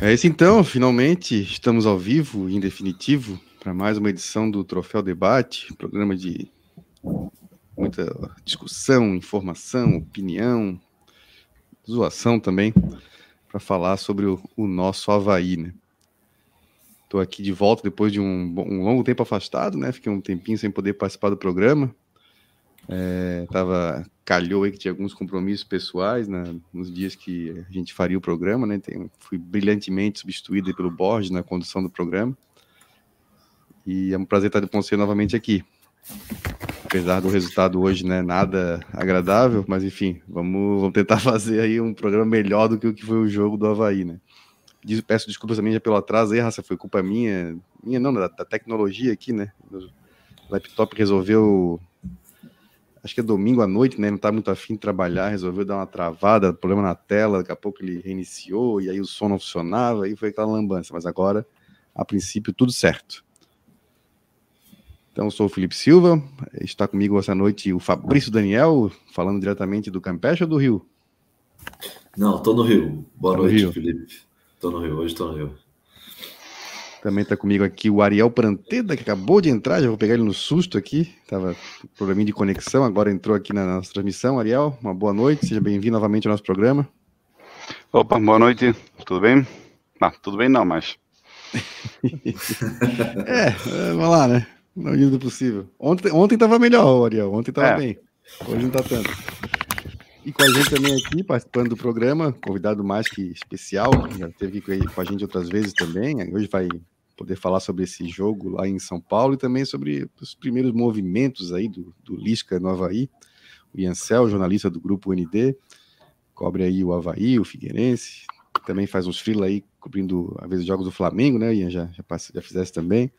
É isso então, finalmente estamos ao vivo, em definitivo, para mais uma edição do Troféu Debate, programa de muita discussão, informação, opinião, zoação também, para falar sobre o, o, nosso Havaí, né? Estou aqui de volta depois de um, um, longo tempo afastado, né? Fiquei um tempinho sem poder participar do programa. É, tava calhou aí que tinha alguns compromissos pessoais né, nos dias que a gente faria o programa, né? Tem, fui brilhantemente substituído pelo Borges na condução do programa. E é um prazer estar com você novamente aqui. Apesar do resultado hoje, né, nada agradável, mas enfim, vamos, vamos tentar fazer aí um programa melhor do que o que foi o jogo do Havaí, né? Peço desculpas também já pelo atraso aí, raça, foi culpa minha, minha não, da, da tecnologia aqui, né? O laptop resolveu acho que é domingo à noite, né? Não tá muito afim de trabalhar, resolveu dar uma travada, problema na tela, daqui a pouco ele reiniciou e aí o som não funcionava, aí foi aquela lambança, mas agora, a princípio, tudo certo. Então, eu sou o Felipe Silva, está comigo essa noite o Fabrício Daniel, falando diretamente do Campeche ou do Rio? Não, tô no Rio. Boa tá noite, Felipe. Tô no Rio, hoje tô no Rio. Também está comigo aqui o Ariel Pranteda, que acabou de entrar, já vou pegar ele no susto aqui. Tava probleminha de conexão, agora entrou aqui na nossa transmissão. Ariel, uma boa noite, seja bem-vindo novamente ao nosso programa. Opa, boa noite, tudo bem? Ah, tudo bem não, mas. é, vamos lá, né? Na medida do possível. Ontem, ontem tava melhor, Ariel, ontem tava é. bem. Hoje não tá tanto. E com a gente também aqui, participando do programa, convidado mais que especial, já teve com a gente outras vezes também. Hoje vai poder falar sobre esse jogo lá em São Paulo e também sobre os primeiros movimentos aí do, do Lisca no Havaí. O Iancel, jornalista do grupo UND, cobre aí o Havaí, o Figueirense, também faz uns freela aí cobrindo, às vezes, jogos do Flamengo, né? Ian já, já, já fizesse também.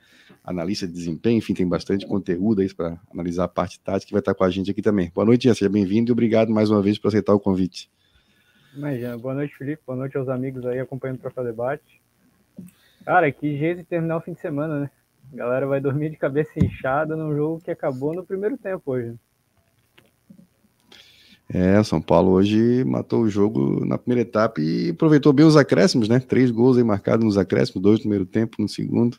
Analista de desempenho, enfim, tem bastante conteúdo aí para analisar a parte tática que vai estar com a gente aqui também. Boa noite, Ian, seja bem-vindo e obrigado mais uma vez por aceitar o convite. Boa noite, Felipe, boa noite aos amigos aí acompanhando o Troféu Debate. Cara, que jeito de terminar o fim de semana, né? A galera vai dormir de cabeça inchada num jogo que acabou no primeiro tempo hoje. É, São Paulo hoje matou o jogo na primeira etapa e aproveitou bem os acréscimos, né? Três gols aí marcados nos acréscimos, dois no primeiro tempo, no segundo.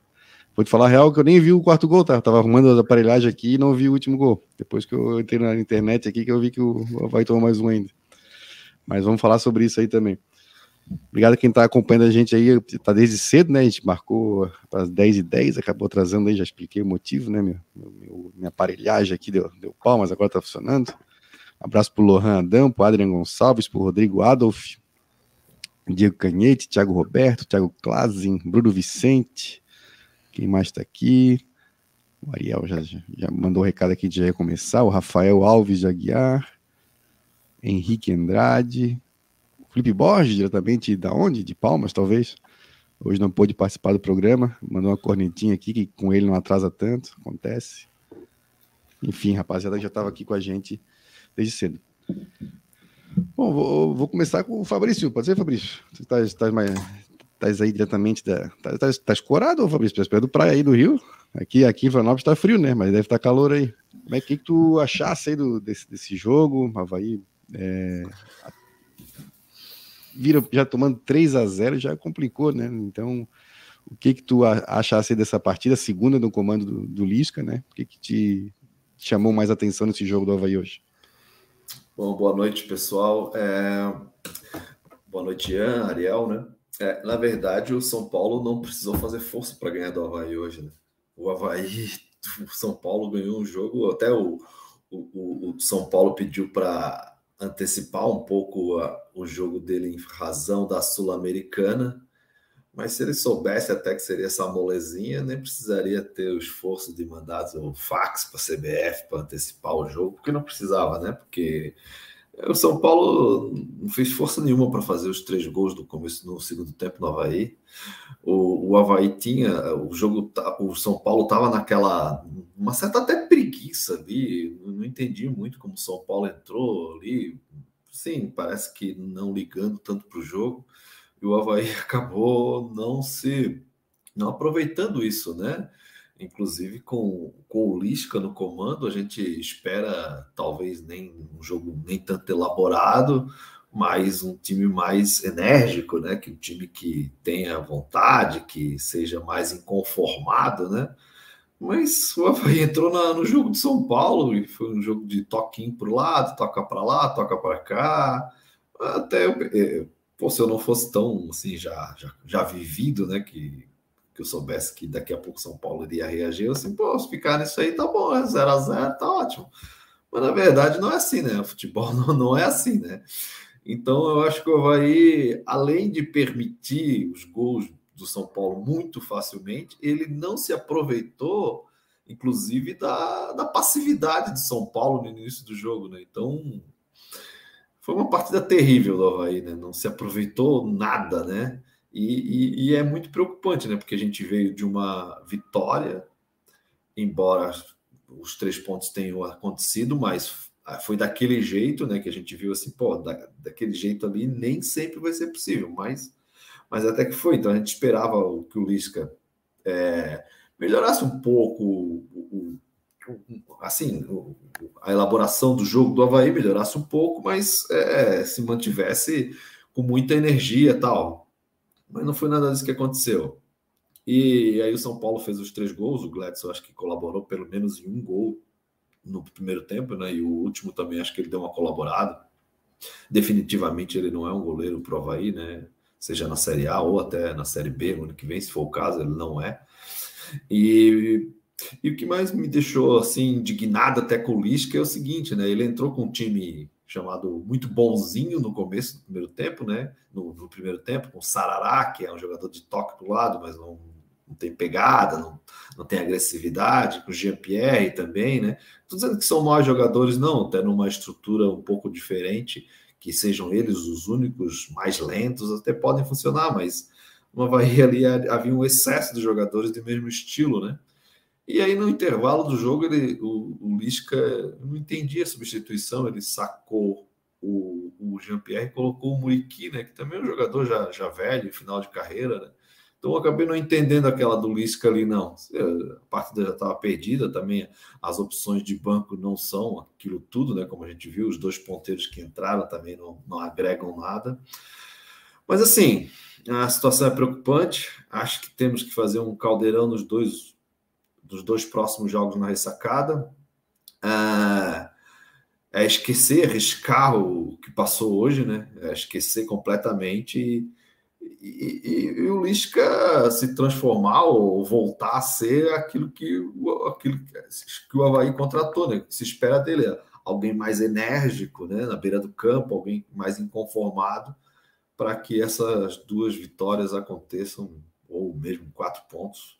Vou te falar a real que eu nem vi o quarto gol, tá? Tava arrumando as aparelhagens aqui e não vi o último gol. Depois que eu entrei na internet aqui que eu vi que o vai tomar mais um ainda. Mas vamos falar sobre isso aí também. Obrigado a quem está acompanhando a gente aí, tá desde cedo, né? A gente marcou para as 10 e 10 acabou atrasando aí, já expliquei o motivo, né? Meu, meu, minha aparelhagem aqui deu, deu pau, mas agora tá funcionando. Abraço pro Lohan Adão, pro Adrian Gonçalves, pro Rodrigo Adolf, Diego Canhete, Thiago Roberto, Thiago Klazen, Bruno Vicente. Quem mais está aqui? O Ariel já, já, mandou o um recado aqui de já ia começar. O Rafael Alves de Aguiar. Henrique Andrade. Felipe Borges, diretamente da onde? De Palmas, talvez. Hoje não pôde participar do programa. Mandou uma cornetinha aqui que com ele não atrasa tanto. Acontece. Enfim, rapaziada já estava aqui com a gente desde cedo. Bom, vou, vou, começar com o Fabrício. Pode ser, Fabrício? Você está tá mais. Estás aí diretamente da. Tá, tá, tá escorado, Fabrício? Estás perto do praia aí do Rio? Aqui, aqui em Florianópolis está frio, né? Mas deve estar tá calor aí. Como é que, que tu achasse aí do, desse, desse jogo? Havaí é, vira já tomando 3 a 0 já complicou, né? Então, o que que tu achasse dessa partida, segunda no comando do, do Lisca, né? O que que te chamou mais atenção nesse jogo do Havaí hoje? Bom, boa noite, pessoal. É... Boa noite, Ian, Ariel, né? É, na verdade, o São Paulo não precisou fazer força para ganhar do Havaí hoje, né? O Havaí, o São Paulo ganhou um jogo, até o, o, o São Paulo pediu para antecipar um pouco a, o jogo dele em razão da Sul-Americana, mas se ele soubesse até que seria essa molezinha, nem precisaria ter o esforço de mandar o fax para a CBF para antecipar o jogo, porque não precisava, né? Porque o São Paulo não fez força nenhuma para fazer os três gols do começo no segundo tempo no Havaí. O, o Havaí tinha, o jogo, o São Paulo estava naquela, uma certa até preguiça ali. Não entendi muito como o São Paulo entrou ali. Sim, parece que não ligando tanto para o jogo e o Havaí acabou não se não aproveitando isso, né? Inclusive com, com o Lisca no comando, a gente espera talvez nem um jogo nem tanto elaborado. mais um time mais enérgico, né? Que um time que tenha vontade, que seja mais inconformado, né? Mas o Havaí entrou na, no jogo de São Paulo e foi um jogo de toquinho para o lado, toca para lá, toca para cá. Até eu, é, pô, se eu não fosse tão assim já, já, já vivido, né? Que, que eu soubesse que daqui a pouco São Paulo iria reagir, eu assim, pô, se ficar nisso aí tá bom, é 0 a 0 tá ótimo. Mas na verdade não é assim, né? O futebol não, não é assim, né? Então eu acho que o Havaí, além de permitir os gols do São Paulo muito facilmente, ele não se aproveitou, inclusive, da, da passividade de São Paulo no início do jogo, né? Então, foi uma partida terrível do Havaí, né? Não se aproveitou nada, né? E, e, e, é muito preocupante, né? Porque a gente veio de uma vitória, embora os três pontos tenham acontecido, mas foi daquele jeito, né? Que a gente viu assim, pô, da, daquele jeito ali nem sempre vai ser possível, mas mas até que foi. Então a gente esperava que o Lisca é, melhorasse um pouco o, o, assim, a elaboração do jogo do Havaí melhorasse um pouco, mas é, se mantivesse com muita energia tal. Mas não foi nada disso que aconteceu. E aí o São Paulo fez os três gols, o Gladson acho que colaborou pelo menos em um gol no primeiro tempo, né? E o último também acho que ele deu uma colaborada. Definitivamente ele não é um goleiro pro Havaí, né? seja na Série A ou até na Série B, no ano que vem, se for o caso, ele não é. E, e o que mais me deixou assim indignado até com o Lisca é o seguinte, né? Ele entrou com um time chamado muito bonzinho no começo do primeiro tempo, né? No, no primeiro tempo, com o Sarará, que é um jogador de toque do lado, mas não, não tem pegada, não, não tem agressividade, com o Jean-Pierre também, né? Estou dizendo que são maus jogadores, não, até numa estrutura um pouco diferente que sejam eles os únicos mais lentos, até podem funcionar, mas no Havaí ali havia um excesso de jogadores do mesmo estilo, né? E aí no intervalo do jogo ele, o, o Lisca não entendia a substituição, ele sacou o, o Jean-Pierre colocou o Muriqui, né? Que também é um jogador já, já velho, final de carreira, né? Então eu acabei não entendendo aquela do Lisca ali, não. A partida já estava perdida, também as opções de banco não são aquilo tudo, né? Como a gente viu, os dois ponteiros que entraram também não, não agregam nada. Mas assim, a situação é preocupante. Acho que temos que fazer um caldeirão nos dois, dos dois próximos jogos na ressacada. É, é esquecer, arriscar o que passou hoje, né? É esquecer completamente e e, e, e, o Lisca se transformar ou voltar a ser aquilo que, aquilo que o Havaí contratou, né? Se espera dele. Alguém mais enérgico né? na beira do campo, alguém mais inconformado, para que essas duas vitórias aconteçam, ou mesmo quatro pontos,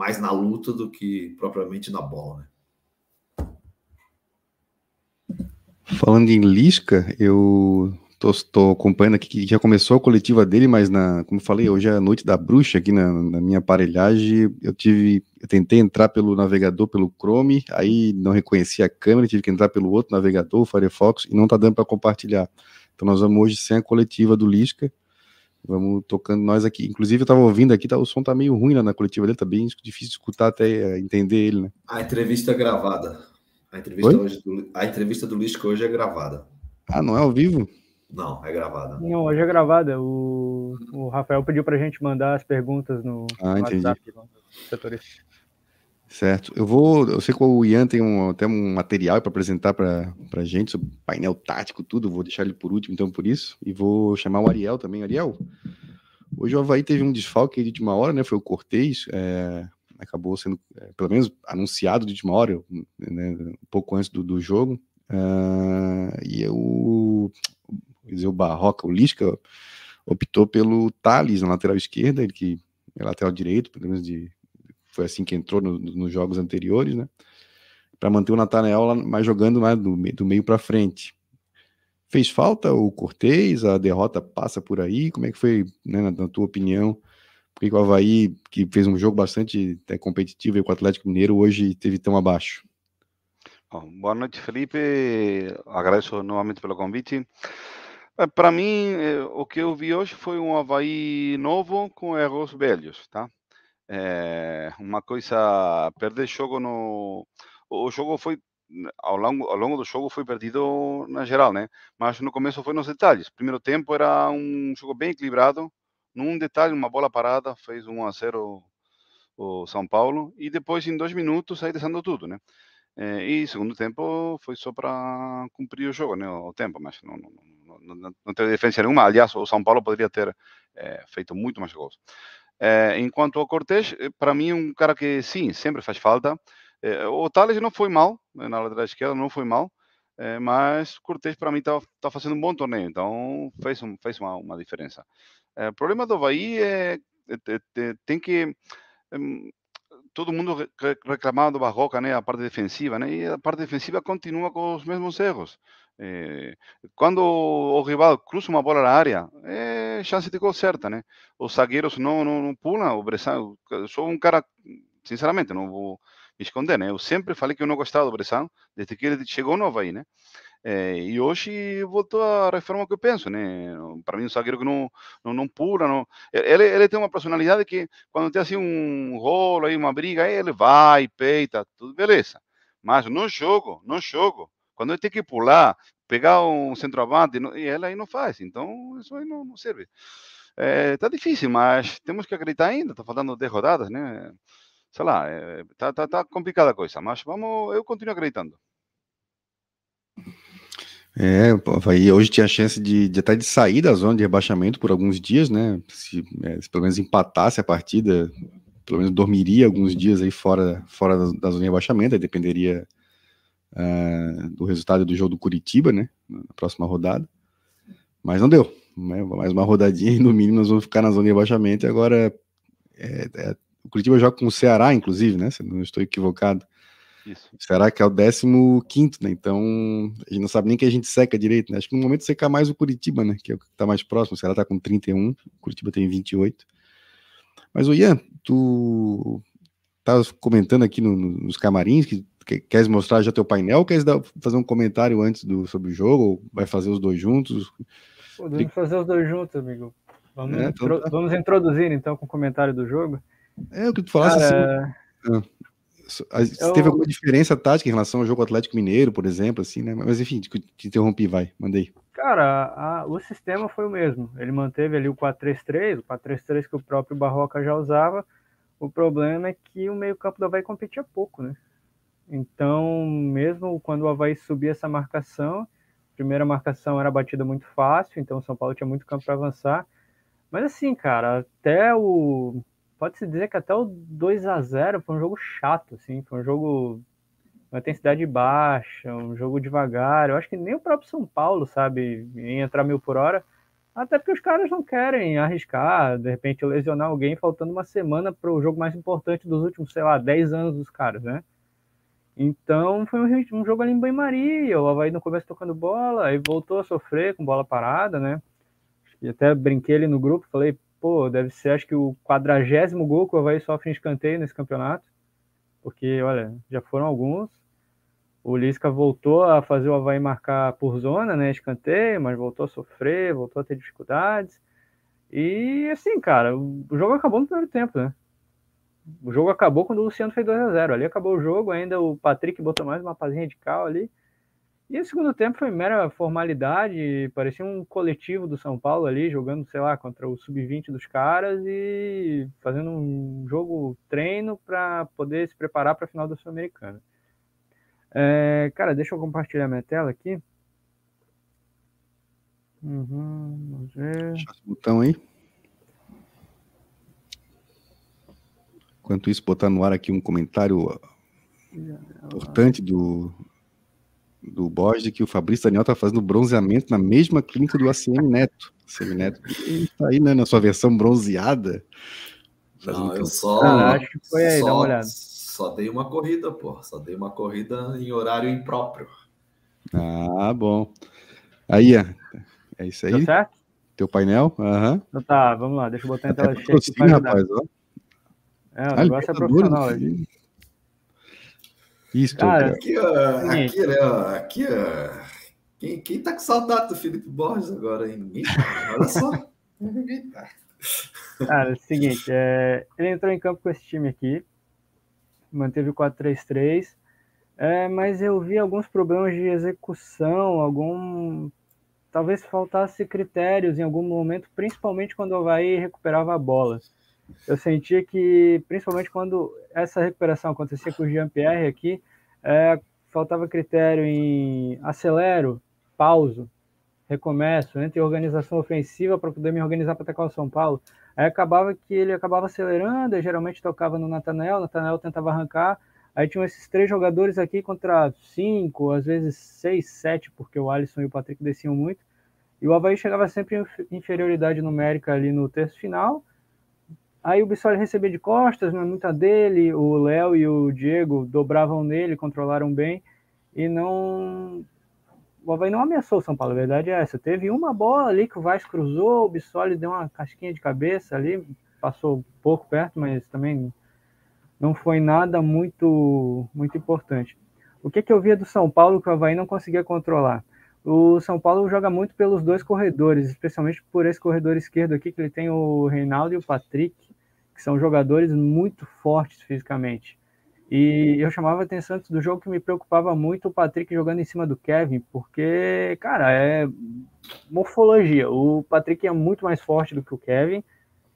mais na luta do que propriamente na bola. Né? Falando em Lisca, eu Tô, acompanhando aqui que já começou a coletiva dele, mas na, como falei, hoje é a noite da bruxa aqui na, na, minha aparelhagem. Eu tive, eu tentei entrar pelo navegador pelo Chrome, aí não reconheci a câmera, tive que entrar pelo outro navegador, o Firefox, e não tá dando para compartilhar. Então nós vamos hoje sem a coletiva do Lisca. Vamos tocando nós aqui. Inclusive, eu estava ouvindo aqui, tá, o som tá meio ruim lá na coletiva dele, tá bem difícil de escutar até é, entender ele, né? A entrevista é gravada. A entrevista, hoje do, a entrevista do Lisca hoje é gravada. Ah, não é ao vivo? Não, é gravada. Não, hoje é gravada. O, o Rafael pediu para a gente mandar as perguntas no, ah, no WhatsApp. Certo. Eu vou. Eu sei que o Ian tem um, até um material para apresentar para a gente sobre painel tático, tudo. Vou deixar ele por último, então, por isso. E vou chamar o Ariel também. Ariel, hoje o Havaí teve um desfalque de última hora, né? Foi o Cortez. É, acabou sendo, é, pelo menos, anunciado de última hora, né, um pouco antes do, do jogo. Uh, e o dizer, o Barroca, o Lisca, optou pelo Thales na lateral esquerda, ele que é lateral direito, pelo menos de, foi assim que entrou no, nos jogos anteriores, né? Para manter o Nathanael mais jogando mais do, do meio para frente. Fez falta o Cortez? A derrota passa por aí? Como é que foi, né, na, na tua opinião? Por que o Havaí, que fez um jogo bastante é, competitivo com o Atlético Mineiro, hoje teve tão abaixo? Bom, boa noite, Felipe. Agradeço novamente pelo convite. É, Para mim, é, o que eu vi hoje foi um Havaí novo com erros velhos, tá? É uma coisa, perder jogo no... O jogo foi ao longo, ao longo do jogo foi perdido na geral, né? Mas no começo foi nos detalhes. Primeiro tempo era um jogo bem equilibrado. Num detalhe, uma bola parada, fez 1 a 0 o São Paulo. E depois, em dois minutos, aí descendo tudo, né? É, e segundo tempo foi só para cumprir o jogo, né? O tempo, mas não, não, não, não, não teve defesa nenhuma. Aliás, o São Paulo poderia ter é, feito muito mais gols. É, enquanto ao Cortés, para mim, um cara que sim, sempre faz falta. É, o Thales não foi mal, na lateral esquerda não foi mal, é, mas o Cortés para mim está tá fazendo um bom torneio, então fez, um, fez uma, uma diferença. É, o problema do Havaí é, é tem que hum, todo mundo reclamando do Barroca, né, a parte defensiva, né, e a parte defensiva continua com os mesmos erros. Quando o rival cruza uma bola na área, é chance de gol certa, né? Os zagueiros não, não, não pulam, o Bressan, sou um cara, sinceramente, não vou me esconder, né? Eu sempre falei que eu não gostava do Bressan, desde que ele chegou no Havaí, né? É, e hoje voltou a reforma que eu penso, né? Para mim, um zagueiro que não, não, não pula, não... Ele, ele tem uma personalidade que, quando tem assim um rolo, aí, uma briga, ele vai, peita, tudo beleza. Mas no jogo, no jogo, quando ele tem que pular, pegar um centroavante, e ele aí não faz. Então, isso aí não, não serve. É, tá difícil, mas temos que acreditar ainda. Tá faltando 10 rodadas, né? Sei lá, é, tá, tá, tá complicada a coisa, mas vamos, eu continuo acreditando. É, aí hoje tinha chance de, de até de sair da zona de rebaixamento por alguns dias, né? Se, é, se, pelo menos empatasse a partida, pelo menos dormiria alguns dias aí fora, fora da, da zona de rebaixamento, aí dependeria uh, do resultado do jogo do Curitiba, né? Na próxima rodada. Mas não deu. Né? Mais uma rodadinha e no mínimo nós vamos ficar na zona de rebaixamento. E agora é, é, o Curitiba joga com o Ceará, inclusive, né? Se não estou equivocado. Isso. Será que é o 15, né? Então, a gente não sabe nem que a gente seca direito, né? Acho que no momento seca mais o Curitiba, né? Que é o que tá mais próximo. O Ceará tá com 31, o Curitiba tem 28. Mas, o Ian, tu tá comentando aqui no, nos camarins que queres mostrar já teu painel, queres dar, fazer um comentário antes do, sobre o jogo, ou vai fazer os dois juntos? Podemos fazer os dois juntos, amigo. Vamos, é, então intro, tá. vamos introduzir, então, com o comentário do jogo. É, o que tu falasse Cara... assim... Ah. Eu... Teve alguma diferença tática em relação ao jogo Atlético Mineiro, por exemplo, assim, né? Mas enfim, te, te interrompi, vai, mandei. Cara, a, o sistema foi o mesmo. Ele manteve ali o 4-3-3, o 4-3-3 que o próprio Barroca já usava. O problema é que o meio-campo do Havaí competia pouco, né? Então, mesmo quando o Havaí subia essa marcação, a primeira marcação era batida muito fácil, então o São Paulo tinha muito campo para avançar. Mas assim, cara, até o pode-se dizer que até o 2 a 0 foi um jogo chato, assim, foi um jogo uma intensidade baixa, um jogo devagar. Eu acho que nem o próprio São Paulo sabe em entrar mil por hora, até porque os caras não querem arriscar, de repente lesionar alguém faltando uma semana para o jogo mais importante dos últimos, sei lá, 10 anos dos caras, né? Então foi um, um jogo ali em banho-maria, o Havaí no começo tocando bola, aí voltou a sofrer com bola parada, né? E até brinquei ali no grupo, falei, pô, deve ser acho que o quadragésimo gol que o Havaí sofre em escanteio nesse campeonato, porque, olha, já foram alguns. O Lisca voltou a fazer o Havaí marcar por zona, né, escanteio, mas voltou a sofrer, voltou a ter dificuldades. E, assim, cara, o jogo acabou no primeiro tempo, né? O jogo acabou quando o Luciano fez 2 a 0 Ali acabou o jogo, ainda o Patrick botou mais uma pazinha de cal ali. E o segundo tempo foi mera formalidade, parecia um coletivo do São Paulo ali, jogando, sei lá, contra o sub-20 dos caras e fazendo um jogo treino para poder se preparar para a final da Sul-Americana. É, cara, deixa eu compartilhar minha tela aqui. Uhum, vamos ver. Deixa esse botão aí. Enquanto isso, botar no ar aqui um comentário importante do do Borges que o Fabrício Daniel está fazendo bronzeamento na mesma clínica do ACM Neto. ACM Neto está aí, né, na sua versão bronzeada. Não, eu só. Ah, acho que foi aí, só, dá uma olhada. Só dei uma corrida, pô. Só dei uma corrida em horário impróprio. Ah, bom. Aí, é, é isso aí. Tá certo? Teu painel? Aham. Uhum. Então tá, vamos lá, deixa eu botar em tela cheia aqui. Rapaz, ó. É, o ah, negócio é profissional. Aqui. Isso, cara. Aqui, ó, aqui, né, ó, aqui, ó. Quem, quem tá com saudade do Felipe Borges agora, hein? Ninguém tá. Olha só. Ninguém tá. Cara, é o seguinte, é, ele entrou em campo com esse time aqui, manteve o 4-3-3. É, mas eu vi alguns problemas de execução, algum talvez faltasse critérios em algum momento, principalmente quando o Havaí recuperava a bola. Eu sentia que, principalmente quando essa recuperação acontecia com o Jean-Pierre aqui, é, faltava critério em acelero, pauso, recomeço, entre organização ofensiva para poder me organizar para atacar o São Paulo. Aí acabava que ele acabava acelerando, geralmente tocava no Natanel, o Natanel tentava arrancar, aí tinham esses três jogadores aqui contra cinco, às vezes seis, sete, porque o Alisson e o Patrick desciam muito, e o Havaí chegava sempre em inferioridade numérica ali no terço final, Aí o Bissoli recebia de costas, não é muita dele. O Léo e o Diego dobravam nele, controlaram bem e não. O Havaí não ameaçou o São Paulo, a verdade é essa. Teve uma bola ali que o Vasco cruzou, o Bissoli deu uma casquinha de cabeça ali, passou pouco perto, mas também não foi nada muito muito importante. O que, que eu via do São Paulo que o Havaí não conseguia controlar? O São Paulo joga muito pelos dois corredores, especialmente por esse corredor esquerdo aqui, que ele tem o Reinaldo e o Patrick, que são jogadores muito fortes fisicamente. E eu chamava a atenção antes do jogo que me preocupava muito o Patrick jogando em cima do Kevin, porque, cara, é morfologia. O Patrick é muito mais forte do que o Kevin,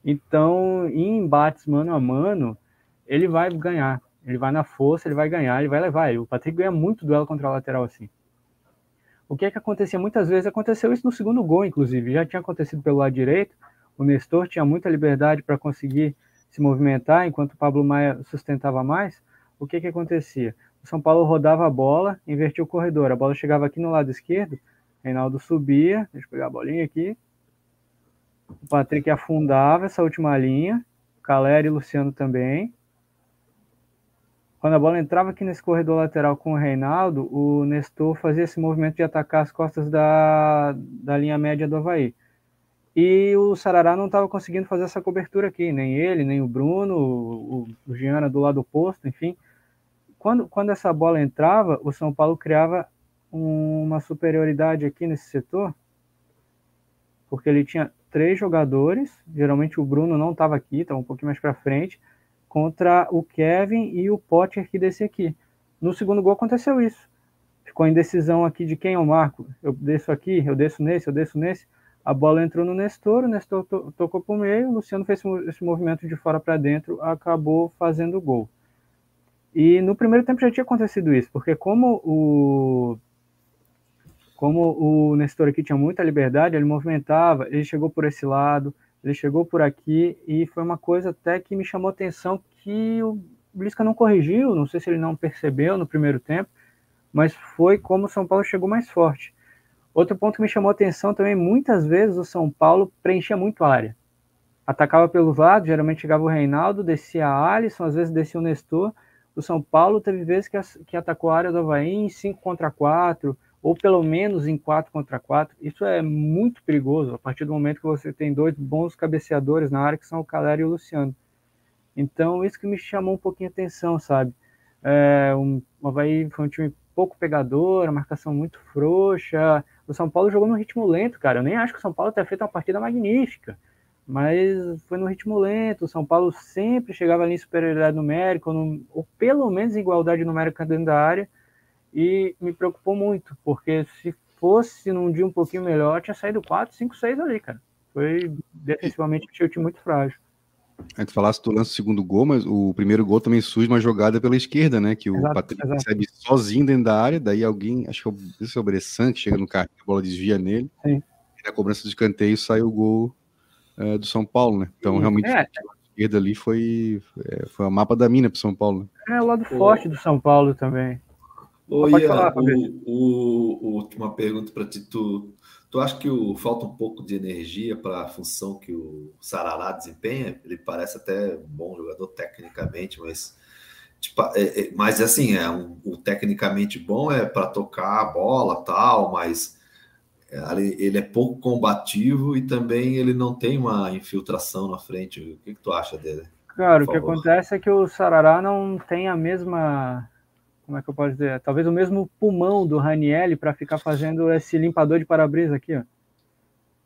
então em embates mano a mano, ele vai ganhar. Ele vai na força, ele vai ganhar, ele vai levar. O Patrick ganha muito duelo contra o lateral assim. O que é que acontecia? Muitas vezes aconteceu isso no segundo gol, inclusive. Já tinha acontecido pelo lado direito. O Nestor tinha muita liberdade para conseguir se movimentar, enquanto o Pablo Maia sustentava mais. O que que acontecia? O São Paulo rodava a bola, invertia o corredor. A bola chegava aqui no lado esquerdo, Reinaldo subia, deixa eu pegar a bolinha aqui. O Patrick afundava essa última linha, Caleri e Luciano também. Quando a bola entrava aqui nesse corredor lateral com o Reinaldo, o Nestor fazia esse movimento de atacar as costas da, da linha média do Havaí. E o Sarará não estava conseguindo fazer essa cobertura aqui, nem ele, nem o Bruno, o, o Giana do lado oposto, enfim. Quando, quando essa bola entrava, o São Paulo criava uma superioridade aqui nesse setor, porque ele tinha três jogadores, geralmente o Bruno não estava aqui, estava um pouquinho mais para frente, contra o Kevin e o Potter que desce aqui. No segundo gol aconteceu isso. Ficou a indecisão aqui de quem eu marco. Eu desço aqui, eu desço nesse, eu desço nesse. A bola entrou no Nestor, o Nestor to tocou para o meio, o Luciano fez esse movimento de fora para dentro, acabou fazendo gol. E no primeiro tempo já tinha acontecido isso, porque como o como o Nestor aqui tinha muita liberdade, ele movimentava, ele chegou por esse lado, ele chegou por aqui e foi uma coisa até que me chamou atenção que o Lisca não corrigiu, não sei se ele não percebeu no primeiro tempo, mas foi como o São Paulo chegou mais forte. Outro ponto que me chamou atenção também, muitas vezes o São Paulo preenchia muito a área. Atacava pelos lados, geralmente chegava o Reinaldo, descia a Alisson, às vezes descia o Nestor. O São Paulo teve vezes que, que atacou a área do Havaí em 5 contra 4, ou pelo menos em 4 contra 4. Isso é muito perigoso a partir do momento que você tem dois bons cabeceadores na área, que são o Calera e o Luciano. Então, isso que me chamou um pouquinho a atenção, sabe? É, um, o Havaí foi um time pouco pegador, a marcação muito frouxa. O São Paulo jogou no ritmo lento, cara. Eu nem acho que o São Paulo tenha feito uma partida magnífica, mas foi no ritmo lento. O São Paulo sempre chegava ali em superioridade numérica, ou, no, ou pelo menos igualdade numérica dentro da área e me preocupou muito, porque se fosse num dia um pouquinho melhor, tinha saído 4, 5, 6 ali, cara. Foi defensivamente um time muito frágil. A gente falasse do lance do segundo gol, mas o primeiro gol também surge uma jogada pela esquerda, né? Que o Exato, Patrick exato. recebe sozinho dentro da área, daí alguém, acho que é o, é o Bressan, que chega no carro, a bola desvia nele. Sim. E na cobrança de escanteio sai o gol é, do São Paulo, né? Então, Sim. realmente, É. a esquerda ali foi, é, foi a mapa da mina pro São Paulo. Né? É o lado forte do São Paulo também. Ô, Ian, falar, o, o, o- uma pergunta para ti. Tu, tu acha que o, falta um pouco de energia para a função que o Sarará desempenha? Ele parece até um bom jogador tecnicamente, mas, tipo, é- é- mas assim, é um, o tecnicamente bom é para tocar a bola tal, mas é, ele, ele é pouco combativo e também ele não tem uma infiltração na frente. O que, que tu acha dele? Cara, o que acontece é que o Sarará não tem a mesma. Como é que eu posso dizer? Talvez o mesmo pulmão do Ranielli para ficar fazendo esse limpador de para-brisa aqui, ó.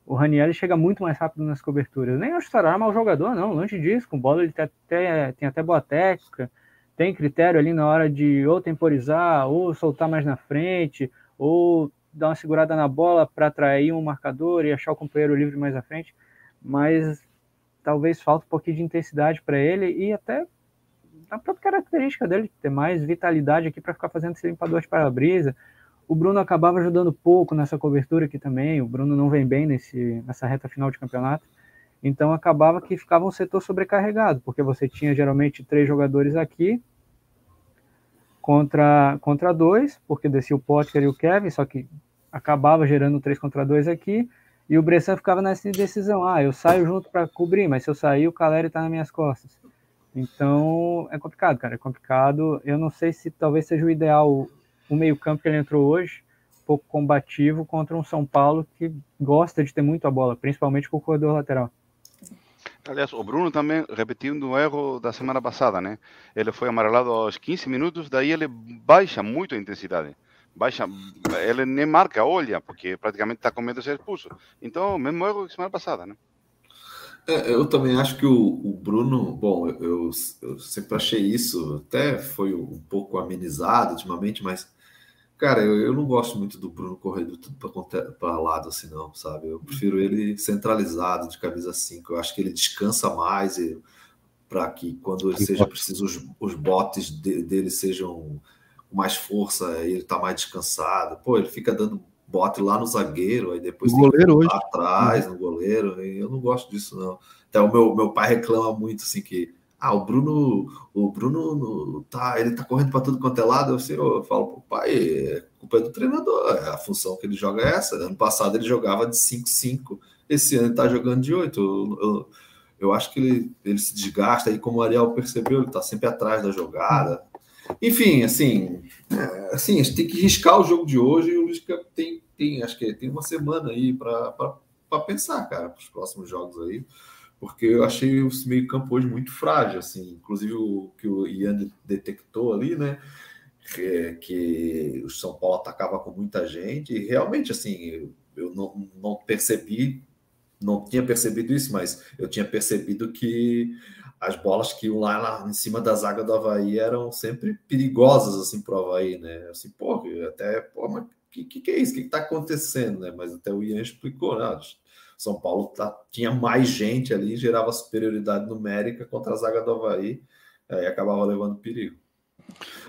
O Ranielli chega muito mais rápido nas coberturas. Nem acho Sarará mau jogador, não. Longe disso. Com bola ele tem até, tem até boa técnica, tem critério ali na hora de ou temporizar, ou soltar mais na frente, ou dar uma segurada na bola para atrair um marcador e achar o companheiro livre mais à frente, mas talvez falta um pouquinho de intensidade para ele e até a própria característica dele, ter mais vitalidade aqui para ficar fazendo esse limpador de para-brisa. O Bruno acabava ajudando pouco nessa cobertura aqui também, o Bruno não vem bem nesse, nessa reta final de campeonato, então acabava que ficava um setor sobrecarregado, porque você tinha geralmente três jogadores aqui contra, contra dois, porque descia o Potker e o Kevin, só que acabava gerando três contra dois aqui, e o Bressan ficava nessa indecisão, ah, eu saio junto para cobrir, mas se eu sair, o Caleri está nas minhas costas. Então, é complicado, cara, é complicado. Eu não sei se talvez seja o ideal o meio-campo que ele entrou hoje, um pouco combativo contra um São Paulo que gosta de ter muito a bola, principalmente com o corredor lateral. Aliás, o Bruno também repetindo o erro da semana passada, né? Ele foi amarelado aos 15 minutos, daí ele baixa muito a intensidade. Baixa, ele nem marca, olha, porque praticamente está com medo de ser expulso. Então, mesmo erro que semana passada, né? É, eu também acho que o, o Bruno, bom, eu, eu, sempre achei isso, até foi um pouco amenizado ultimamente, mas Cara, eu, eu não gosto muito do Bruno correndo tudo para lado assim, não, sabe? Eu prefiro ele centralizado, de camisa 5. Eu acho que ele descansa mais para que quando ele seja preciso, os, os botes de, dele sejam com mais força, ele tá mais descansado. Pô, ele fica dando bote lá no zagueiro, aí depois o goleiro hoje. atrás no goleiro. eu não gosto disso, não. Até o meu, meu pai reclama muito assim que ah, o Bruno, o Bruno tá, ele tá correndo para tudo quanto é lado. Eu, assim, eu falo pro pai, é culpa é do treinador, é a função que ele joga é essa. Ano passado ele jogava de 5-5, esse ano ele tá jogando de 8. Eu, eu, eu, acho que ele, ele se desgasta, e como o Ariel percebeu, ele tá sempre atrás da jogada. Enfim, assim, é, assim, a gente tem que riscar o jogo de hoje e o Lisca tem, tem, acho que tem uma semana aí para pensar, cara, para os próximos jogos aí porque eu achei o meio campo hoje muito frágil, assim, inclusive o que o Ian detectou ali, né, que, que o São Paulo atacava com muita gente, e realmente, assim, eu não, não percebi, não tinha percebido isso, mas eu tinha percebido que as bolas que iam lá, lá em cima da zaga do Havaí eram sempre perigosas, assim, para o Havaí, né, assim, pô, até, pô, mas o que, que, é isso? O que está acontecendo, né, mas até o Ian explicou, né, são Paulo tá, tinha mais gente ali, gerava superioridade numérica contra a zaga do Havaí e acabava levando perigo.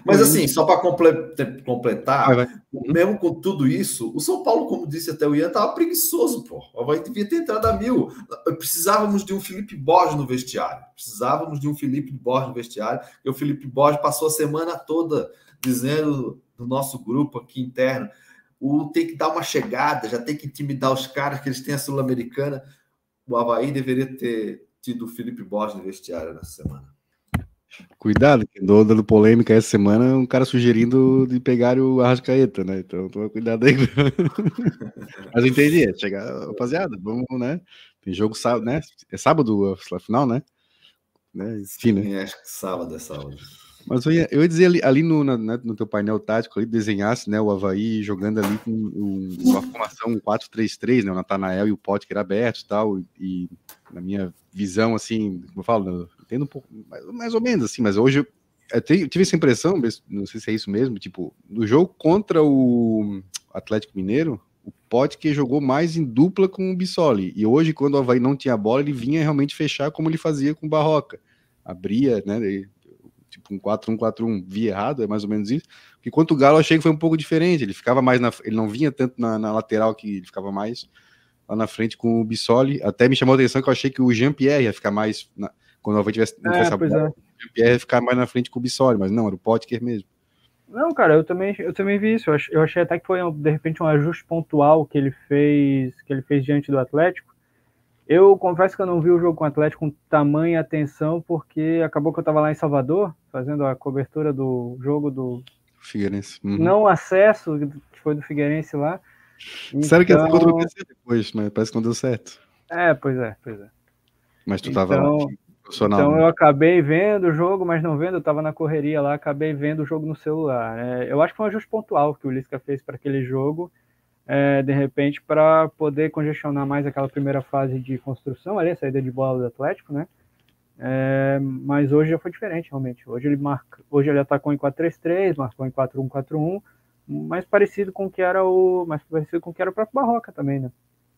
Mas assim, só para completar, vai, vai. mesmo com tudo isso, o São Paulo, como disse até o Ian, estava preguiçoso, pô. O Havaí devia ter entrado a mil. Precisávamos de um Felipe Borges no vestiário. Precisávamos de um Felipe Borges no vestiário. E o Felipe Borges passou a semana toda dizendo no nosso grupo aqui interno o tem que dar uma chegada, já tem que intimidar os caras, que eles têm a Sul-Americana. O Havaí deveria ter tido o Felipe Borges no vestiário nessa semana. Cuidado, que andou dando polêmica essa semana, um cara sugerindo de pegar o Arrascaeta, né? Então toma cuidado aí. Mas entendi, é chegar, rapaziada, vamos, né? Tem jogo sábado, né? É sábado a final, né? né? Enfim, né? Sim, acho que sábado é sábado. Mas eu ia, eu ia dizer ali, ali no, na, né, no teu painel tático, ali, desenhasse né, o Havaí jogando ali com um, uma formação 4-3-3, né, o Natanael e o Potker abertos e tal, e na minha visão, assim, como eu falo, eu entendo um pouco, mais, mais ou menos assim, mas hoje eu, tive essa impressão, não sei se é isso mesmo, tipo, no jogo contra o Atlético Mineiro, o Potker jogou mais em dupla com o Bissoli, e hoje, quando o Havaí não tinha bola, ele vinha realmente fechar como ele fazia com o Barroca, abria, né, tipo um 4-1-4-1, vi errado, é mais ou menos isso. Porque quanto o Galo achei que foi um pouco diferente, ele ficava mais na, ele não vinha tanto na, na lateral que ele ficava mais lá na frente com o Bissoli. Até me chamou a atenção que eu achei que o Jean-Pierre ia ficar mais na, quando o Havaí tivesse, é, essa bola, é. o Jean-Pierre ia ficar mais na frente com o Bissoli, mas não, era o Potker mesmo. Não, cara, eu também, eu também vi isso. Eu achei, eu achei até que foi de repente um ajuste pontual que ele fez, que ele fez diante do Atlético eu confesso que eu não vi o jogo com o Atlético com tamanha atenção, porque acabou que eu estava lá em Salvador, fazendo a cobertura do jogo do Figueirense. Uhum. Não acesso, que foi do Figueirense lá. Sério que ia então... PC depois, mas parece que não deu certo. É, pois é, pois é. Mas tu estava então, profissional. Então né? eu acabei vendo o jogo, mas não vendo, eu estava na correria lá, acabei vendo o jogo no celular. Né? Eu acho que foi um ajuste pontual que o Lisca fez para aquele jogo é, de repente, para poder congestionar mais aquela primeira fase de construção, ali, a saída de bola do Atlético, né? É, mas hoje já foi diferente, realmente. Hoje ele marca, hoje ele atacou em 4-3-3, marcou em 4-1-4-1, mais parecido com o que era o, mais parecido com o que era o próprio Barroca também, né?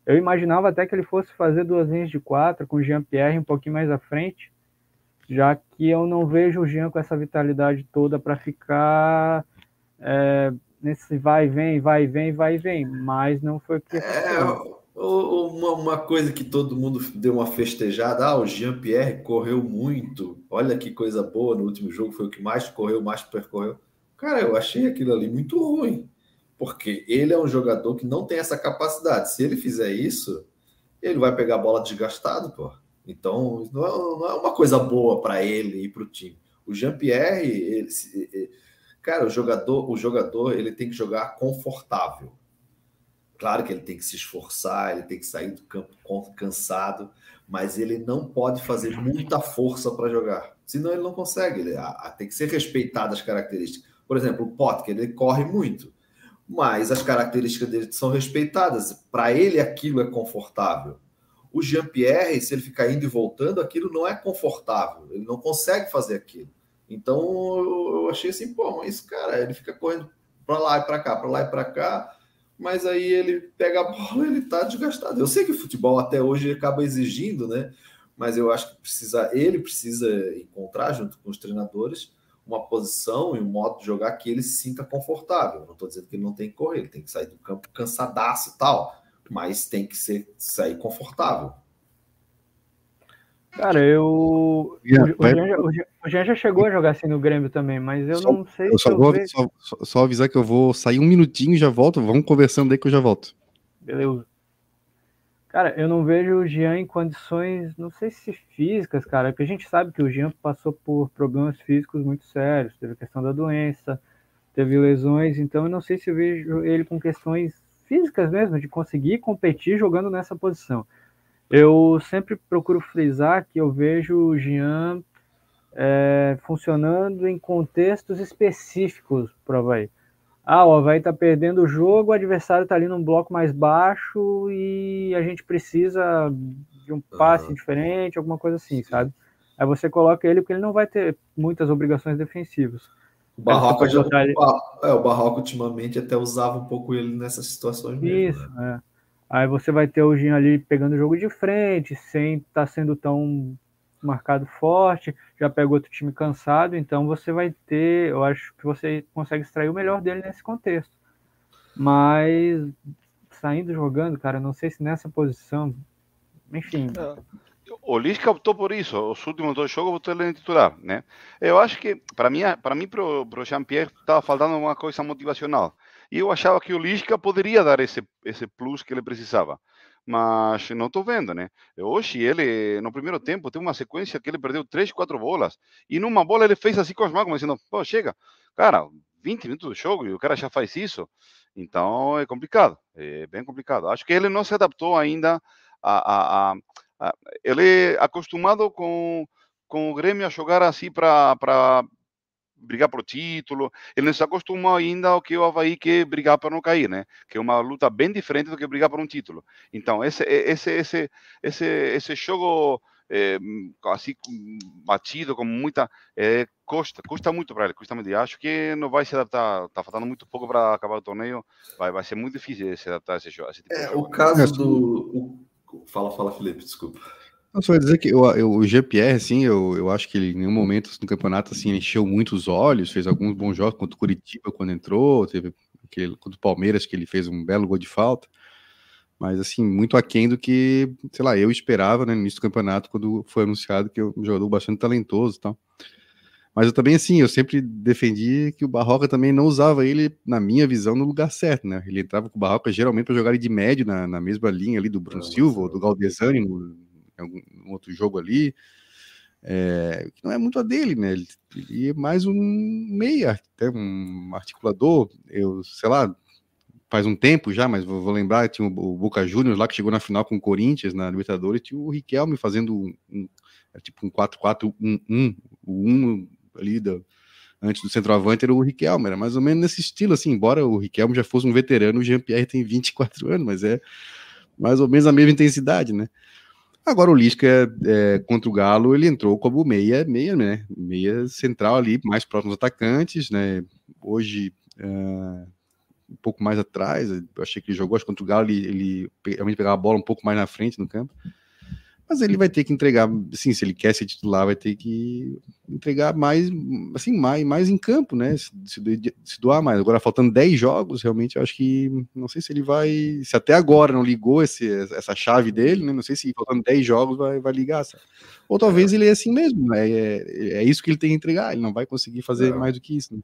Eu imaginava até que ele fosse fazer duas linhas de quatro com o Jean Pierre um pouquinho mais à frente, já que eu não vejo o Jean com essa vitalidade toda para ficar é, nesse vai e vem, vai e vem, vai e vem. Mas não foi o que. É, uma, uma coisa que todo mundo deu uma festejada. Ah, o Jean Pierre correu muito. Olha que coisa boa no último jogo, foi o que mais correu, mais percorreu. Cara, eu achei aquilo ali muito ruim porque ele é um jogador que não tem essa capacidade. Se ele fizer isso, ele vai pegar a bola desgastado, pô. Então, não é, não é uma coisa boa para ele e para o time. O Jean-Pierre, cara, o jogador, o jogador, ele tem que jogar confortável. Claro que ele tem que se esforçar, ele tem que sair do campo cansado, mas ele não pode fazer muita força para jogar. Senão ele não consegue. Ele, a, a, tem que ser respeitado as características. Por exemplo, o Potker, ele corre muito mas as características dele são respeitadas. Para ele, aquilo é confortável. O Jean-Pierre, se ele ficar indo e voltando, aquilo não é confortável. Ele não consegue fazer aquilo. Então, eu achei assim, pô, mas cara, ele fica correndo para lá e para cá, para lá e para cá, mas aí ele pega a bola ele tá desgastado. Eu sei que o futebol até hoje acaba exigindo, né? Mas eu acho que precisa, ele precisa encontrar junto com os treinadores uma posição e um modo de jogar que ele se sinta confortável. Não estou dizendo que ele não tem que correr, ele tem que sair do campo cansadaço e tal, mas tem que ser, sair confortável. Cara, eu. Yeah, o, Jean, o, Jean, o, Jean, já chegou a jogar assim no Grêmio também, mas eu só, não sei eu se só, eu vou, só, só, avisar que eu vou sair um minutinho e já volto. Vamos conversando aí que eu já volto. Beleza. Cara, eu não vejo o Jean em condições, não sei se físicas, cara, porque a gente sabe que o Jean passou por problemas físicos muito sérios, teve a questão da doença, teve lesões, então eu não sei se eu vejo ele com questões físicas mesmo, de conseguir competir jogando nessa posição. Eu sempre procuro frisar que eu vejo o Jean é, funcionando em contextos específicos para o Havaí. Ah, o Havaí tá perdendo o jogo, o adversário tá ali num bloco mais baixo e a gente precisa de um passe uhum. diferente, alguma coisa assim, sabe? Aí você coloca ele porque ele não vai ter muitas obrigações defensivas. O Barroco, já, ele... é, o Barroco ultimamente até usava um pouco ele nessas situações mesmo. Isso, né? é. Aí você vai ter o Gin ali pegando o jogo de frente, sem estar tá sendo tão marcado forte, já pega outro time cansado, então você vai ter, eu acho que você consegue extrair o melhor dele nesse contexto. Mas saindo jogando, cara, não sei se nessa posição, enfim. É. O Lisca optou por isso, os últimos dois jogos botou ele em titular, né? Eu acho que para mim, para mim pro, pro Jean-Pierre estava faltando uma coisa motivacional. E eu achava que o Lisca poderia dar esse esse plus que ele precisava mas não estou vendo, né? Hoje ele, no primeiro tempo, teve uma sequência que ele perdeu três, quatro bolas, e numa bola ele fez assim com as mãos, como dizendo, pô, chega, cara, 20 minutos do jogo e o cara já faz isso, então é complicado, é bem complicado. Acho que ele não se adaptou ainda a, a, a, a ele é acostumado com, com o Grêmio a jogar assim para brigar por título. Ele não se acostumou ainda ao que o Havaí quer brigar para não cair, né? Que é uma luta bem diferente do que brigar por um título. Então, esse, esse, esse, esse, esse jogo é, assim, batido, com muita. É, custa, custa muito para ele, custa muito. acho que não vai se adaptar, está faltando muito pouco para acabar o torneio, vai, vai ser muito difícil se adaptar a esse, jogo, esse tipo é, O caso do. O... Fala, fala, Felipe, desculpa. Eu só ia dizer que eu, eu, o GPR, assim, eu, eu acho que ele, em nenhum momento no campeonato, assim, encheu muitos olhos, fez alguns bons jogos contra o Curitiba quando entrou, teve aquele, contra o Palmeiras que ele fez um belo gol de falta, mas, assim, muito aquém do que, sei lá, eu esperava, né, no início do campeonato, quando foi anunciado que é um jogador bastante talentoso e tal. Mas eu também, assim, eu sempre defendi que o Barroca também não usava ele, na minha visão, no lugar certo, né? Ele entrava com o Barroca geralmente para jogar ele de médio na, na mesma linha ali do Bruno Silva, ou do Galdesani, no, algum outro jogo ali, é, que não é muito a dele, né? Ele, ele é mais um meia, até um articulador, eu sei lá, faz um tempo já, mas vou, vou lembrar, tinha o, o Boca Juniors lá que chegou na final com o Corinthians na Libertadores, tinha o Riquelme fazendo um, um tipo um 4-4-1-1, o 1 ali do, antes do centroavante era o Riquelme, era mais ou menos nesse estilo, assim, embora o Riquelme já fosse um veterano, o Jean-Pierre tem 24 anos, mas é mais ou menos a mesma intensidade, né? Agora o Lisca é, contra o Galo, ele entrou como meia, meia, né? Meia central ali, mais próximo dos atacantes, né? Hoje é, um pouco mais atrás, eu achei que ele jogou, acho que contra o Galo ele, ele realmente pegava a bola um pouco mais na frente no campo. Mas ele vai ter que entregar, assim, se ele quer ser titular, vai ter que entregar mais, assim, mais, mais em campo, né? Se, se, doar mais. Agora, faltando 10 jogos, realmente, eu acho que não sei se ele vai. Se até agora não ligou esse, essa chave dele, né? Não sei se faltando 10 jogos vai, vai ligar. Sabe? Ou talvez ele é assim mesmo, né? É, é isso que ele tem que entregar, ele não vai conseguir fazer é. mais do que isso. Né?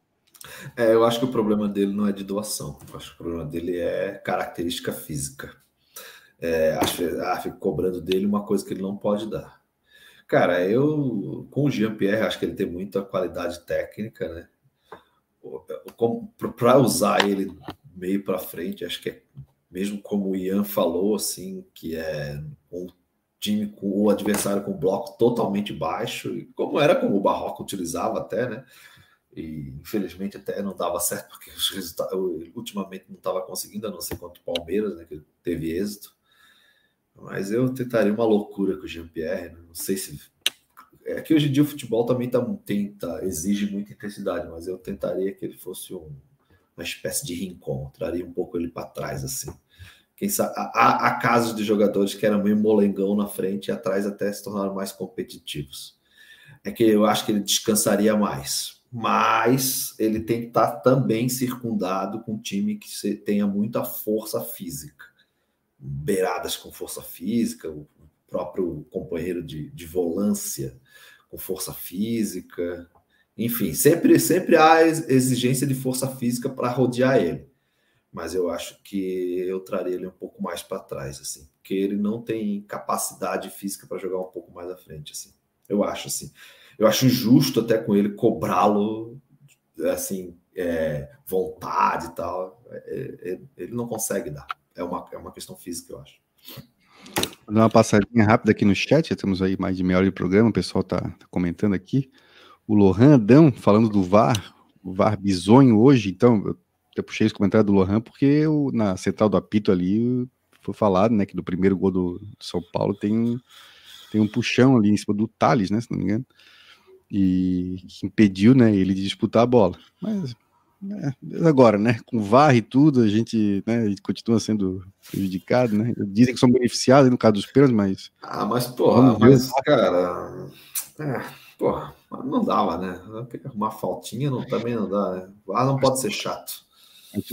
É, eu acho que o problema dele não é de doação, eu acho que o problema dele é característica física é, ah, cobrando dele uma coisa que ele não pode dar. Cara, eu com o Jean-Pierre acho que ele tem muita qualidade técnica, né? Para usar ele meio para frente, acho que é mesmo como o Ian falou, assim, que é um time com o adversário com bloco totalmente baixo, como era como o Barroco utilizava até, né? E infelizmente até não dava certo, porque os resultados ultimamente não estava conseguindo, a não ser contra o Palmeiras, né? Que teve êxito. Mas eu tentaria uma loucura com o Jean-Pierre. Né? Não sei se. É que hoje em dia o futebol também tá, tenta, exige muita intensidade, mas eu tentaria que ele fosse um, uma espécie de rincon, traria um pouco ele para trás, assim. Quem sabe, há, há, casos de jogadores que eram meio molengão na frente e atrás até se tornaram mais competitivos. É que eu acho que ele descansaria mais. Mas ele tem que estar tá também circundado com um time que tenha muita força física beiradas com força física, o próprio companheiro de, de volância com força física, enfim, sempre, sempre há exigência de força física para rodear ele. Mas eu acho que eu traria ele um pouco mais para trás, assim, porque ele não tem capacidade física para jogar um pouco mais à frente, assim. Eu acho assim. Eu acho justo até com ele cobrá-lo, assim, é, vontade e tal. É, é, ele não consegue dar é uma, é uma questão física, eu acho. Vou dar uma passadinha rápida aqui no chat, já temos aí mais de meia hora de programa, o pessoal está tá comentando aqui. O Lohan Adão falando do VAR, o VAR bizonho hoje, então, eu puxei esse comentário do Lohan, porque eu, na central do apito ali foi falado, né, que do primeiro gol do, do São Paulo tem, tem um puxão ali em cima do Thales, né, se não me engano, e que impediu, né, ele de disputar a bola. Mas é, agora, né? Com VAR e tudo, a gente, né, a gente continua sendo prejudicado, né? Dizem que são beneficiados no caso dos pênaltis, mas. Ah, mas, porra, mas, cara. É, porra, não dava, né? Uma faltinha não, também não dá, né? VAR não pode ser chato.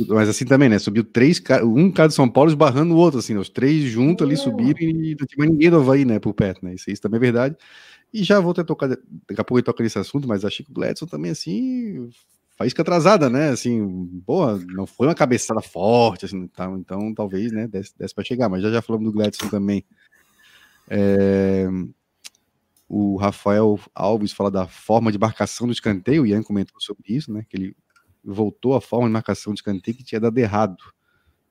Mas assim também, né? Subiu três, um cara de São Paulo esbarrando o outro, assim, né? os três juntos ali subiram e não tinha mais ninguém do Havaí, né? Por perto, né? Isso, isso também é verdade. E já vou ter tocar, daqui a pouco eu toco nesse assunto, mas achei que o Gladson também, assim, faísca atrasada, né? Assim, boa, não foi uma cabeçada forte, assim, então, então talvez, né, desse, desse para chegar, mas já já falamos do Gladson também. É, o Rafael Alves fala da forma de marcação do escanteio, o Ian comentou sobre isso, né? Que ele voltou à forma de marcação de escanteio que tinha dado errado.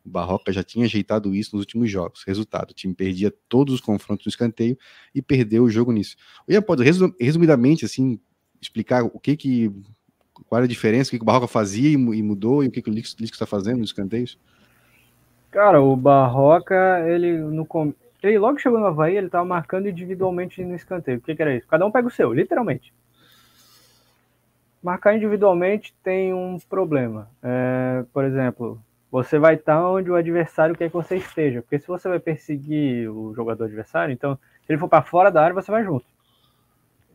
O Barroca já tinha ajeitado isso nos últimos jogos. Resultado: o time perdia todos os confrontos no escanteio e perdeu o jogo nisso. O Ian pode, resumidamente, assim, explicar o que que qual era a diferença, o que, o Barroca fazia e, mudou, e o que, o Lisco está fazendo nos escanteios? Cara, o Barroca, ele, no, ele logo chegou no Havaí, ele estava marcando individualmente no escanteio. O que, que era isso? Cada um pega o seu, literalmente. Marcar individualmente tem um problema. É, por exemplo, você vai estar onde o adversário quer que você esteja. Porque se você vai perseguir o jogador adversário, então, se ele for para fora da área, você vai junto.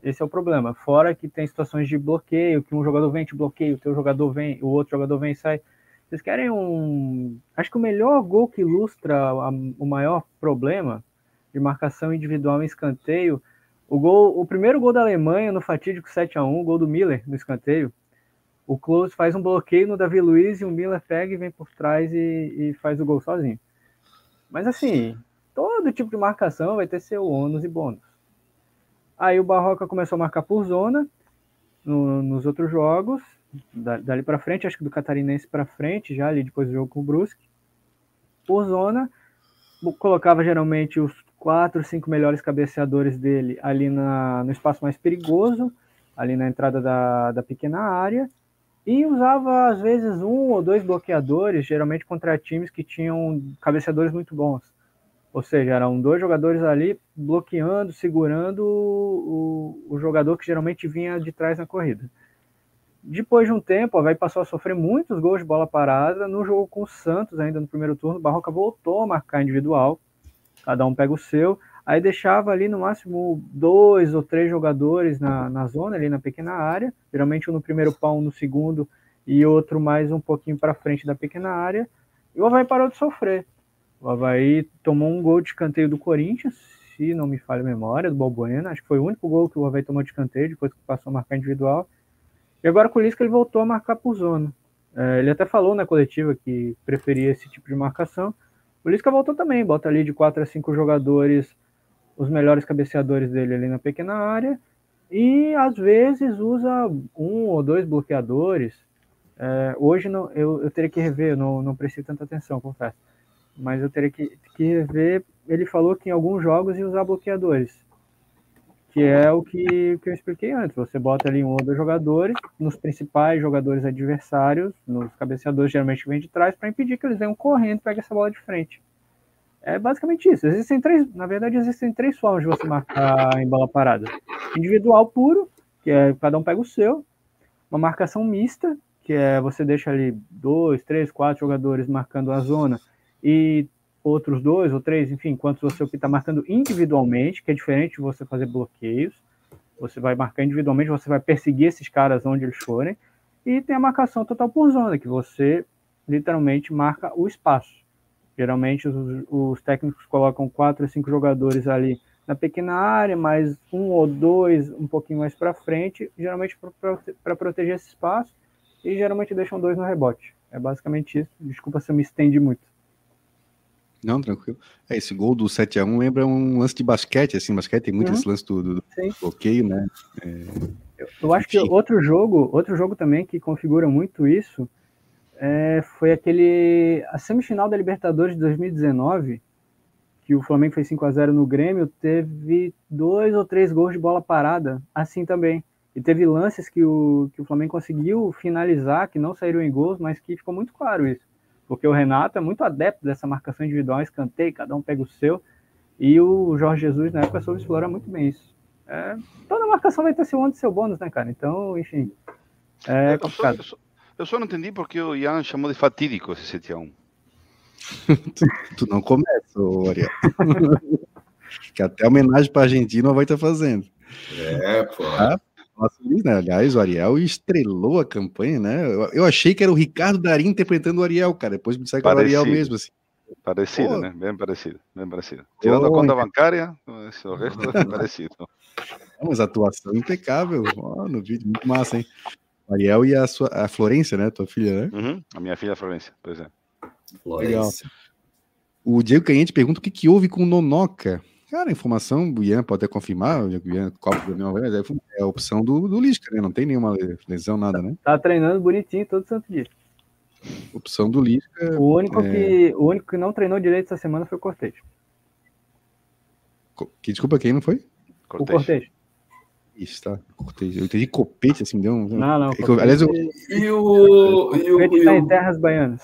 Esse é o problema. Fora que tem situações de bloqueio, que um jogador vem, te bloqueia, o teu jogador vem, o outro jogador vem e sai. Vocês querem um. Acho que o melhor gol que ilustra a, o maior problema de marcação individual em escanteio. O, gol, o primeiro gol da Alemanha no fatídico 7 a 1 o gol do Miller no escanteio. O Klose faz um bloqueio no Davi Luiz e o Miller pega e vem por trás e, e faz o gol sozinho. Mas assim, todo tipo de marcação vai ter seu ônus e bônus. Aí o Barroca começou a marcar por zona no, nos outros jogos, dali para frente, acho que do Catarinense para frente, já ali depois do jogo com o Brusque. Por zona, colocava geralmente os quatro, cinco melhores cabeceadores dele ali na, no espaço mais perigoso, ali na entrada da, da pequena área, e usava às vezes um ou dois bloqueadores, geralmente contra times que tinham cabeceadores muito bons. Ou seja, eram dois jogadores ali bloqueando, segurando o, o, jogador que geralmente vinha de trás na corrida. Depois de um tempo, o Havaí passou a sofrer muitos gols de bola parada. No jogo com o Santos, ainda no primeiro turno, o Barroca voltou a marcar individual. Cada um pega o seu. Aí deixava ali no máximo dois ou três jogadores na, na zona, ali na pequena área. Geralmente um no primeiro pau, um no segundo e outro mais um pouquinho para frente da pequena área. E o Havaí parou de sofrer. O Havaí tomou um gol de escanteio do Corinthians, se não me falha a memória, do Balbuena. Acho que foi o único gol que o Havaí tomou de escanteio, depois que passou a marcar individual. E agora com o Lisca ele voltou a marcar por zona. É, ele até falou na coletiva que preferia esse tipo de marcação. O Lisca voltou também, bota ali de 4 a 5 jogadores, os melhores cabeceadores dele ali na pequena área. E às vezes usa um ou dois bloqueadores. É, hoje não, eu, eu teria que rever, não, não prestei tanta atenção, confesso mas eu teria que, que ver. Ele falou que em alguns jogos ia usar bloqueadores, que é o que, que eu expliquei antes. Você bota ali um ou dois jogadores, nos principais jogadores adversários, nos cabeceadores geralmente vem de trás, para impedir que eles venham correndo e peguem essa bola de frente. É basicamente isso. Existem três, na verdade, existem três formas de você marcar em bola parada: individual puro, que é cada um pega o seu, uma marcação mista, que é você deixa ali dois, três, quatro jogadores marcando a zona e outros dois ou três, enfim, quantos você está marcando individualmente, que é diferente de você fazer bloqueios. Você vai marcar individualmente, você vai perseguir esses caras onde eles forem. E tem a marcação total por zona, que você literalmente marca o espaço. Geralmente os, os técnicos colocam quatro ou cinco jogadores ali na pequena área, mais um ou dois um pouquinho mais para frente, geralmente para proteger esse espaço, e geralmente deixam dois no rebote. É basicamente isso. Desculpa se eu me estendi muito. Não, tranquilo. É, esse gol do 7x1 lembra um lance de basquete, assim, basquete tem muito uhum. esse lance do, do bloqueio, né? É... Eu, eu, acho que outro jogo, outro jogo também que configura muito isso é, foi aquele a semifinal da Libertadores de 2019, que o Flamengo fez 5 a 0 no Grêmio, teve dois ou três gols de bola parada, assim também. E teve lances que o, que o Flamengo conseguiu finalizar, que não saíram em gols, mas que ficou muito claro isso porque o Renato é muito adepto dessa marcação individual, escanteio, cada um pega o seu, e o Jorge Jesus na época soube explorar muito bem isso. É, toda marcação vai ter seu ônus e seu bônus, né, cara? Então, enfim, é complicado. Eu só, eu só não entendi porque o Ian chamou de fatídico esse 7x1. tu não começa, Ariel. que até homenagem para a Argentina vai estar tá fazendo. É, pô. Ah, né? Aliás, o Ariel estrelou a campanha, né? Eu, eu, achei que era o Ricardo Darim interpretando o Ariel, cara. Depois me disseram que era o Ariel mesmo, assim. Parecido, Pô. né? Bem parecido, bem parecido. Tirando Pô, a conta bancária, o resto é parecido. Mas atuação impecável ó, no vídeo, muito massa, hein? Ariel e a, sua, a Florência, né? Tua filha, né? Uhum, a minha filha Florência, pois é. Legal. O Diego Canhete pergunta o que, que houve com o Nonoca. Cara, a informação, o Ian pode até confirmar, o Ian copa do mas é, é a opção do, do Lisca, né? Não tem nenhuma lesão, nada, né? Tá treinando bonitinho todo santo dia. Opção do Lisca. O único, é... que, o único que não treinou direito essa semana foi o Cortez. Que desculpa, quem não foi? Cortez. O Cortez. Isso, tá. Cortez. Eu entendi copete, assim, deu um. Não, não. É aliás, eu... E o. E o, e tá em terras baianas.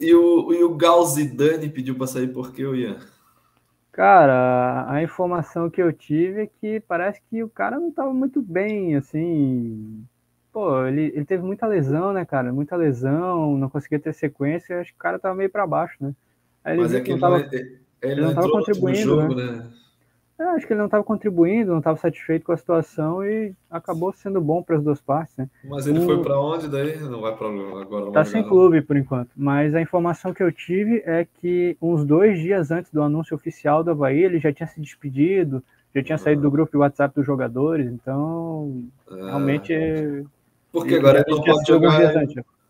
E o, e o Galzidane pediu pra sair por quê, Ian? Cara, a informação que eu tive é que parece que o cara não estava muito bem, assim. Pô, ele, ele teve muita lesão, né, cara? Muita lesão, não conseguia ter sequência, acho que o cara tava meio para baixo, né? Mas é que ele não, tava, ele, ele não tava contribuindo, jogo, né? né? É, acho que ele não estava contribuindo, não estava satisfeito com a situação e acabou sendo bom para as duas partes, né? Mas ele foi para onde daí? Não vai para agora? Tá sem clube por enquanto. Mas a informação que eu tive é que uns dois dias antes do anúncio oficial do Havaí, ele já tinha se despedido, já tinha saído do grupo WhatsApp dos jogadores, então ah. realmente. Porque agora ele não pode jogar.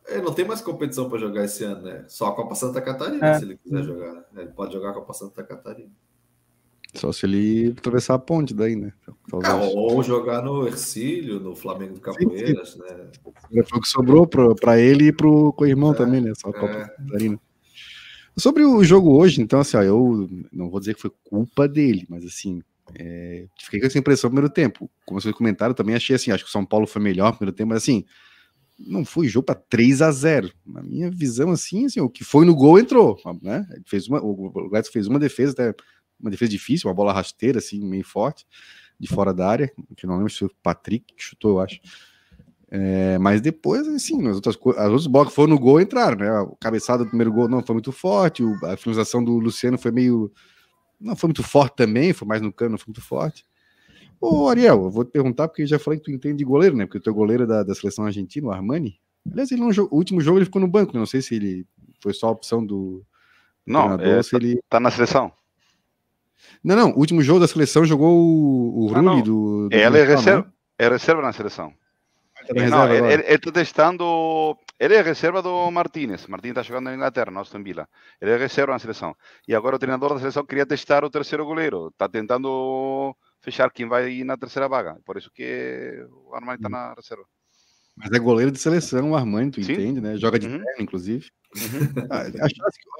Ele não tem mais competição para jogar esse ano, né? Só a Copa Santa Catarina, é. se ele quiser jogar. Ele pode jogar a Copa Santa Catarina. Só se ele atravessar a ponte daí, né? Ah, ou jogar no Ercílio, no Flamengo do Capoeiras, sim, sim. né? Foi o que sobrou para ele e pro co-irmão é, também, né? Só a Copa é. Catarina. Sobre o jogo hoje, então, assim, ó, eu não vou dizer que foi culpa dele, mas assim, é, fiquei com essa impressão no primeiro tempo. Como vocês comentaram, também achei assim, acho que o São Paulo foi melhor no primeiro tempo, mas assim, não foi jogo para 3 a 0 Na minha visão, assim, assim, o que foi no gol entrou. Né? Ele fez uma, o Gladson fez uma defesa, até uma defesa difícil, uma bola rasteira, assim, meio forte, de fora da área, que não lembro se foi o Patrick que chutou, eu acho. É, mas depois, assim, as outras, as outros blocos foram no gol entraram, né? O cabeçada do primeiro gol não foi muito forte, a finalização do Luciano foi meio. Não foi muito forte também, foi mais no cano, não foi muito forte. Ô, Ariel, eu vou te perguntar, porque já falei que tu entende de goleiro, né? Porque o teu goleiro da, da seleção argentina, o Armani. Aliás, ele não, o último jogo ele ficou no banco, né? Não sei se ele foi só a opção do. Não, é, se ele... tá na seleção. Não, não, o último jogo da seleção jogou o, o ah, Rulli do, do. Ele é reserva, é reserva na seleção. Não, ele está testando. Ele é reserva do Martínez. Martínez está jogando na Inglaterra, não em Vila. Ele é reserva na seleção. E agora o treinador da seleção queria testar o terceiro goleiro. Está tentando fechar quem vai ir na terceira vaga. Por isso que o Armani está na reserva. Mas é goleiro de seleção, o Armani, tu Sim. entende, né? Joga de uhum. terno, inclusive. Uhum. Ah,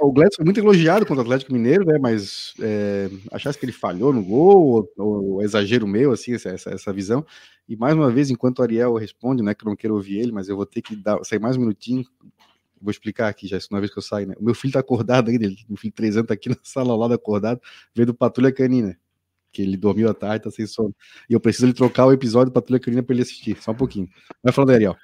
o Gladson foi muito elogiado contra o Atlético Mineiro, né? Mas é, achasse que ele falhou no gol, ou, ou exagero meu, assim, essa, essa, visão. E mais uma vez, enquanto o Ariel responde, né? Que eu não quero ouvir ele, mas eu vou ter que dar, sair mais um minutinho. Vou explicar aqui já, isso uma vez que eu saio, né? O meu filho tá acordado ainda, meu filho de 3 anos tá aqui na sala ao lado acordado, veio do Patrulha Canina que ele dormiu à tarde, tá sem sono. E eu preciso ele trocar o episódio para Patrulha Canina para ele assistir, só um pouquinho. Vai falando, Ariel.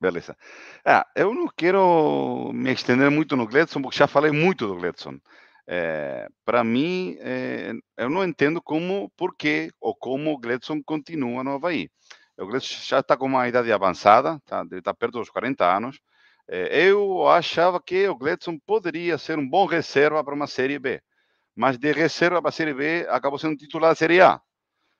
Beleza. Ah, eu não quero me estender muito no Gledson, porque já falei muito do Gledson. É, para mim, é, eu não entendo como, por que ou como o Gledson continua no Havaí. O Gledson já está com uma idade avançada, está tá perto dos 40 anos. É, eu achava que o Gledson poderia ser um bom reserva para uma Série B mas de reserva para a Série B acabou sendo titular da Série A.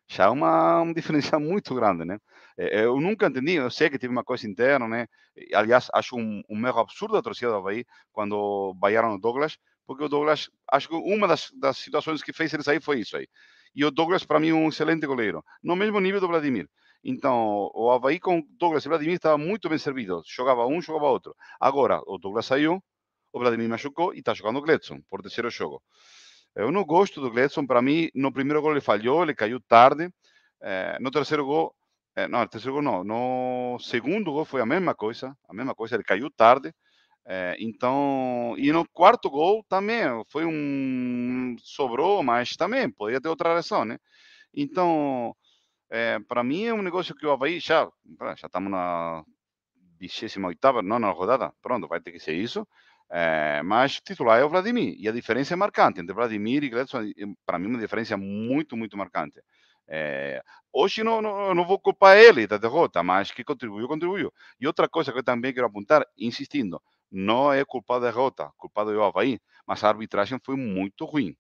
Já é uma, uma diferença muito grande, né? Eu nunca entendi, eu sei que teve uma coisa interna, né? Aliás, acho um, um erro absurdo a torcida do Havaí quando vaiaram o Douglas, porque o Douglas, acho que uma das, das situações que fez ele sair foi isso aí. E o Douglas, para mim, é um excelente goleiro, no mesmo nível do Vladimir. Então, o Havaí com Douglas e Vladimir estava muito bem servido. Jogava um, jogava outro. Agora, o Douglas saiu, o Vladimir machucou e está jogando o Gledson por terceiro jogo. Eu não gosto do Gledson. Para mim, no primeiro gol ele falhou, ele caiu tarde. É, no terceiro gol, é, não, no terceiro gol não. No segundo gol foi a mesma coisa, a mesma coisa. Ele caiu tarde. É, então, e no quarto gol também foi um sobrou, mas também poderia ter outra razão, né? Então, é, para mim é um negócio que o Havaí já já estamos na 28 oitava, não na rodada, pronto, vai ter que ser isso. É, mas titular é o Vladimir. E a diferença é marcante entre Vladimir e Gledson. Para mim, uma diferença muito, muito marcante. É, hoje não, não, não, vou culpar ele da derrota, mas que contribuiu, contribuiu. E outra coisa que eu também quero apontar, insistindo, não é culpa da derrota, culpado é o Havaí, mas a arbitragem foi muito ruim.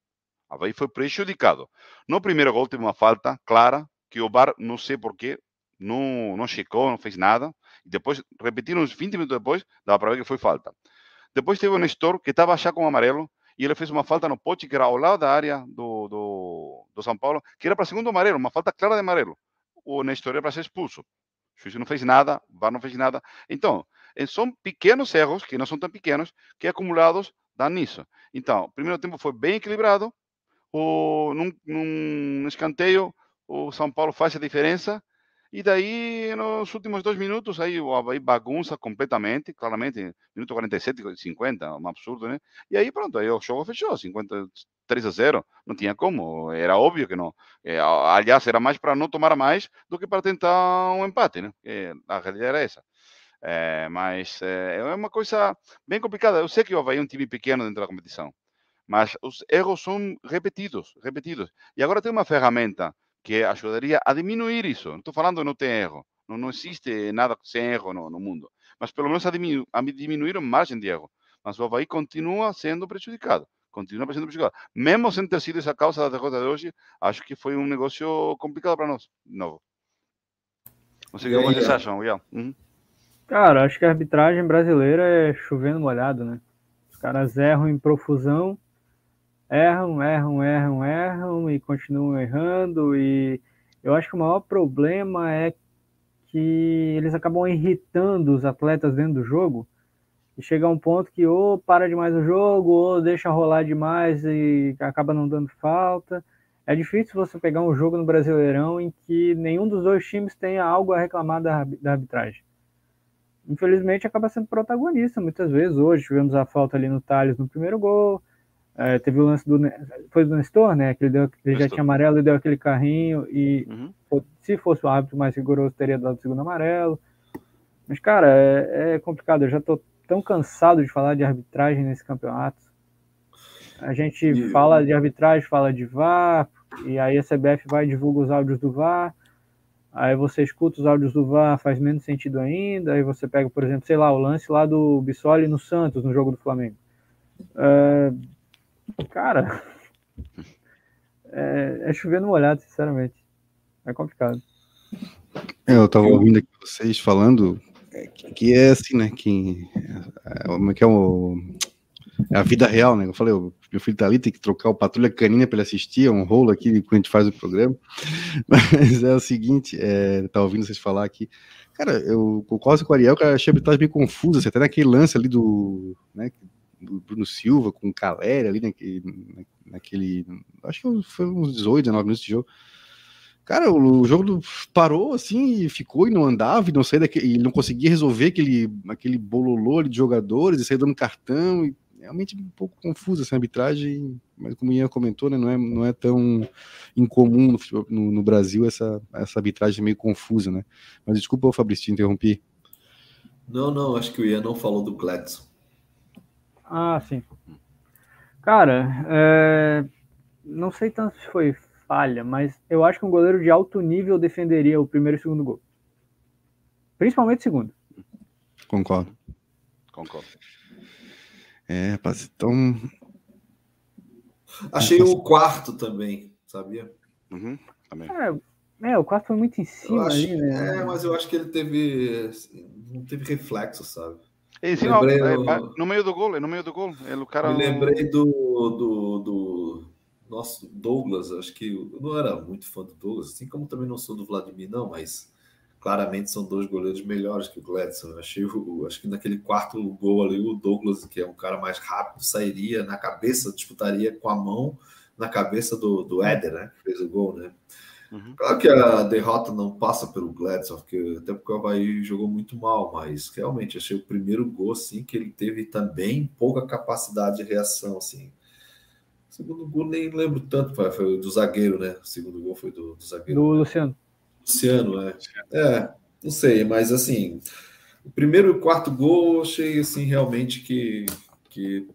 O Havaí foi prejudicado. No primeiro gol teve uma falta clara, que o VAR, não sei porquê, não, não checou, não fez nada. E depois, repetiram uns 20 minutos depois, dava para ver que foi falta. Depois teve o Nestor, que estava já com amarelo, e ele fez uma falta no pote, que era ao lado da área do, do, do São Paulo, que era para segundo amarelo, uma falta clara de amarelo. O Nestor era para ser expulso. O juiz não fez nada, o VAR não fez nada. Então, eh, são pequenos erros, que não são tão pequenos, que acumulados dão nisso. Então, o primeiro tempo foi bem equilibrado. O, num, num escanteio, o São Paulo faz a diferença e daí, nos últimos dois minutos, aí o Havaí bagunça completamente, claramente, minuto 47, 50, um absurdo, né? E aí, pronto, aí o jogo fechou, 53 a 0, não tinha como, era óbvio que não. É, aliás, era mais para não tomar mais do que para tentar um empate, né? É, a realidade era essa. É, mas é, é uma coisa bem complicada. Eu sei que o Havaí é um time pequeno dentro da competição, mas os erros são repetidos, repetidos. E agora tem uma ferramenta que ajudaria a diminuir isso. Não estou falando não tem erro, não, não existe nada sem erro no, no mundo, mas pelo menos a, diminu a diminuir a margem de erro. Mas o Havaí continua sendo prejudicado, continua sendo prejudicado. Mesmo sem ter sido essa causa da derrota de hoje, acho que foi um negócio complicado para nós, de novo. Não sei o que vocês acham, Ian. Uhum. Cara, acho que a arbitragem brasileira é chovendo molhado, né? Os caras erram em profusão erram, erram, erram, erram e continuam errando. E eu acho que o maior problema é que eles acabam irritando os atletas dentro do jogo. E chega um ponto que ou para demais o jogo, ou deixa rolar demais e acaba não dando falta. É difícil você pegar um jogo no Brasileirão em que nenhum dos dois times tenha algo a reclamar da, da arbitragem. infelizmente acaba sendo protagonista muitas vezes. Hoje tivemos a falta ali no Thales no primeiro gol. É, teve o lance do. Foi do Nestor, né? Que ele, deu, ele já tinha amarelo e deu aquele carrinho. E uhum. se fosse o árbitro mais rigoroso, teria dado o segundo amarelo. Mas, cara, é, é, complicado. Eu já tô tão cansado de falar de arbitragem nesse campeonato. A gente e... fala de arbitragem, fala de VAR, e aí a CBF vai e divulga os áudios do VAR. Aí você escuta os áudios do VAR, faz menos sentido ainda. Aí você pega, por exemplo, sei lá, o lance lá do Bissoli no Santos, no jogo do Flamengo. É, cara, é, é chover no molhado, sinceramente. É complicado. É, eu tava ouvindo aqui vocês falando que é assim, né? Que, é, que é o, é a vida real, né? Eu falei, o meu filho tá ali, tem que trocar o patrulha canina para ele assistir, é um rolo aqui quando a gente faz o programa. Mas é o seguinte, é, tá ouvindo vocês falar aqui. Cara, eu concordo com o Ariel, que a arbitragem bem confusa, assim, até naquele lance ali do, né, Bruno Silva com o Caleri ali naquele, naquele, acho que foi uns 18, 19 minutos de jogo. Cara, o, jogo parou assim e ficou e não andava e não saía daquele, e não conseguia resolver aquele, aquele bololô de jogadores e sair dando cartão. E realmente um pouco confusa essa arbitragem, mas como o Ian comentou, né, não, é, não é tão incomum no, no, no, Brasil essa, essa arbitragem meio confusa, né? Mas desculpa, Fabrício, te interrompi. Não, não, acho que o Ian não falou do Gladson. Ah, sim. Cara, é... não sei tanto se foi falha, mas eu acho que um goleiro de alto nível defenderia o primeiro e o segundo gol. Principalmente o segundo. Concordo. Concordo. É, rapaz, então. Achei o quarto também, sabia? Uhum, também. É, é, o quarto foi muito em cima acho, ali, né? É, mas eu acho que ele teve. Assim, não teve reflexo, sabe? É, sim, lembrei, é, no meio do gol, é no meio do gol. Ele, o cara... Me lembrei do, do, do nosso Douglas, acho que eu não era muito fã do Douglas, assim como também não sou do Vladimir, não, mas claramente são dois goleiros melhores que o Gladson. Eu achei, o, acho que naquele quarto gol ali, o Douglas, que é um cara mais rápido, sairia na cabeça, disputaria com a mão na cabeça do, do Éder, né? Que fez o gol, né? Uhum. Claro que a derrota não passa pelo Gladson, porque, até porque o Havaí jogou muito mal, mas realmente achei o primeiro gol assim, que ele teve também pouca capacidade de reação. Assim. O segundo gol nem lembro tanto, foi do zagueiro, né? O segundo gol foi do, do zagueiro. Do Luciano. Luciano, é. É, não sei, mas assim, o primeiro e o quarto gol eu achei assim realmente que que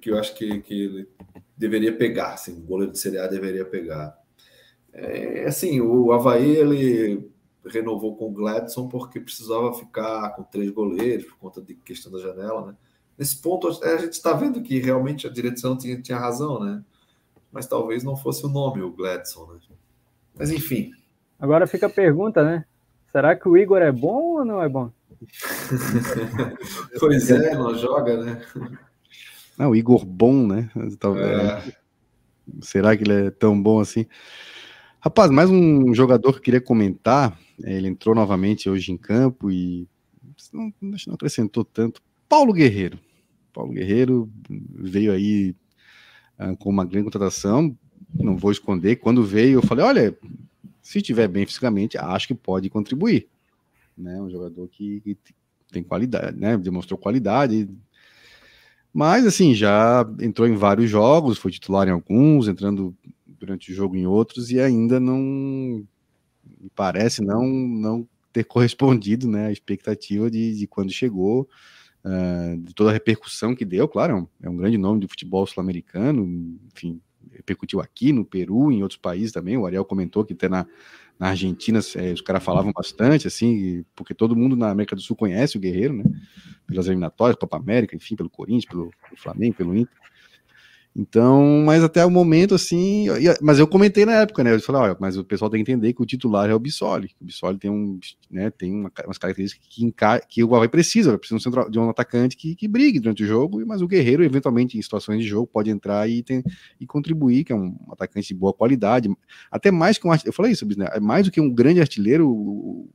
que eu acho que, que ele deveria pegar, assim, o goleiro de Série A deveria pegar. É, assim, o Havaí ele renovou com o Gladson porque precisava ficar com três goleiros por conta de questão da janela, né? Nesse ponto a gente está vendo que realmente a direção tinha, tinha razão, né? Mas talvez não fosse o nome o Gladson, né? Mas enfim, Agora fica a pergunta, né? Será que o Igor é bom ou não é bom? pois é, não joga, né? Não, o Igor bom, né? É. Será que ele é tão bom assim? Rapaz, mais um jogador que eu queria comentar. É, ele entrou novamente hoje em campo e não, não acrescentou tanto. Paulo Guerreiro. Paulo Guerreiro veio aí uh, com uma grande contratação. Não vou esconder. Quando veio, eu falei: olha, se estiver bem fisicamente, acho que pode contribuir. Né? Um jogador que, que tem qualidade, né? Demonstrou qualidade. Mas, assim, já entrou em vários jogos, foi titular em alguns, entrando durante o jogo em outros, e ainda não parece não, não ter correspondido né, à expectativa de, de quando chegou, uh, de toda a repercussão que deu. Claro, é um, é um grande nome do futebol sul-americano, enfim, repercutiu aqui no Peru, em outros países também. O Ariel comentou que até na, na Argentina é, os caras falavam bastante, assim, porque todo mundo na América do Sul conhece o Guerreiro, né? Pelas eliminatórias, Copa América, enfim, pelo Corinthians, pelo, pelo Flamengo, pelo Inter. Então, mas até o momento, assim, mas eu comentei na época, né? Eu falei, olha, mas o pessoal tem que entender que o titular é o Bissoli. O Bissoli tem, um, né, tem uma, umas características que, que o Havaí precisa, precisa um, centro, de um atacante que, que brigue durante o jogo, mas o Guerreiro, eventualmente, em situações de jogo, pode entrar e, tem, e contribuir, que é um atacante de boa qualidade. Até mais que um eu falei isso, né? mais do que um grande artilheiro,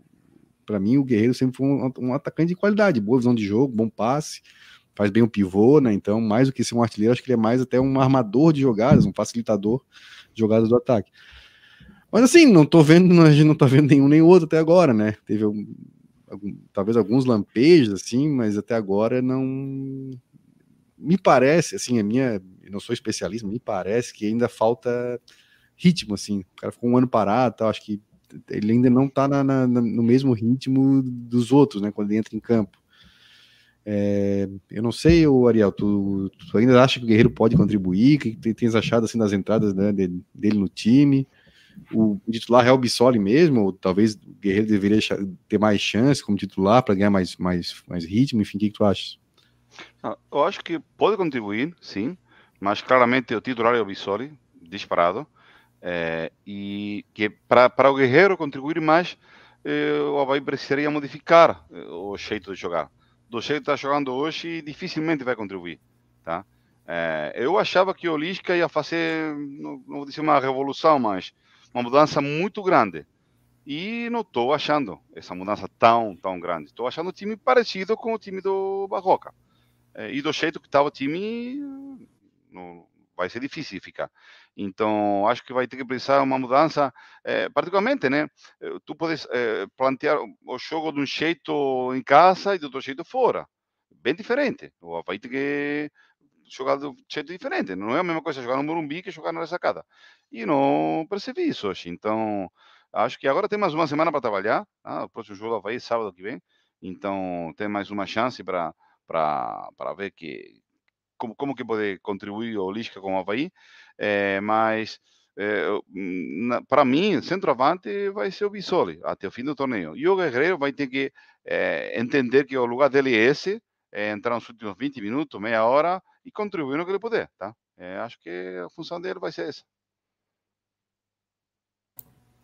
para mim, o Guerreiro sempre foi um, um atacante de qualidade, boa visão de jogo, bom passe faz bem o pivô, né? Então, mais do que ser um artilheiro, acho que ele é mais até um armador de jogadas, um facilitador de jogadas do ataque. Mas assim, não tô vendo, a gente não tá vendo nenhum nem outro até agora, né? Teve um, talvez alguns lampejos, assim, mas até agora não. Me parece, assim, a minha. Eu não sou especialista, me parece que ainda falta ritmo, assim. O cara ficou um ano parado, tal, acho que ele ainda não está na, na, no mesmo ritmo dos outros, né, quando ele entra em campo. É, eu não sei, o Ariel, tu, tu, ainda acha que o Guerreiro pode contribuir? O que tens achado assim das entradas né, dele, dele, no time? O, titular é o Bissoli mesmo? Talvez o Guerreiro deveria ter mais chance como titular para ganhar mais, mais, mais ritmo? Enfim, o que, que tu achas? Ah, eu acho que pode contribuir, sim, mas claramente o titular é o Bissoli, disparado. É, e que para o Guerreiro contribuir mais, eh, o Havaí precisaria modificar eh, o jeito de jogar do jeito que está jogando hoje, dificilmente vai contribuir, tá? É, eu achava que o Lisca ia fazer, não, não vou dizer uma revolução, mas uma mudança muito grande. E não estou achando essa mudança tão, tão grande. Estou achando o time parecido com o time do Barroca. É, e do jeito que estava o time, não, vai ser difícil ficar. Então, acho que vai ter que precisar uma mudança, é, particularmente, né? Eh, tu podes é, plantear o jogo de um jeito em casa e de outro jeito fora. Bem diferente. Vai ter que jogar de um jeito diferente. Não é a mesma coisa jogar no Morumbi que jogar na ressacada. E não percebi isso hoje. Então, acho que agora tem mais uma semana para trabalhar. Tá? O próximo jogo vai sábado que vem. Então, tem mais uma chance para para ver que como, como que pode contribuir o Lisca com o Havaí, é, mas é, para mim, centroavante vai ser o Bissoli até o fim do torneio. E o Guerreiro vai ter que é, entender que o lugar dele é esse, é entrar nos últimos 20 minutos, meia hora e contribuir no que ele puder, tá? acho que a função dele vai ser essa.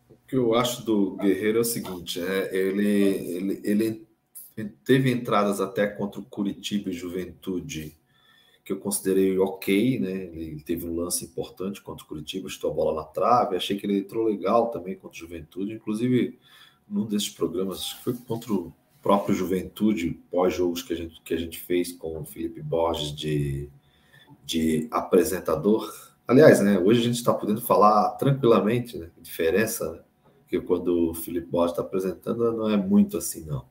O que eu acho do Guerreiro é o seguinte, é, ele, ele, ele teve entradas até contra o Curitiba e Juventude que eu considerei ok, né? Ele teve um lance importante contra o Curitiba, estou a bola na trave, achei que ele entrou legal também contra o Juventude, inclusive num desses programas, acho que foi contra o próprio Juventude, pós-jogos que a gente, que a gente fez com o Felipe Borges de, de apresentador. Aliás, né, hoje a gente está podendo falar tranquilamente, né? Diferença, né? Porque quando o Felipe Borges está apresentando, não é muito assim, não.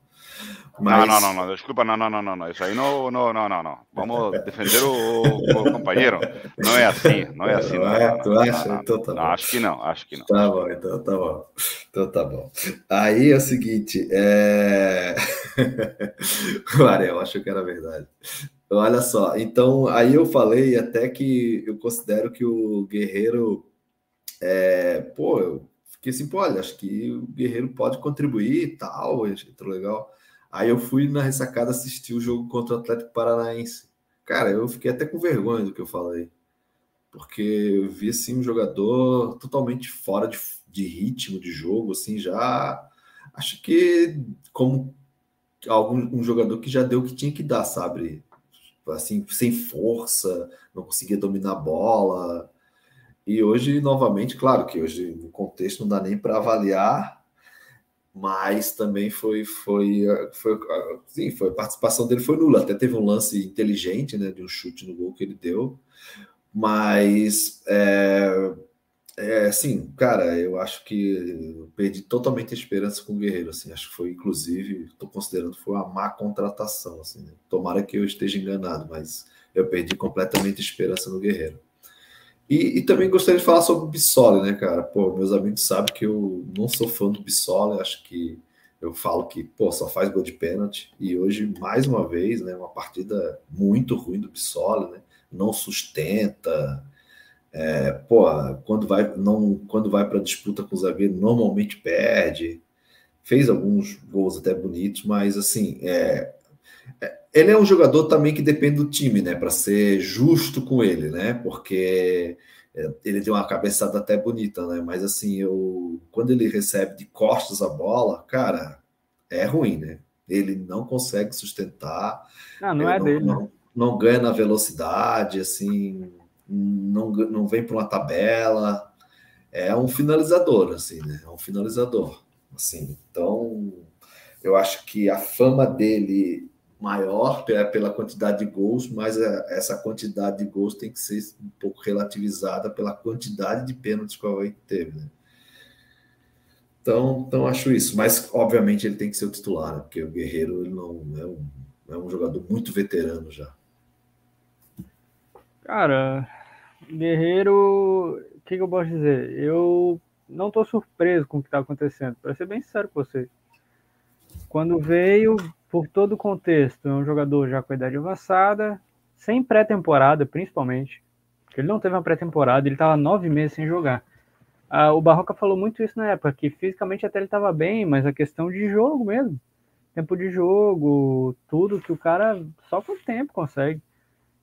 Mas... No, no, no, desculpa, no, no, no, no, eso ahí no, no, no, no, no. Vamos defender o, o companheiro. Não é assim, não é assim. Não, não, é, tu acha? então tá bom. Acho que não, acho que não. Tá bom, então tá bom. Então tá bom. Aí é o seguinte, é... o Ariel achou que era verdade. Olha só, então aí eu falei até que eu considero que o Guerreiro, é, pô, eu fiquei assim, pô, olha, acho que o Guerreiro pode contribuir e tal, achei legal. Aí eu fui na ressacada assistir o jogo contra o Atlético Paranaense. Cara, eu fiquei até com vergonha do que eu falei. Porque eu vi assim um jogador totalmente fora de, de ritmo de jogo, assim, já acho que como algum um jogador que já deu o que tinha que dar, sabe? Assim, sem força, não conseguia dominar a bola. E hoje, novamente, claro que hoje no contexto não dá nem para avaliar mas também foi foi foi sim, foi a participação dele foi nula. Até teve um lance inteligente né de um chute no gol que ele deu. Mas é, é assim cara eu acho que perdi totalmente a esperança com o Guerreiro assim. Acho que foi inclusive estou considerando foi uma má contratação assim né? tomara que eu esteja enganado mas eu perdi completamente a esperança no Guerreiro e, e, também gostaria de falar sobre o Bissoli, né, cara? Pô, meus amigos sabem que eu não sou fã do Bissoli, acho que eu falo que, pô, só faz gol de pênalti. E hoje, mais uma vez, né, uma partida muito ruim do Bissoli, né? Não sustenta. É, pô, quando vai, não, quando vai para disputa com o zagueiro, normalmente perde. Fez alguns gols até bonitos, mas assim, é, ele é um jogador também que depende do time, né? Para ser justo com ele, né? Porque é, ele tem uma cabeçada até bonita, né? Mas assim, eu, quando ele recebe de costas a bola, cara, é ruim, né? Ele não consegue sustentar. Ah, não, não é não, dele. Não, não ganha na velocidade, assim, não, não vem para uma tabela. É um finalizador, assim, né? É um finalizador, assim. Então, eu acho que a fama dele maior pela quantidade de gols, mas é, essa quantidade de gols tem que ser um pouco relativizada pela quantidade de pênaltis que o Havaí teve. Né? Então, então acho isso. Mas, obviamente, ele tem que ser o titular, né? porque o Guerreiro ele não é um, é um jogador muito veterano já. Cara, Guerreiro, o que, que, eu posso dizer? Eu não estou surpreso com o que está acontecendo, para ser bem sincero com vocês. Quando veio, por todo o contexto, é um jogador já com a idade avançada, sem pré-temporada, principalmente. Ele não teve uma pré-temporada, ele estava nove meses sem jogar. Ah, o Barroca falou muito isso na época, que fisicamente até ele estava bem, mas a questão de jogo mesmo. Tempo de jogo, tudo que o cara só com o tempo consegue.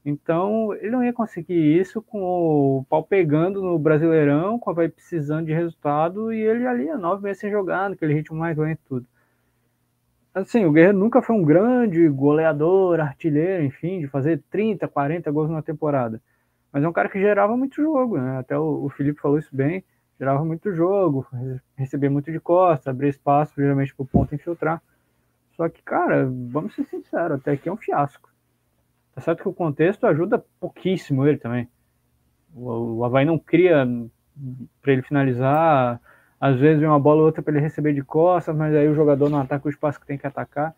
Então, ele não ia conseguir isso com o pau pegando no Brasileirão, com a vai precisando de resultado, e ele ali nove meses sem jogar, naquele ritmo mais lento tudo. Assim, o Guerreiro nunca foi um grande goleador, artilheiro, enfim, de fazer 30, 40 gols na temporada. Mas é um cara que gerava muito jogo, né? Até o, o Felipe falou isso bem gerava muito jogo, recebia muito de costa, abria espaço geralmente para o ponto infiltrar. Só que, cara, vamos ser sinceros, até aqui é um fiasco. Tá certo que o contexto ajuda pouquíssimo ele também. O, o Havaí não cria para ele finalizar, às vezes vem uma bola ou outra para ele receber de costas, mas aí o jogador não ataca o espaço que tem que atacar.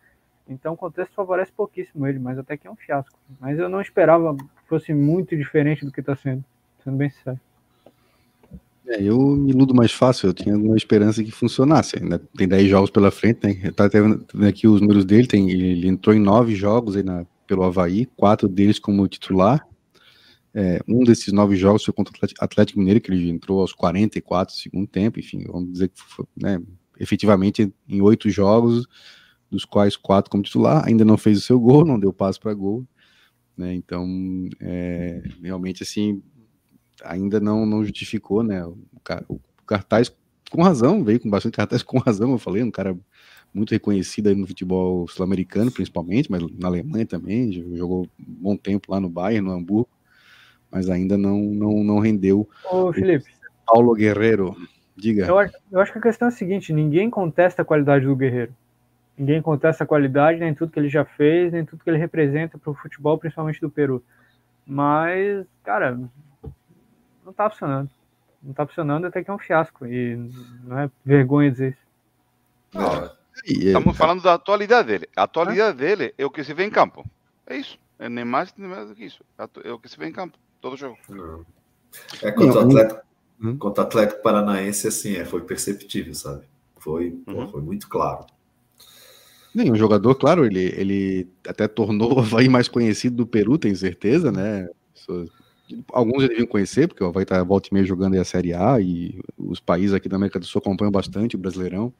Então o contexto favorece pouquíssimo ele, mas até que é um fiasco. Mas eu não esperava que fosse muito diferente do que está sendo, sendo bem sincero. É, eu me iludo mais fácil, eu tinha alguma esperança que funcionasse. Tem 10 jogos pela frente, né? Tá vendo aqui os números dele, tem, ele entrou em 9 jogos aí na, pelo Havaí, quatro deles como titular. É, um desses nove jogos foi contra o Atlético Mineiro, que ele entrou aos 44 do segundo tempo, enfim, vamos dizer que foi, né, efetivamente em oito jogos, dos quais quatro como titular, ainda não fez o seu gol, não deu passo para gol, né, então, é, realmente, assim, ainda não, não justificou, né? O, o, cartaz, com razão, veio com bastante cartaz com razão, eu falei, um cara muito reconhecido no futebol sul-americano, principalmente, mas na Alemanha também, jogou um bom tempo lá no Bayern, no Hamburgo, mas ainda não, não, não rendeu. Ô, Felipe. Paulo Guerreiro, diga. Eu acho, eu acho que a questão é a seguinte: ninguém contesta a qualidade do Guerreiro. Ninguém contesta a qualidade, nem tudo que ele já fez, nem tudo que ele representa para o futebol, principalmente do Peru. Mas, cara, não tá funcionando. Não tá funcionando até que é um fiasco. E não é vergonha dizer isso. Não, Estamos falando da atualidade dele. A atualidade dele é o que se vê em campo. É isso. É nem mais nem menos do que isso. É o que se vê em campo. Todo jogo. Não. É contra o Atlético, hum? contra o Atlético Paranaense, assim, é, foi perceptível, sabe? Foi, uhum. foi muito claro. Nem um jogador, claro, ele, ele até tornou o Havaí mais conhecido do Peru, tenho certeza, né? alguns deviam conhecer, porque o Havaí tá volta e meia jogando aí a Série A e os países aqui da América do Sul acompanham bastante o Brasileirão,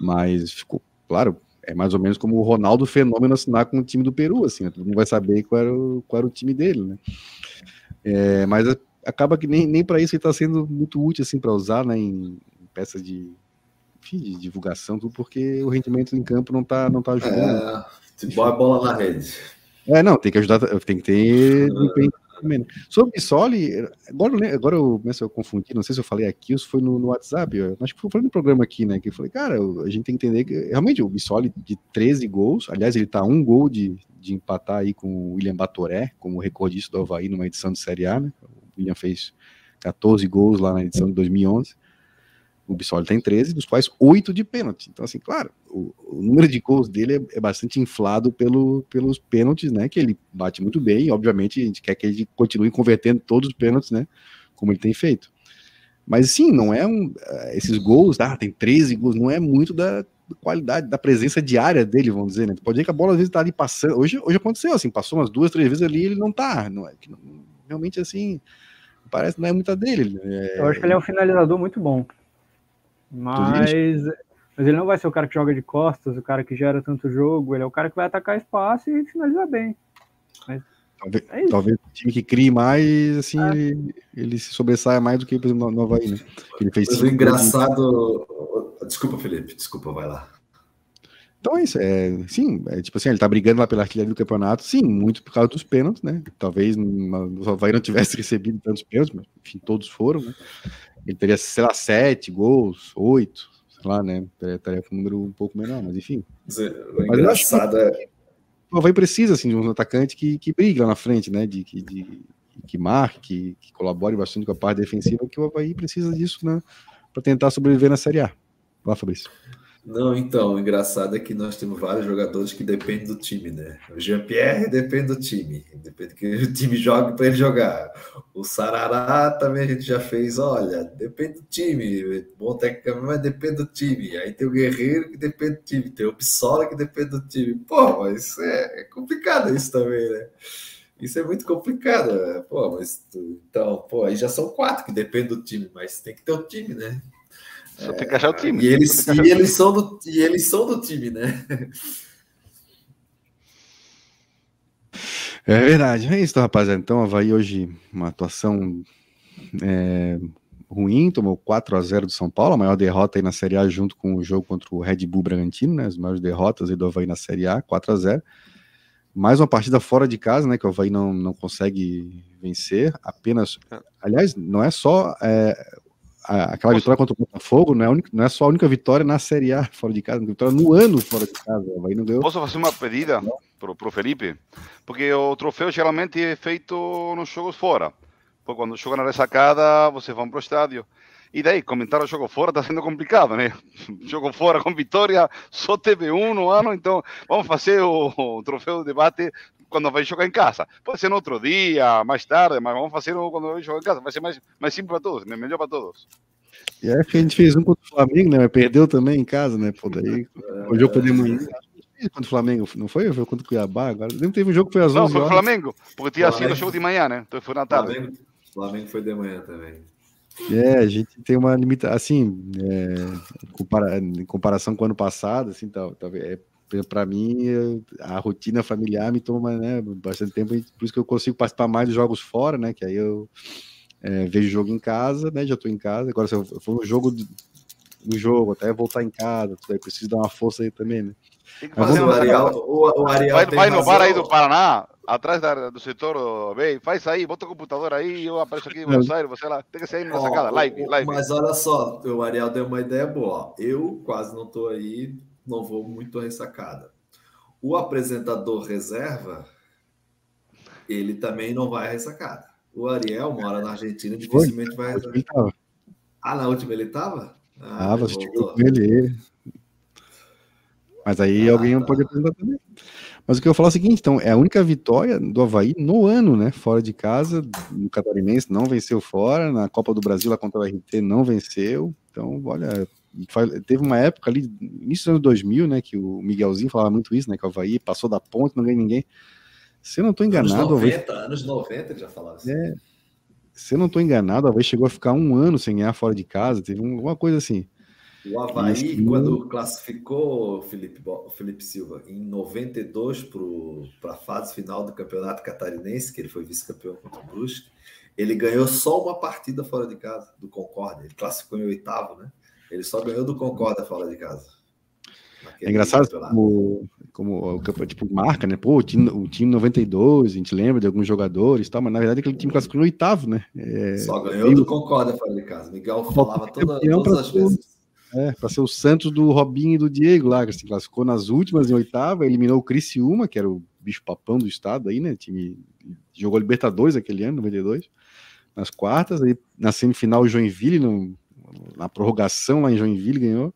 mas ficou, claro, é mais ou menos como o Ronaldo Fenômeno assinar com o time do Peru, assim, né? todo mundo vai saber qual era o, qual era o time dele, né? É, mas acaba que nem, nem para isso ele está sendo muito útil, assim, para usar, né, em, peças de, enfim, de divulgação, tudo porque o rendimento em campo não está não tá ajudando. É, bola na rede. É, não, tem que ajudar, tem que ter Sobre o Bissoli, agora, agora eu começo a confundir, não sei se eu falei aqui ou se foi no, no WhatsApp, eu, acho que foi no programa aqui, né? Que eu falei, cara, a gente tem que entender que realmente o Bissoli de 13 gols, aliás, ele tá um gol de, de empatar aí com o William Batoré, como recordista do Havaí numa edição de Série A, né? O William fez 14 gols lá na edição de 2011. O Bissoli tem 13, dos quais 8 de pênalti. Então, assim, claro, o, o número de gols dele é, é, bastante inflado pelo, pelos pênaltis, né? Que ele bate muito bem, e obviamente a gente quer que ele continue convertendo todos os pênaltis, né? Como ele tem feito. Mas sim, não é um. Eh, esses gols, ah, tem 13 gols, não é muito da qualidade, da presença diária dele, vamos dizer, né? Pode ver que a bola às vezes tá ali passando. Hoje, hoje aconteceu, assim, passou umas duas, três vezes ali ele não tá. Não é, realmente assim, parece não é muita dele. É... Eu acho que ele é um finalizador muito bom. Mas, mas ele não vai ser o cara que joga de costas, o cara que gera tanto jogo, ele é o cara que vai atacar espaço e finalizar bem. Mas talvez, é talvez o time que crie mais, assim, é. ele, ele, se sobressaia mais do que, por exemplo, no Havaí, né? Ele fez mas o engraçado. De... Desculpa, Felipe, desculpa, vai lá. Então é isso, é, sim, é, tipo assim, ele tá brigando lá pela artilharia do campeonato, sim, muito por causa dos pênaltis, né? Talvez o Havaí não tivesse recebido tantos pênaltis, mas enfim, todos foram, né? Ele teria, sei lá, sete gols, oito, sei lá, né? Teria um número um pouco menor, mas enfim. O mas engraçado é. O Havaí precisa, assim, de um atacante que, que brigue lá na frente, né? De, de, de que marque, que, que, colabore bastante com a parte defensiva, que o Havaí precisa disso, né? Para tentar sobreviver na Série A. Lá, Fabrício. Não, então, o engraçado é que nós temos vários jogadores que dependem do time, né? O Jean-Pierre depende do time, depende que o time jogue para ele jogar. O Sarará também a gente já fez, olha, depende do time, bom tecnicamente, mas depende do time. Aí tem o Guerreiro que depende do time, tem o Pissola que depende do time. Pô, mas é, é complicado isso também, né? Isso é muito complicado, né? pô, mas então, pô, aí já são quatro que dependem do time, mas tem que ter o time, né? Só tem que achar o time. E eles, e eles, são, do, e eles são do time, né? É verdade. É isso, rapaziada. Então, Havaí hoje, uma atuação é, ruim, tomou 4 a 0 do São Paulo, a maior derrota aí na Série A, junto com o jogo contra o Red Bull Bragantino, né? As maiores derrotas aí do Havaí na Série A, 4 a 0 Mais uma partida fora de casa, né? Que o Havaí não, não consegue vencer. Apenas. Aliás, não é só é, aquela Posso... vitória contra o Botafogo não é, única, não é, só a única vitória na Série A fora de casa, vitória no ano fora de casa. Aí não deu. Posso fazer uma pedida para o Felipe? Porque o troféu geralmente é feito nos jogos fora. Porque quando joga na ressacada, vocês vão para o estádio. E daí, comentar o jogo fora está sendo complicado, né? Jogo fora com vitória, só teve um no ano, então vamos fazer o, o troféu de debate quando vai jogar em casa. Pode ser no outro dia, mais tarde, mas vamos fazer quando vai jogar em casa. Vai ser mais, mais simples para todos, né? melhor para todos. E é que a gente fez um contra o Flamengo, né? Mas perdeu também em casa, né? Pô, daí o jogo foi de manhã. Contra o Flamengo, não foi? Foi contra o Cuiabá agora. Lembro teve um jogo que foi às 11 Não, foi o Flamengo, porque tinha sido o jogo de manhã, né? Então foi na tarde. Flamengo, Flamengo foi de manhã também. É, a gente tem uma limitação, assim, é, compara em comparação com o ano passado, assim, tal, talvez é para mim, a rotina familiar me toma né, bastante tempo, por isso que eu consigo participar mais dos jogos fora, né? Que aí eu é, vejo o jogo em casa, né? Já estou em casa. Agora, se eu for no jogo, no jogo, até voltar em casa, aí preciso dar uma força aí também, né? Tem que fazer o Ariel, o, o Ariel vai, vai no bar aí do Paraná, atrás da, do setor bem, faz aí, bota o computador aí, eu apareço aqui em Buenos Aires, você lá, tem que sair na sacada, live, live. Mas olha só, o Ariel deu uma ideia boa. Eu quase não estou aí não vou muito ressacada. O apresentador reserva, ele também não vai ressacada. O Ariel mora na Argentina, dificilmente vai ressacada. Ah, na última ele estava? Ah, ah você chegou com ele. Mas aí ah, alguém tá. pode apresentar também. Mas o que eu falo é o seguinte, então, é a única vitória do Havaí no ano, né? Fora de casa, no Catarinense não venceu fora, na Copa do Brasil lá contra o RT não venceu. Então, olha, teve uma época ali, início dos anos 2000, né, que o Miguelzinho falava muito isso, né, que o Havaí passou da ponte, não ganha ninguém. Se eu não estou enganado... Anos 90, Havaí... anos 90 ele já falava assim. É, se eu não estou enganado, o Havaí chegou a ficar um ano sem ganhar fora de casa, teve uma coisa assim. O Havaí, quando classificou Felipe, Felipe Silva em 92 para a fase final do Campeonato Catarinense, que ele foi vice-campeão contra o Brusque, ele ganhou só uma partida fora de casa, do Concórdia. Ele classificou em oitavo, né? Ele só ganhou do Concorda fora de casa. É engraçado como, como o campo tipo, marca, né? Pô, o time, o time 92, a gente lembra de alguns jogadores e tal, mas na verdade aquele time classificou no oitavo, né? É, Só ganhou do Concorda fora de casa. Miguel falava toda, todas as vezes. É, para ser o Santos do Robinho e do Diego lá, que se classificou nas últimas em oitava, eliminou o Criciúma, que era o bicho papão do estado aí, né? time jogou Libertadores aquele ano, 92, nas quartas, aí na semifinal o Joinville no, na prorrogação lá em Joinville, ganhou.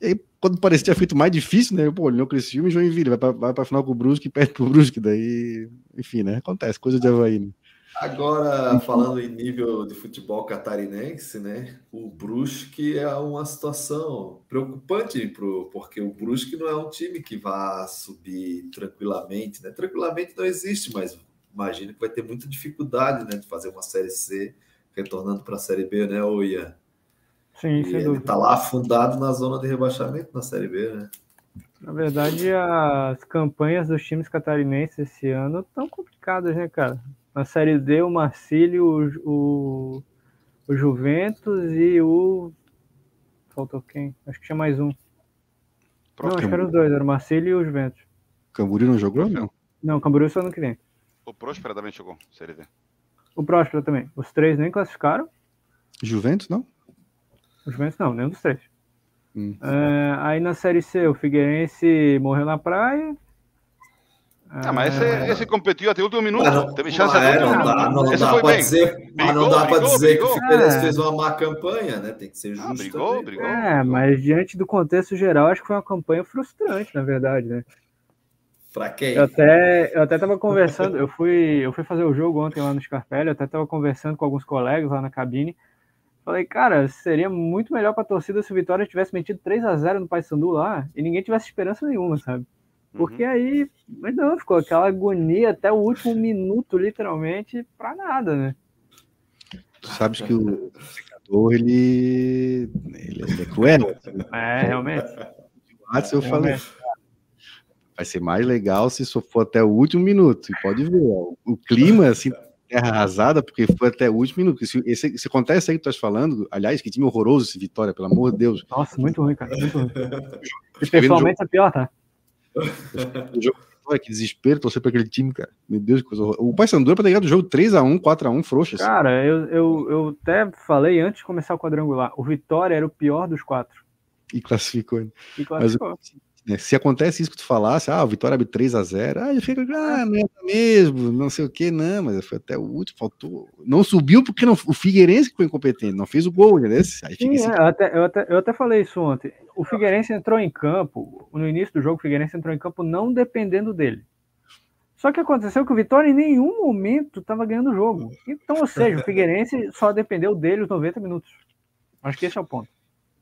E aí, quando parecia feito mais difícil, né? Pô, ele não cresceu em Joinville, vai para vai pra final com o Brusque e perde pro Brusque, daí, enfim, né? Acontece, coisa de Havaí, né? Agora, falando em nível de futebol catarinense, né? O Brusque é uma situação preocupante, pro, porque o Brusque não é um time que vá subir tranquilamente, né? Tranquilamente não existe, mas imagino que vai ter muita dificuldade, né? De fazer uma Série C retornando para a Série B, né, o Ian? Sim, e ele está lá afundado na zona de rebaixamento na Série B, né? Na verdade, as campanhas dos times catarinenses esse ano estão complicadas, né, cara? Na Série D, o Marcílio, o, o, Juventus e o. Faltou quem? Acho que tinha mais um. Não, acho que eram os dois, era o Marcílio e o Juventus. Camboriú não jogou, não? Não, Camboriú só no que vem. O Próspera também jogou, Série D. O Próspera também. Os três nem classificaram. Juventus, não? O Juventus não, nenhum dos três. Hum. É, aí na Série C, o Figueirense morreu na praia. Ah, mas esse, Ah, esse competiu até o último minuto. Não, Teve chance até é, o último não dá, minuto. não dá bem. dizer, não Brigou, dá pra brigou, dizer que o brigou. Figueirense Ah. fez uma má campanha, né? Tem que ser Ah, justo. brigou, também. brigou. É, mas diante do contexto geral, acho que foi uma campanha frustrante, na verdade, né? Pra quem? Eu até, eu até tava conversando, eu fui, eu fui fazer o jogo ontem lá no Scarpelli, eu até tava conversando com alguns colegas lá na cabine. Falei, cara, seria muito melhor pra torcida se o Vitória tivesse metido 3 a 0 no Paysandu lá e ninguém tivesse esperança nenhuma, sabe? Porque Uhum. aí, mas não, ficou aquela agonia até o último minuto, literalmente, pra nada, né? Tu sabes que o secador, ele, ele é cruel. É, realmente. Antes eu falei, vai ser mais legal se só for até o último minuto. E pode ver, ó, o clima, assim, terra arrasada, porque foi até o último minuto. Se, esse, se acontece aí que tu estás falando, aliás, que time horroroso esse Vitória, pelo amor de Deus. Nossa, muito ruim, cara, muito ruim. Pessoalmente é pior, tá? O jogo, que desespero torcer para aquele time, cara. Meu Deus, que coisa horrorosa. O Paysandu é pra ter ganhado o jogo 3x1, 4x1, frouxo. assim. Cara, eu, eu, eu até falei antes de começar o quadrangular, o Vitória era o pior dos quatro. E classificou. ainda. E Mas classificou. né, Se acontece isso que tu falasse, ah, o Vitória abre 3x0, ah, ele fica, ah, não é mesmo, não sei o que, não, mas foi até o último, faltou. Não subiu porque não, o Figueirense que foi incompetente, não fez o gol, entendeu? Aí Sim, esse é, eu, até, eu, até, eu até falei isso ontem. O Figueirense entrou em campo, no início do jogo, o Figueirense entrou em campo não dependendo dele. Só que aconteceu que o Vitória em nenhum momento estava ganhando o jogo. Então, ou seja, o Figueirense só dependeu dele os 90 minutos. Acho que esse é o ponto.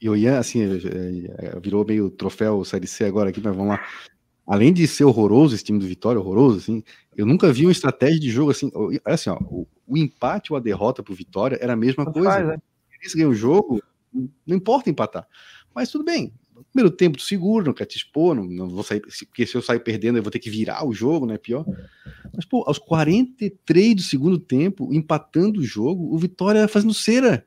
E o Ian, assim, é, é, virou meio troféu Série C agora aqui, mas vamos lá. Além de ser horroroso, esse time do Vitória, horroroso, assim, eu nunca vi uma estratégia de jogo assim. Olha assim, ó, o, o empate ou a derrota pro Vitória era a mesma Tanto coisa. faz, né? Eles ganham o jogo, não importa empatar. Mas tudo bem. Primeiro tempo tu segura, não quer te expor, não, não vou sair, porque se eu sair perdendo eu vou ter que virar o jogo, né? Pior. Mas, pô, aos 43 do segundo tempo, empatando o jogo, o Vitória fazendo cera,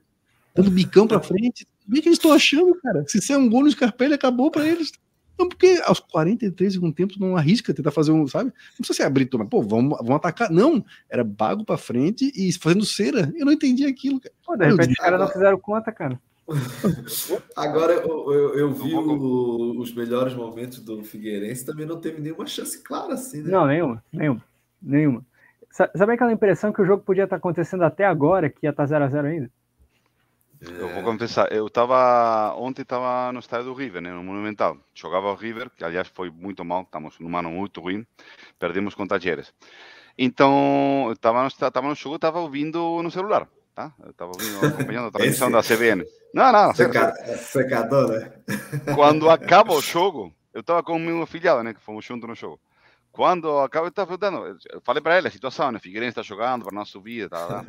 dando bicão pra frente. O que eles estão achando, cara? Se ser um gol no Scarpelli, acabou pra eles. Não, porque aos 43 do segundo tempo não arrisca tentar fazer um, sabe? Não precisa ser abrir, mas, pô, vamos, vamos atacar. Não, era bago pra frente e fazendo cera. Eu não entendi aquilo, cara. Pô, de repente os caras não fizeram conta, cara. Agora eu, eu, eu vi o- os melhores momentos do Figueirense, também não teve nenhuma chance clara assim, né? Não, nenhuma, nenhuma, nenhuma. Sa- Sabe aquela impressão que o jogo podia estar acontecendo até agora, que ia estar 0x0 ainda? Eu vou confessar, eu estava ontem estava no estádio do River, né, no Monumental. Jogava o River, que aliás foi muito mal, estamos num ano muito ruim, perdemos com Tajeres. Então, eu estava no, estava no jogo, estava ouvindo no celular, tá? Eu estava ouvindo, acompanhando a transmissão da CBN. Não, não, Seca- é secador, né? quando acaba o jogo, eu estava com o meu afilhado, né, que fomos juntos no jogo. Quando acaba, eu estava perguntando, eu falei para ele a situação, né, Figueirense está jogando para não subir, tá, tá.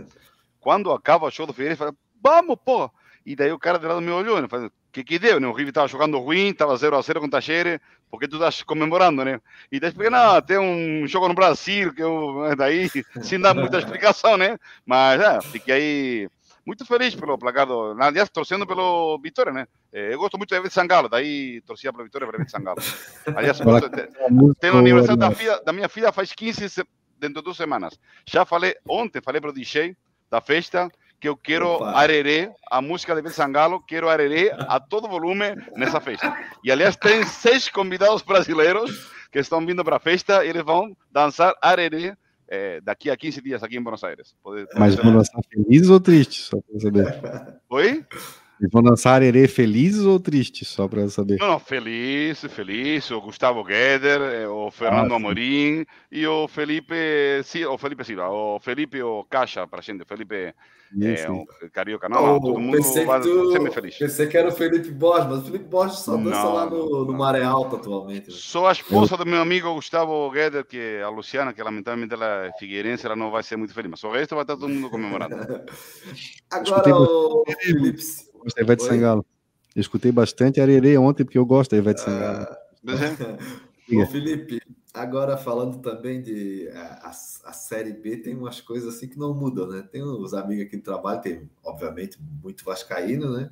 Quando acaba o show do Figueirense, eu falei, vamos, pô! E daí o cara de lado me olhou, né, falou, que que deu, né, o River estava jogando ruim, estava 0 a 0 com o Tacheres, por que tu estás comemorando, né? E daí expliquei, não, tem um jogo no Brasil, que eu, daí, sem dar muita explicação, né? Mas, é, fiquei aí muito feliz pelo placar do, aliás, torcendo pelo Vitória, né? Eh, Eu gosto muito de David Sangalo, daí torcia pela Vitória para David Sangalo. Aliás, tem o aniversário da, filha, da minha filha faz 15 se- dentro de duas semanas. Já falei ontem, falei para o DJ da festa que eu quero Opa. arerê, a música de David Sangalo, quero arerê a todo volume nessa festa. E aliás, tem seis convidados brasileiros que estão vindo para a festa e eles vão dançar arerê eh, daqui a 15 dias aqui em Buenos Aires. Pode- pode Mas vão dançar felizes ou tristes? Só pra saber. Oi? Eles vão dançar arerê felizes ou tristes? Só pra saber. Não, não, feliz, feliz. O Gustavo Gueder, eh, o Fernando Ah. Amorim e o Felipe, o Felipe Silva, o Felipe o Caixa para a gente, o Felipe é, o Carioca. Não, não, todo mundo pensei, vai tu, ser muito feliz. pensei que era o Felipe Borges, mas o Felipe Borges só dança Não, lá no, no. Maré Alta atualmente. né? Só a esposa do meu amigo Gustavo Gueder, que é a Luciana, que lamentavelmente ela é figueirense, ela não vai ser muito feliz, mas o resto vai estar todo mundo comemorando. Agora, o Felipe. Gosto da Ivete Oi? Sangalo. Eu escutei bastante arerê ontem porque eu gosto da Ivete Sangalo. Mas é, Felipe, agora falando também de a, a- a Série B, tem umas coisas assim que não mudam, né? Tem os amigos aqui do trabalho, tem, obviamente, muito vascaíno, né?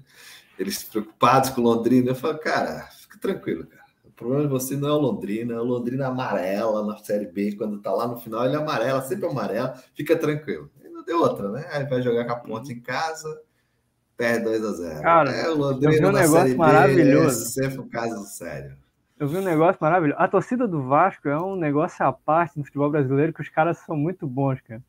Eles preocupados com Londrina. Eu falo, cara, fica tranquilo, cara. O problema de você não é o Londrina, é o Londrina amarela na Série B, quando tá lá no final, ele é amarela, sempre amarela, fica tranquilo. E não deu outra, né? Aí vai jogar com a ponte em casa, perde 2 a 0 Cara, é, o eu vi Londrina um negócio maravilhoso. é sempre um caso sério. Eu vi um negócio maravilhoso. A torcida do Vasco é um negócio à parte no futebol brasileiro que os caras são muito bons, cara.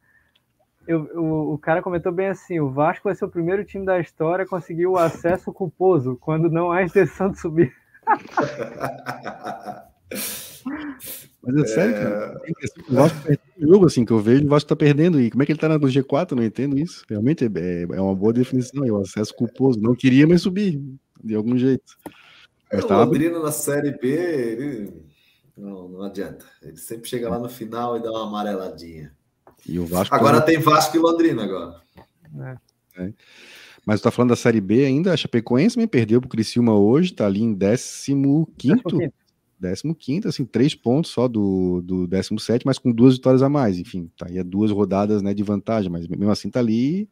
Eu, o, o cara comentou bem assim: o Vasco vai ser o primeiro time da história a conseguir o acesso culposo, quando não há intenção de subir. Mas é sério, cara. O Vasco perdeu o jogo, assim, que eu vejo, o Vasco tá perdendo. E como é que ele tá no G4? Eu não entendo isso. Realmente é, é uma boa definição. É o acesso culposo. Não queria, mas subir, de algum jeito. Mas o tava... Londrina na Série B, ele... não, não adianta. Ele sempre chega lá no final e dá uma amareladinha. E o Vasco agora tem Vasco e Londrina agora. É. É. Mas tu tá falando da Série B ainda, a Chapecoense também perdeu pro Criciúma hoje, tá ali em 15 quinto. 15 assim, três pontos só do, do 17, mas com duas vitórias a mais. Enfim, tá aí duas rodadas né, de vantagem, mas mesmo assim tá ali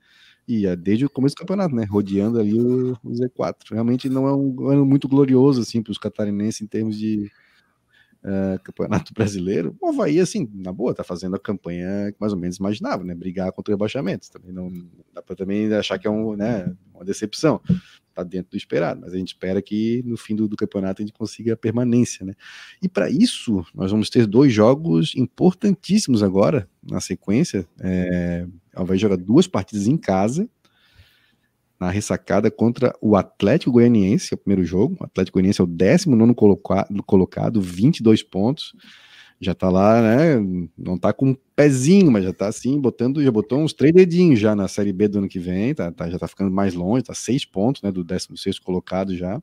e é desde o começo do campeonato, né? Rodeando ali o, o Z4. Realmente não é um ano muito glorioso assim para os catarinenses em termos de uh, campeonato brasileiro. O Havaí, assim, na boa, tá fazendo a campanha que mais ou menos imaginava, né? Brigar contra o rebaixamento. Também não dá para também achar que é um, né, uma decepção está dentro do esperado, mas a gente espera que no fim do, do campeonato a gente consiga a permanência, né? E para isso, nós vamos ter dois jogos importantíssimos agora, na sequência. É, ela vai jogar duas partidas em casa, na ressacada contra o Atlético Goianiense, é o primeiro jogo. O Atlético Goianiense é o 19 colocado, colocado 22 pontos já tá lá, né? Não tá com um pezinho, mas já tá assim, botando, já botou uns três dedinhos já na Série B do ano que vem, tá, tá já tá ficando mais longe, tá seis pontos, né? Do 16 colocado já,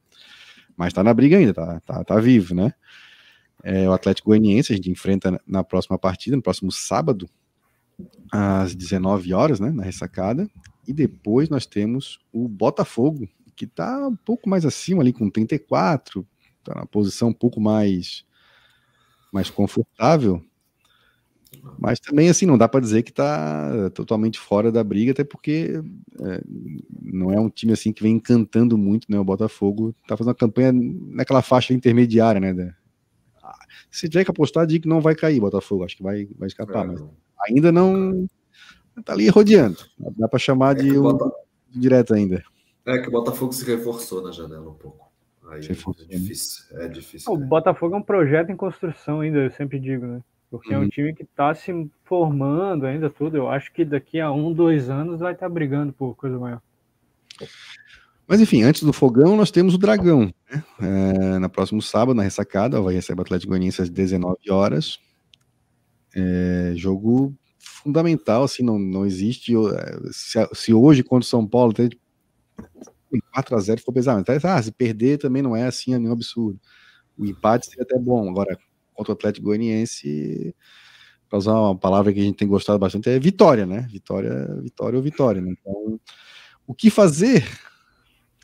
mas tá na briga ainda, tá, tá, tá vivo, né? É, o Atlético Goianiense a gente enfrenta na próxima partida, no próximo sábado, às 19 horas, né? Na ressacada, e depois nós temos o Botafogo, que tá um pouco mais acima ali, com 34, tá na posição um pouco mais mais confortável. Mas também, assim, não dá para dizer que está totalmente fora da briga, até porque é, não é um time assim que vem encantando muito, né? O Botafogo está fazendo uma campanha naquela faixa intermediária, né? Se tiver que apostar, digo que não vai cair Botafogo, acho que vai, vai escapar, é, mas ainda não está ali rodeando. Dá para chamar é de um Bota... direto ainda. É que o Botafogo se reforçou na janela um pouco. Aí é difícil. É difícil o Botafogo é um projeto em construção ainda, eu sempre digo, né? Porque uhum. é um uhum. time que está se formando ainda tudo. Eu acho que daqui a um, dois anos vai estar tá brigando por coisa maior. Mas enfim, antes do fogão, nós temos o Dragão. Né? É, na próximo sábado, na ressacada, vai receber o Atlético Goianiense às 19 horas. É, jogo fundamental, assim, não, não existe. Se, se hoje contra o São Paulo tem 4 a 0 ficou pesado. Então, ah, se perder também não é assim, é nenhum absurdo. O empate seria até bom. Agora, contra o Atlético Goianiense, para usar uma palavra que a gente tem gostado bastante, é vitória, né? Vitória, vitória ou vitória. Né? Então, o que fazer,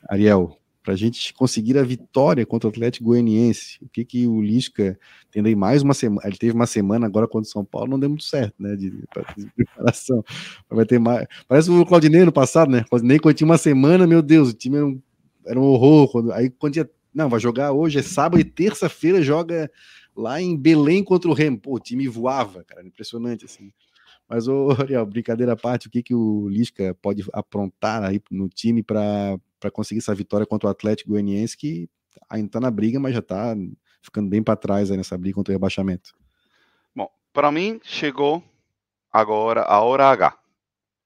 Ariel, para a gente conseguir a vitória contra o Atlético Goianiense. O que que o Lisca tendo aí mais uma semana, ele teve uma semana agora contra o São Paulo, não deu muito certo, né, de, de preparação. Vai ter mais, parece o Claudinei no passado, né, Claudinei quando tinha uma semana, meu Deus, o time era um, era um horror, quando, aí quando tinha, não, vai jogar hoje, é sábado e terça-feira joga lá em Belém contra o Remo, pô, o time voava, cara, impressionante, assim. Mas, ô, Ariel, brincadeira à parte, o que, que o Lisca pode aprontar aí no time para conseguir essa vitória contra o Atlético Goianiense, que ainda está na briga, mas já está ficando bem para trás nessa briga contra o rebaixamento? Bom, para mim, chegou agora a hora H.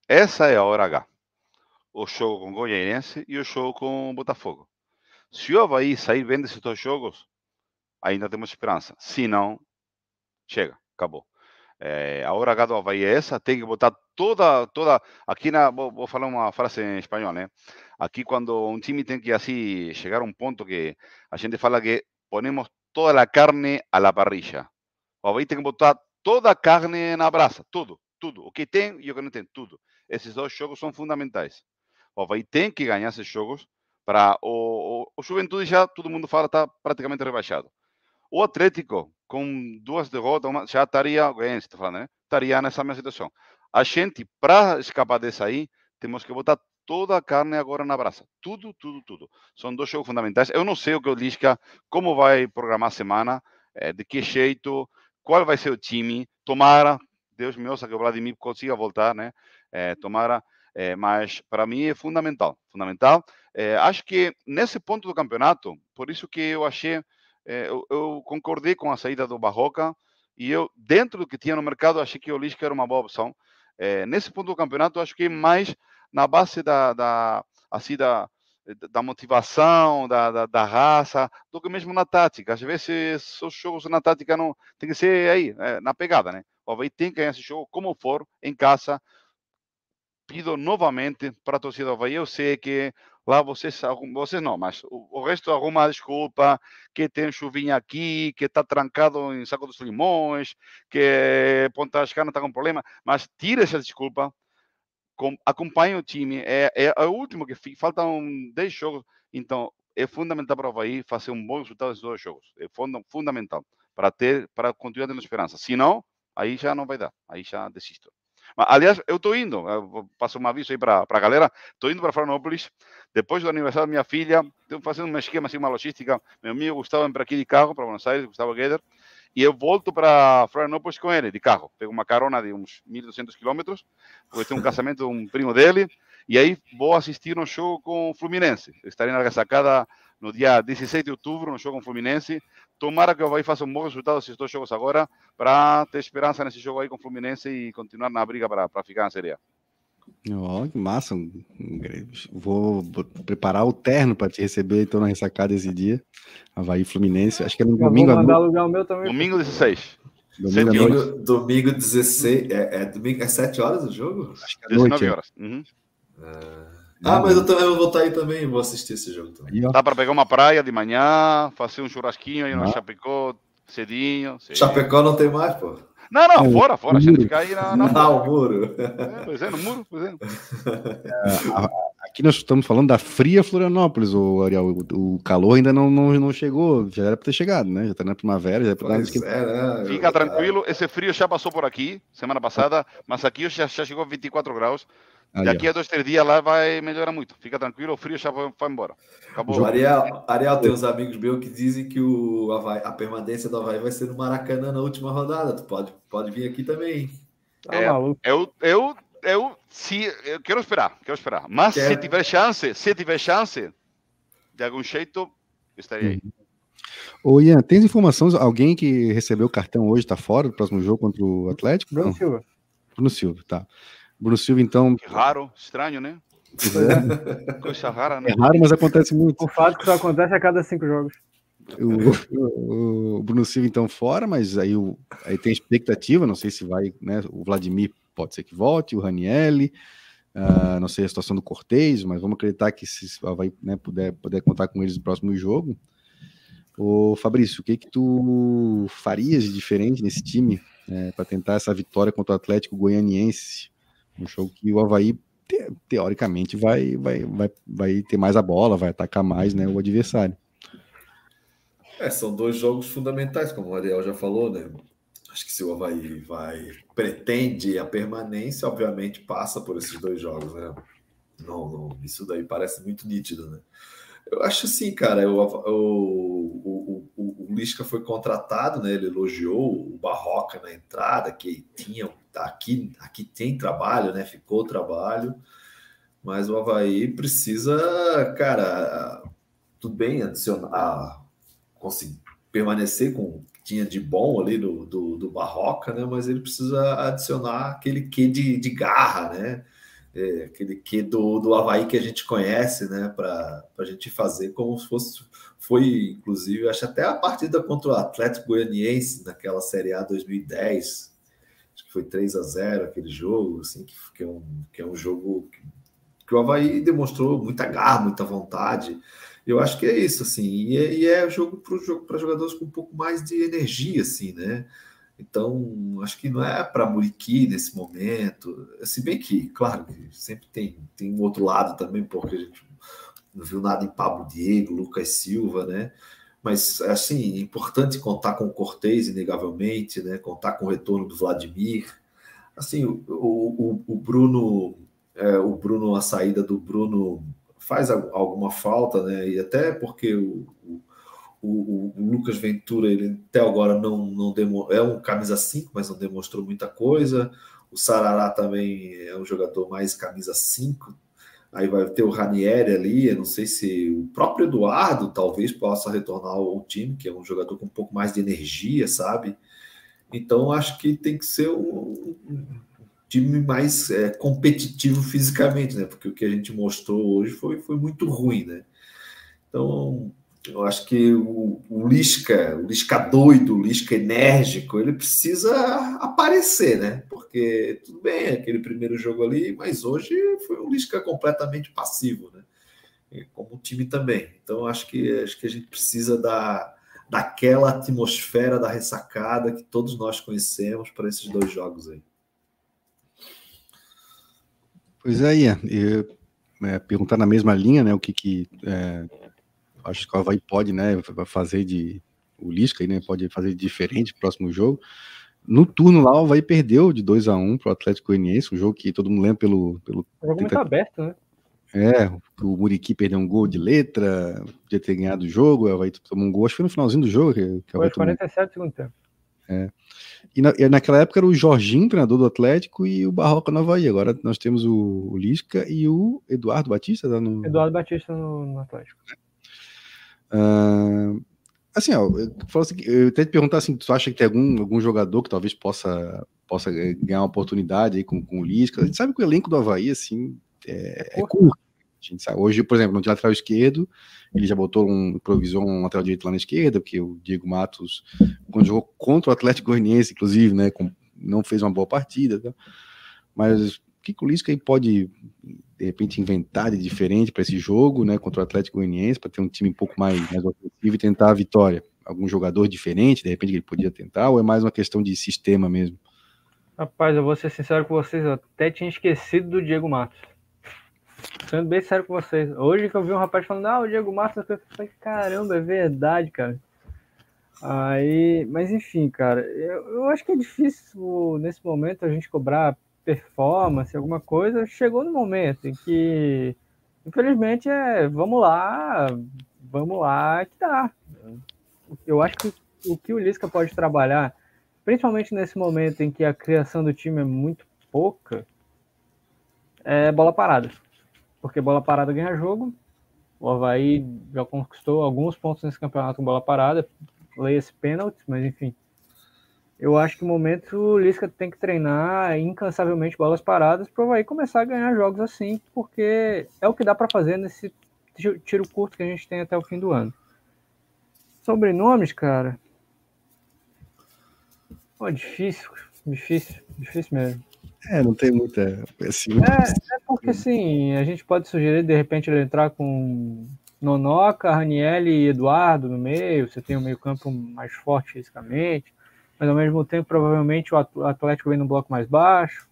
Essa é a hora H. O jogo com o Goianiense e o jogo com o Botafogo. Se o Havaí sair bem desses dois jogos, ainda temos esperança. Se não, chega, acabou. É, a hora H do Havaí é essa, tem que botar toda, toda, aqui na, vou, vou, falar uma frase em espanhol, né? Aqui quando um time tem que assim chegar a um ponto que a gente fala que ponemos toda a carne a la parrilla. O Havaí tem que botar toda a carne na brasa, tudo, tudo. O que tem e o que não tem, tudo. Esses dois jogos são fundamentais. O Havaí tem que ganhar esses jogos para o, o, o Juventude já todo mundo fala está praticamente rebaixado. O Atlético, com duas derrotas, uma, já estaria, Goianiense, tá falando, né? Estaria nessa mesma situação. A gente, para escapar dessa aí, temos que botar toda a carne agora na brasa. Tudo, tudo, tudo. São dois jogos fundamentais. Eu não sei o que o Lisca, como vai programar a semana, é, de que jeito, qual vai ser o time. Tomara, Deus me ouça, que o Vladimir consiga voltar, né? É, tomara, é, mas para mim é fundamental. Fundamental. acho que nesse ponto do campeonato, por isso que eu achei é, eu, eu, concordei com a saída do Barroca e eu, dentro do que tinha no mercado, achei que o Lisca era uma boa opção. É, nesse ponto do campeonato, acho que mais na base da, da, assim, da, da motivação, da, da, da, raça, do que mesmo na tática. Às vezes, os jogos na tática não tem que ser aí, é, na pegada, né? O Havaí tem que ganhar esse jogo como for, em casa. Pido novamente para a torcida do Havaí. Eu sei que lá vocês, vocês não, mas o, o resto arruma desculpa que tem chuvinha aqui, que está trancado em Saco dos Limões, que Ponta Cana está com problema, mas tira essa desculpa acompanha o time. É, é, é o último que fica. Faltam 10 jogos. Então, é fundamental para o Havaí fazer um bom resultado nesses dois jogos. É fundamental para ter, para continuar tendo esperança. Se não, aí já não vai dar. Aí já desisto. Aliás, eu estou indo, eu passo um aviso aí para a galera. Estou indo para Florianópolis. Depois do aniversário da minha filha, estou fazendo um esquema, assim, uma logística. Meu amigo Gustavo vem para aqui de carro, para Buenos Aires, Gustavo Gueder. E eu volto para Florianópolis com ele, de carro. Pego uma carona de uns 1.200 quilômetros, porque tem um casamento de um primo dele. E aí vou assistir um show com o Fluminense. Estarei na sacada no dia 16 de outubro, no show com o Fluminense. Tomara que o Havaí faça um bom resultado esses dois jogos agora, para ter esperança nesse jogo aí com o Fluminense e continuar na briga para ficar na Série A. Oh, que massa. Vou, preparar o terno para te receber então na ressacada esse dia. Havaí Fluminense. Acho que é no domingo. Vou mandar alugar o meu também. Domingo 16. Domingo, domingo, domingo 16. É, é, domingo, é 7 horas o jogo? Acho que é 19 noite, é. horas. Uhum. É... Ah, mas eu também vou estar aí também, vou assistir esse jogo também. Dá para pegar uma praia de manhã, fazer um churrasquinho aí no ah. Chapecó, cedinho. Chapecó não tem mais, pô. Não, não, fora, fora. A gente fica aí na. na... Ah, o muro. É, pois é, no muro, pois é. é aqui nós estamos falando da fria Florianópolis, o Ariel. O, o calor ainda não, não, não chegou, já era para ter chegado, né? Já está na primavera, já é para é, né? Fica tranquilo, esse frio já passou por aqui semana passada, mas aqui já, já chegou a 24 graus. Daqui a dois, três dias lá vai melhorar muito. Fica tranquilo, o frio já vai, vai embora. Acabou. O Ariel, Ariel tem uns amigos meus que dizem que o Havaí, a permanência do Havaí vai ser no Maracanã na última rodada. Tu pode, pode vir aqui também. Tá é, eu, eu, eu, se, eu quero esperar, quero esperar. Mas Quer... se tiver chance, se tiver chance, de algum jeito, estaria aí. Ô Ian, tens informações? Alguém que recebeu o cartão hoje está fora do próximo jogo contra o Atlético? Bruno Silva. Bruno Silva, tá. Bruno Silva, então. Que raro, estranho, né? É. Coisa rara, né? É raro, mas acontece muito. O fato que só acontece a cada cinco jogos. O, o, o, Bruno Silva, então, fora, mas aí, o, aí tem expectativa, não sei se vai, né? O Vladimir pode ser que volte, o Ranielli, uh, não sei a situação do Cortez, mas vamos acreditar que se vai né, puder, puder contar com eles no próximo jogo. Ô Fabrício, o que que tu farias de diferente nesse time é, para tentar essa vitória contra o Atlético Goianiense? Um jogo que o Havaí, te, teoricamente, vai, vai, vai, vai ter mais a bola, vai atacar mais né, o adversário. É, são dois jogos fundamentais, como o Ariel já falou, né? Acho que se o Havaí vai, pretende a permanência, obviamente passa por esses dois jogos, né? Não, não, isso daí parece muito nítido, né? Eu acho assim, cara, o, o, o, o Lisca foi contratado, né? Ele elogiou o Barroca na entrada, que tinha aqui, aqui tem trabalho, né? Ficou trabalho, mas o Havaí precisa, cara, tudo bem, adicionar, conseguir permanecer com o que tinha de bom ali do, do, do Barroca, né? Mas ele precisa adicionar aquele quê de, de garra, né? É, aquele que do, do Havaí que a gente conhece, né? Para a gente fazer como se fosse. Foi, inclusive, acho até a partida contra o Atlético Goianiense naquela Série A 2010. Foi 3 a 0 aquele jogo, assim, que, que, é, um, que é um jogo que, que o Havaí demonstrou muita garra, muita vontade. Eu acho que é isso, assim, e é, e é jogo para jogo, jogadores com um pouco mais de energia, assim, né? Então, acho que não é para Muriqui nesse momento. Se bem que, claro, sempre tem, tem um outro lado também, porque a gente não viu nada em Pablo Diego, Lucas Silva, né? Mas, assim, é importante contar com o Cortez, inegavelmente, né? Contar com o retorno do Vladimir. Assim, o, o, o Bruno, é, o Bruno, a saída do Bruno faz alguma falta, né? E até porque o, o o, Lucas Ventura, ele até agora não, não demo, é um camisa 5, mas não demonstrou muita coisa. O Sarará também é um jogador mais camisa 5, Aí vai ter o Ranieri ali, eu não sei se o próprio Eduardo talvez possa retornar ao time, que é um jogador com um pouco mais de energia, sabe? Então acho que tem que ser um, um time mais é, competitivo fisicamente, né? Porque o que a gente mostrou hoje foi, foi muito ruim, né? Então eu acho que o, o Lisca, o Lisca doido, o Lisca enérgico, ele precisa aparecer, né? Porque tudo bem, aquele primeiro jogo ali, mas hoje foi um Lisca completamente passivo, né? como o time também. Então acho que acho que a gente precisa da daquela atmosfera da ressacada que todos nós conhecemos para esses dois jogos aí. Pois é, Ian. É, perguntar na mesma linha, né? O que, que é, acho que o Havaí pode, né, fazer de o Lisca, né, pode fazer diferente no próximo jogo. No turno lá, o Havaí perdeu de 2 a 1 um para o Atlético Goianiense, um jogo que todo mundo lembra pelo... pelo o jogo muito aberto, né? É, o Muriqui perdeu um gol de letra, podia ter ganhado o jogo, o Havaí tomou um gol, acho que foi no finalzinho do jogo. Que, que foi 47 segundo tempo. É. E, na, e, naquela época era o Jorginho, treinador do Atlético, e o Barroca no Havaí. Agora nós temos o, o Lisca e o Eduardo Batista. Tá no... Eduardo Batista no, no Atlético. É. Uh, assim, ó, eu, assim, eu até te perguntar assim, tu acha que tem algum, algum jogador que talvez possa, possa ganhar uma oportunidade aí com, com o Lisca? A gente sabe que o elenco do Havaí, assim, é, é curto. Hoje, por exemplo, no lateral esquerdo, ele já botou um, improvisou um lateral direito lá na esquerda, porque o Diego Matos, quando jogou contra o Atlético Goianiense, inclusive, né, com, não fez uma boa partida, tá? mas que, que o Lisca aí pode, de repente, inventar de diferente para esse jogo, né, contra o Atlético Goianiense, para ter um time um pouco mais, mais ofensivo e tentar a vitória? Algum jogador diferente, de repente, que ele podia tentar, ou é mais uma questão de sistema mesmo? Rapaz, eu vou ser sincero com vocês, eu até tinha esquecido do Diego Matos. Sendo bem sério com vocês. Hoje que eu vi um rapaz falando, ah, o Diego Matos, eu falei, caramba, é verdade, cara. Aí, mas enfim, cara, eu, eu acho que é difícil nesse momento a gente cobrar performance, alguma coisa, chegou no momento em que, infelizmente, é vamos lá, vamos lá que dá. Eu acho que o que o Lisca pode trabalhar, principalmente nesse momento em que a criação do time é muito pouca, é bola parada. Porque bola parada ganha jogo. O Havaí já conquistou alguns pontos nesse campeonato com bola parada, leia-se pênalti, mas enfim eu acho que no momento o Lisca tem que treinar incansavelmente bolas paradas para vai começar a ganhar jogos assim, porque é o que dá para fazer nesse tiro curto que a gente tem até o fim do ano. Sobrenomes, cara. Pô, difícil, difícil, difícil mesmo. É, não tem muita. Assim, é, é porque assim, a gente pode sugerir de repente ele entrar com Nonoca, Raniel e Eduardo no meio. Você tem um meio-campo mais forte fisicamente mas ao mesmo tempo provavelmente o Atlético vem no bloco mais baixo.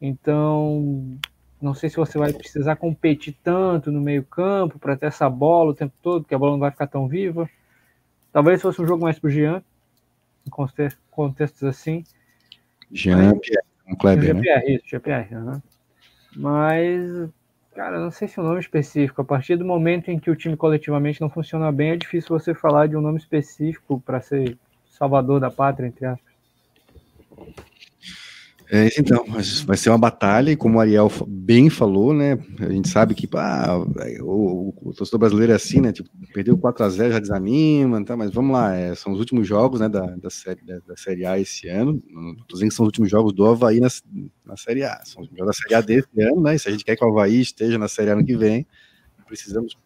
Então, não sei se você vai precisar competir tanto no meio-campo para ter essa bola o tempo todo, porque a bola não vai ficar tão viva. Talvez fosse um jogo mais pro Jean, em contextos assim. Jean Mas, Pierre, um Kleber, né? Pierre, isso, Jean Pierre. Uhum. Mas, cara, não sei se é um nome específico. A partir do momento em que o time coletivamente não funciona bem, é difícil você falar de um nome específico para ser salvador da pátria, entre aspas. É, então, vai ser uma batalha, e como o Ariel bem falou, né? A gente sabe que ah, o, o, torcedor brasileiro é assim, né? Tipo, perdeu 4x0, já desanima, tá? mas vamos lá, é, são os últimos jogos né, da, da, série, da, da Série A esse ano. Não dizendo que são os últimos jogos do Havaí na, na Série A, são os jogos da Série A desse ano, né? E se a gente quer que o Havaí esteja na Série A ano que vem, precisamos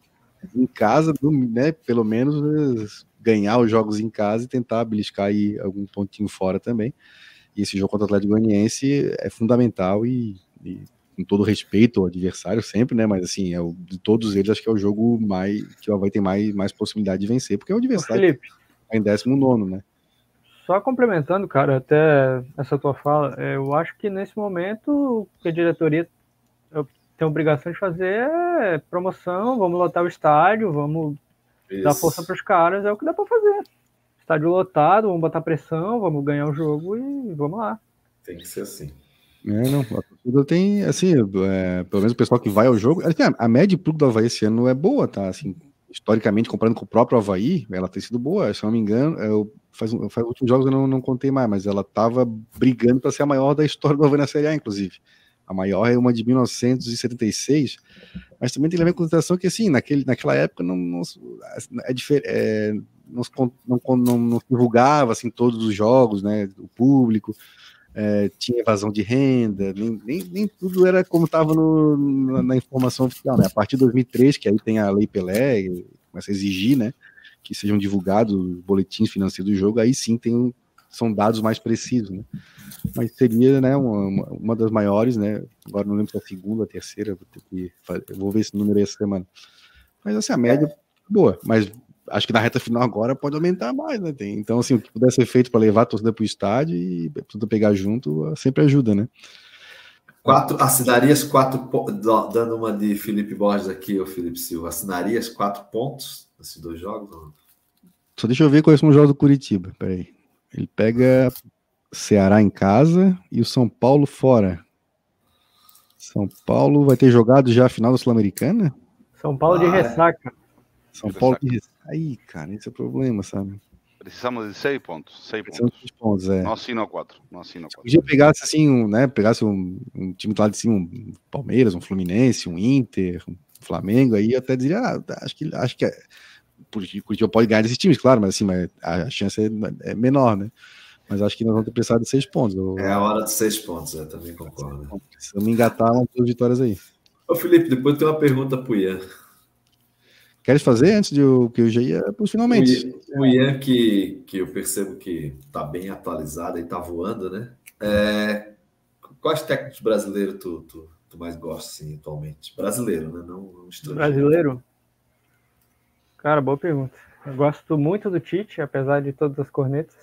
em casa, né, pelo menos ganhar os jogos em casa e tentar beliscar aí algum pontinho fora também. E esse jogo contra o Atlético Goianiense é fundamental e, e, com todo respeito ao adversário sempre, né? Mas assim, é o, de todos eles, acho que é o jogo mais que o Havaí tem mais, mais possibilidade de vencer, porque é o adversário Felipe, tá em 19, né? Só complementando, cara, até essa tua fala, é, eu acho que nesse momento o que a diretoria tem a obrigação de fazer é promoção, vamos lotar o estádio, vamos isso. Dar força para os caras é o que dá para fazer. Estádio lotado, vamos botar pressão, vamos ganhar o jogo e vamos lá. Tem que ser assim. É, não, a torcida tem, assim, é, pelo menos o pessoal que vai ao jogo, assim, a, a média de público do Havaí esse ano é boa, tá, assim, historicamente, comparando com o próprio Havaí, ela tem sido boa, se não me engano, eu, faz, faz últimos jogos eu não, não contei mais, mas ela tava brigando para ser a maior da história do Havaí na Série A, inclusive. A maior é uma de 1976, mas também tem que levar em consideração que, assim, naquele, naquela época não, não, é, é, não, não, não, não divulgava, assim, todos os jogos, né, o público, é, tinha evasão de renda, nem, nem, nem tudo era como estava na, na, informação oficial, né, a partir de 2003, que aí tem a Lei Pelé, começa a exigir, né, que sejam divulgados os boletins financeiros do jogo, aí sim tem, são dados mais precisos, né, mas seria, né, uma, uma das maiores, né, agora não lembro se é a segunda, a terceira, vou, ter que fazer, vou ver esse número aí essa semana, mas assim, a média é boa, mas acho que na reta final agora pode aumentar mais, né, tem, então assim, o que puder ser feito para levar a torcida para o estádio e tudo pegar junto, sempre ajuda, né. Quatro, assinarias quatro dando uma de Felipe Borges aqui, o Felipe Silva, assinarias quatro pontos nesses dois jogos? Só deixa eu ver quais são os jogos do Curitiba, peraí. Ele pega Ceará em casa e o São Paulo fora. São Paulo vai ter jogado já a final da Sul-Americana? São Paulo ah, de é. ressaca. São Paulo de ressaca. Aí, cara, esse é o problema, sabe? Precisamos de seis pontos. Seis pontos. Seis pontos é. Não assina quatro. Não assina quatro. Podia pegasse assim, um, né? Pegasse um, um time do lado de cima, um Palmeiras, um Fluminense, um Inter, um Flamengo, aí eu até diria, ah, acho que acho que é. Curitiba pode ganhar desses times, claro, mas assim, mas a chance é, é menor, né? Mas acho que nós vamos ter precisado de seis pontos. Eu... É a hora de seis pontos, eu também concordo. Se eu me engatar, umas duas vitórias aí. Ô, Felipe, depois tem uma pergunta pro Ian. Queres fazer antes de eu, que eu já ia para finalmente? O Ian, que, que eu percebo que está bem atualizado e está voando, né? É, quais técnicos brasileiros tu, tu, tu mais gosta, assim, atualmente? Brasileiro, né? Não, não estrangeiro. Brasileiro? Cara, boa pergunta. Eu gosto muito do Tite, apesar de todas as cornetas.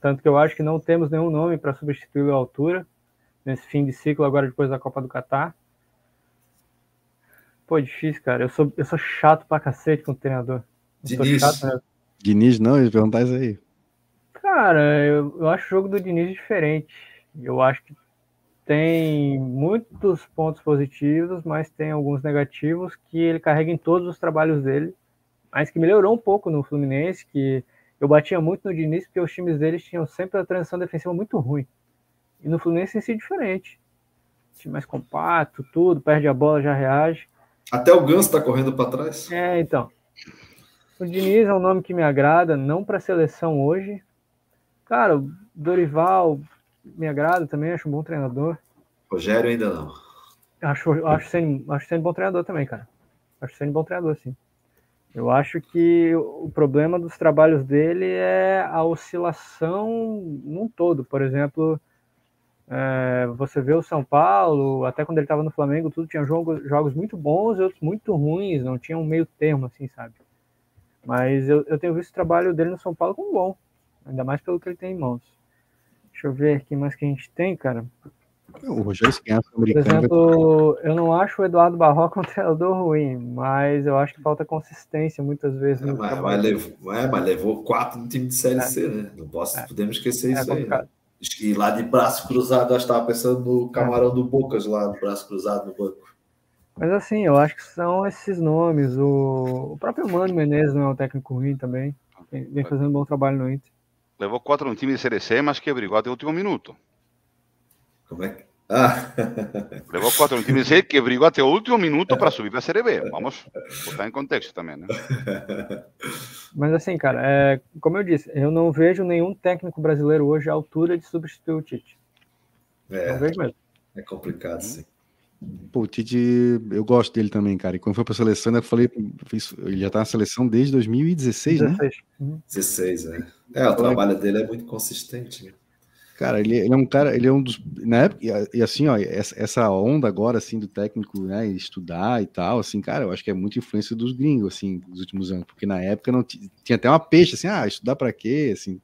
Tanto que eu acho que não temos nenhum nome para substituir a altura nesse fim de ciclo agora depois da Copa do Catar. Pô, difícil, cara. Eu sou, eu sou chato pra cacete com o treinador. Diniz. Chato, né? Diniz, não, perguntar isso aí. Cara, eu, eu acho o jogo do Diniz diferente. Eu acho que tem muitos pontos positivos, mas tem alguns negativos que ele carrega em todos os trabalhos dele, mas que melhorou um pouco no Fluminense, que eu batia muito no Diniz porque os times deles tinham sempre a transição defensiva muito ruim. E no Fluminense em si diferente. Time mais compacto, tudo, perde a bola, já reage. Até o Ganso está correndo para trás. É, então. O Diniz é um nome que me agrada, não para a seleção hoje. Cara, o Dorival me agrada também, acho um bom treinador. Rogério ainda não. Acho, acho, sendo, acho sendo bom treinador também, cara. Acho sendo bom treinador, sim. Eu acho que o problema dos trabalhos dele é a oscilação num todo. Por exemplo, é, você vê o São Paulo, até quando ele estava no Flamengo, tudo tinha jogos, jogos muito bons e outros muito ruins, não tinha um meio termo, assim, sabe? Mas eu, eu tenho visto o trabalho dele no São Paulo como bom, ainda mais pelo que ele tem em mãos. Deixa eu ver aqui mais que a gente tem, cara. O Rogério Por exemplo, eu não acho o Eduardo Barroca um treinador ruim, mas eu acho que falta consistência muitas vezes. É, mas, mas, levou, é, mas levou quatro no time de Série é. C, né? Não posso, é. podemos esquecer é isso aí. Né? E lá de braço cruzado, eu estava pensando no camarão do Bocas lá, do braço cruzado no banco. Mas assim, eu acho que são esses nomes. O, o próprio Mano Menezes não é um técnico ruim também. Vem fazendo um bom trabalho no Inter. Levou quatro no time de Série C, mas que brigou até o último minuto. Como é que. Ah. Levou quatro no time de C que brigou até o último minuto para subir para a Série B. Vamos botar em contexto também, né? Mas assim, cara, é, como eu disse, eu não vejo nenhum técnico brasileiro hoje à altura de substituir o Tite. É, não vejo mesmo. É complicado, sim. Pô, o Tite, eu gosto dele também, cara. E quando foi para a seleção, eu falei, ele já tá na seleção desde 2016, 16. né? Uhum. 16, é. É, o trabalho dele é muito consistente. Né? Cara, ele, ele, é um cara, ele é um dos. Na época, e, assim, ó, essa, onda agora, assim, do técnico, né, estudar e tal, assim, cara, eu acho que é muita influência dos gringos, assim, dos últimos anos, porque na época não tinha até uma peixe, assim, ah, estudar para quê, assim.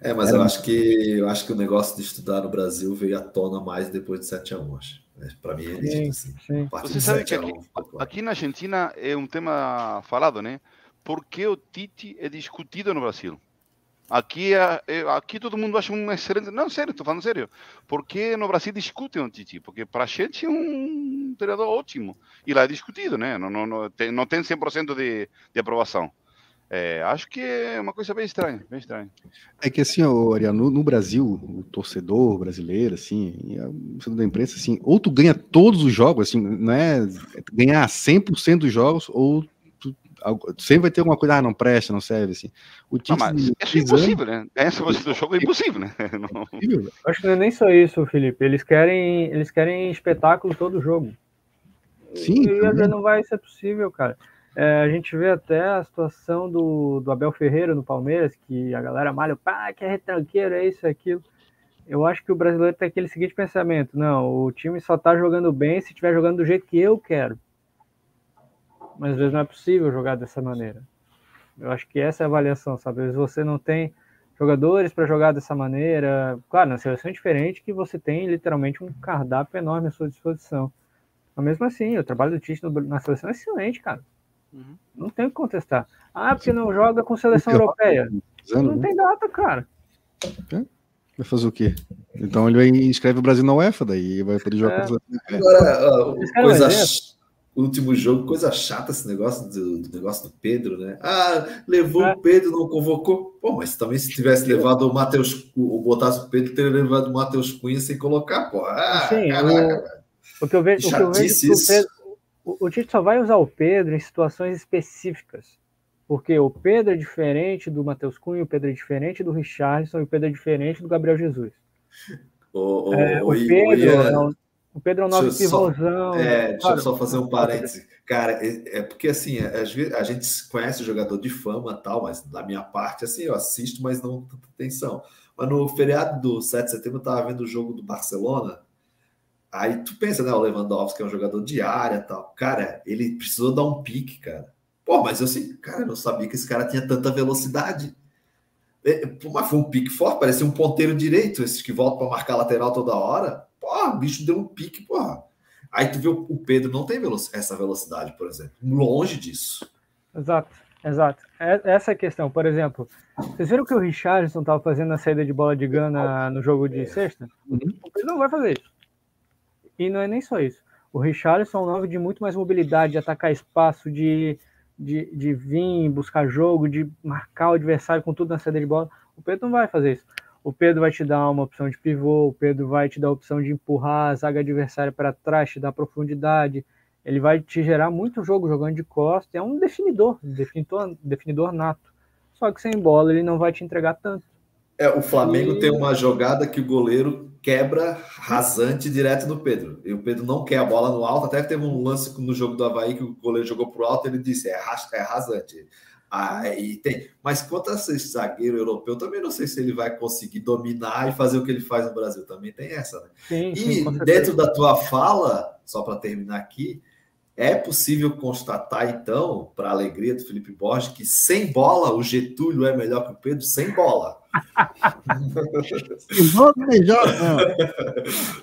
É, mas eu acho que eu acho que o negócio de estudar no Brasil veio à tona mais depois de 7 a 1, acho. É, para mim é nítido, assim. Você sabe que aqui, aqui na Argentina é um tema falado, né? Por que o Tite é discutido no Brasil? Aqui, é, é, aqui todo mundo acha um excelente. Não, sério, estou falando sério. Porque no Brasil discutem o Titi, porque para a gente é um treinador ótimo. E lá é discutido, né? Não, não, não, tem, não tem 100% de, de aprovação. É, acho que é uma coisa bem estranha, bem estranha. É que assim, Ariano, no, no, Brasil, o torcedor brasileiro, assim, o da imprensa, assim, ou tu ganha todos os jogos, assim, não é ganhar 100% dos jogos, ou sempre vai ter alguma coisa, ah, não presta, não serve, assim. O Tite, não, mas é impossível, né? Ganhar 100% do jogo é impossível, né? Não... Acho que não é nem só isso, Felipe, eles querem, eles querem espetáculo todo jogo. Sim. E não vai ser possível, cara. É, a gente vê até a situação do, do Abel Ferreira no Palmeiras, que a galera malha, pá, que é retranqueiro, é isso, é aquilo. Eu acho que o brasileiro tem aquele seguinte pensamento: não, o time só tá jogando bem se estiver jogando do jeito que eu quero. Mas às vezes não é possível jogar dessa maneira. Eu acho que essa é a avaliação, sabe? Às vezes você não tem jogadores para jogar dessa maneira. Claro, na seleção é diferente que você tem literalmente um cardápio enorme à sua disposição. Mas mesmo assim, o trabalho do Tite na seleção é excelente, cara. Uhum. Não tem o que contestar. Ah, porque não joga com seleção europeia. Não né? tem data, cara. É? Vai fazer o quê? Então ele vai inscreve o Brasil na UEFA, daí vai poder jogar é. com Agora, coisa, último jogo, coisa chata esse negócio do, do, negócio do Pedro, né? Ah, levou é. o Pedro, não convocou. Pô, mas também se tivesse levado o Matheus, o botasse o Pedro, teria levado o Matheus Cunha sem colocar, pô. Ah, Sim, caraca, o, o, que eu vejo, o que eu vejo Pedro, o, Tite só vai usar o Pedro em situações específicas. Porque o Pedro é diferente do Matheus Cunha, o Pedro é diferente do Richardson e o Pedro é diferente do Gabriel Jesus. O, o, é, o Pedro, é o, o Pedro é um pivôzão. É, deixa eu só fazer um parêntese. Cara, é, é porque assim, às vezes a gente conhece o jogador de fama tal, mas da minha parte, assim, eu assisto, mas não tanta atenção. Mas no feriado do 7 de setembro, eu tava vendo o jogo do Barcelona Aí tu pensa, né? O Lewandowski é um jogador de área tal. Cara, ele precisou dar um pique, cara. Pô, mas eu assim, cara, eu não sabia que esse cara tinha tanta velocidade. É, mas foi um pique forte, parecia um ponteiro direito, esses que voltam para marcar lateral toda hora. Pô, o bicho deu um pique, porra. Aí tu vê o Pedro não tem essa velocidade, por exemplo. Longe disso. Exato, exato. É, essa é a questão. Por exemplo, vocês viram que o Richardson estava fazendo a saída de bola de gana no jogo de sexta? Uhum. O Pedro não vai fazer isso. E não é nem só isso. O Richarlison é um nove de muito mais mobilidade, de atacar espaço, de, de, de vir buscar jogo, de marcar o adversário com tudo na saída de bola. O Pedro não vai fazer isso. O Pedro vai te dar uma opção de pivô, o Pedro vai te dar a opção de empurrar a zaga adversária para trás, te dar profundidade. Ele vai te gerar muito jogo jogando de costa. É um definidor, definidor, definidor nato. Só que sem bola ele não vai te entregar tanto. É, o Flamengo e... tem uma jogada que o goleiro quebra rasante direto do Pedro. E o Pedro não quer a bola no alto. Até teve um lance no jogo do Havaí que o goleiro jogou pro alto. Ele disse: é, é rasante. Ah, e tem. Mas quanto a esse zagueiro europeu, também não sei se ele vai conseguir dominar e fazer o que ele faz no Brasil. Também tem essa, né? Sim, sim, e dentro da tua fala, só para terminar aqui, é possível constatar, então, para a alegria do Felipe Borges, que sem bola o Getúlio é melhor que o Pedro sem bola. não.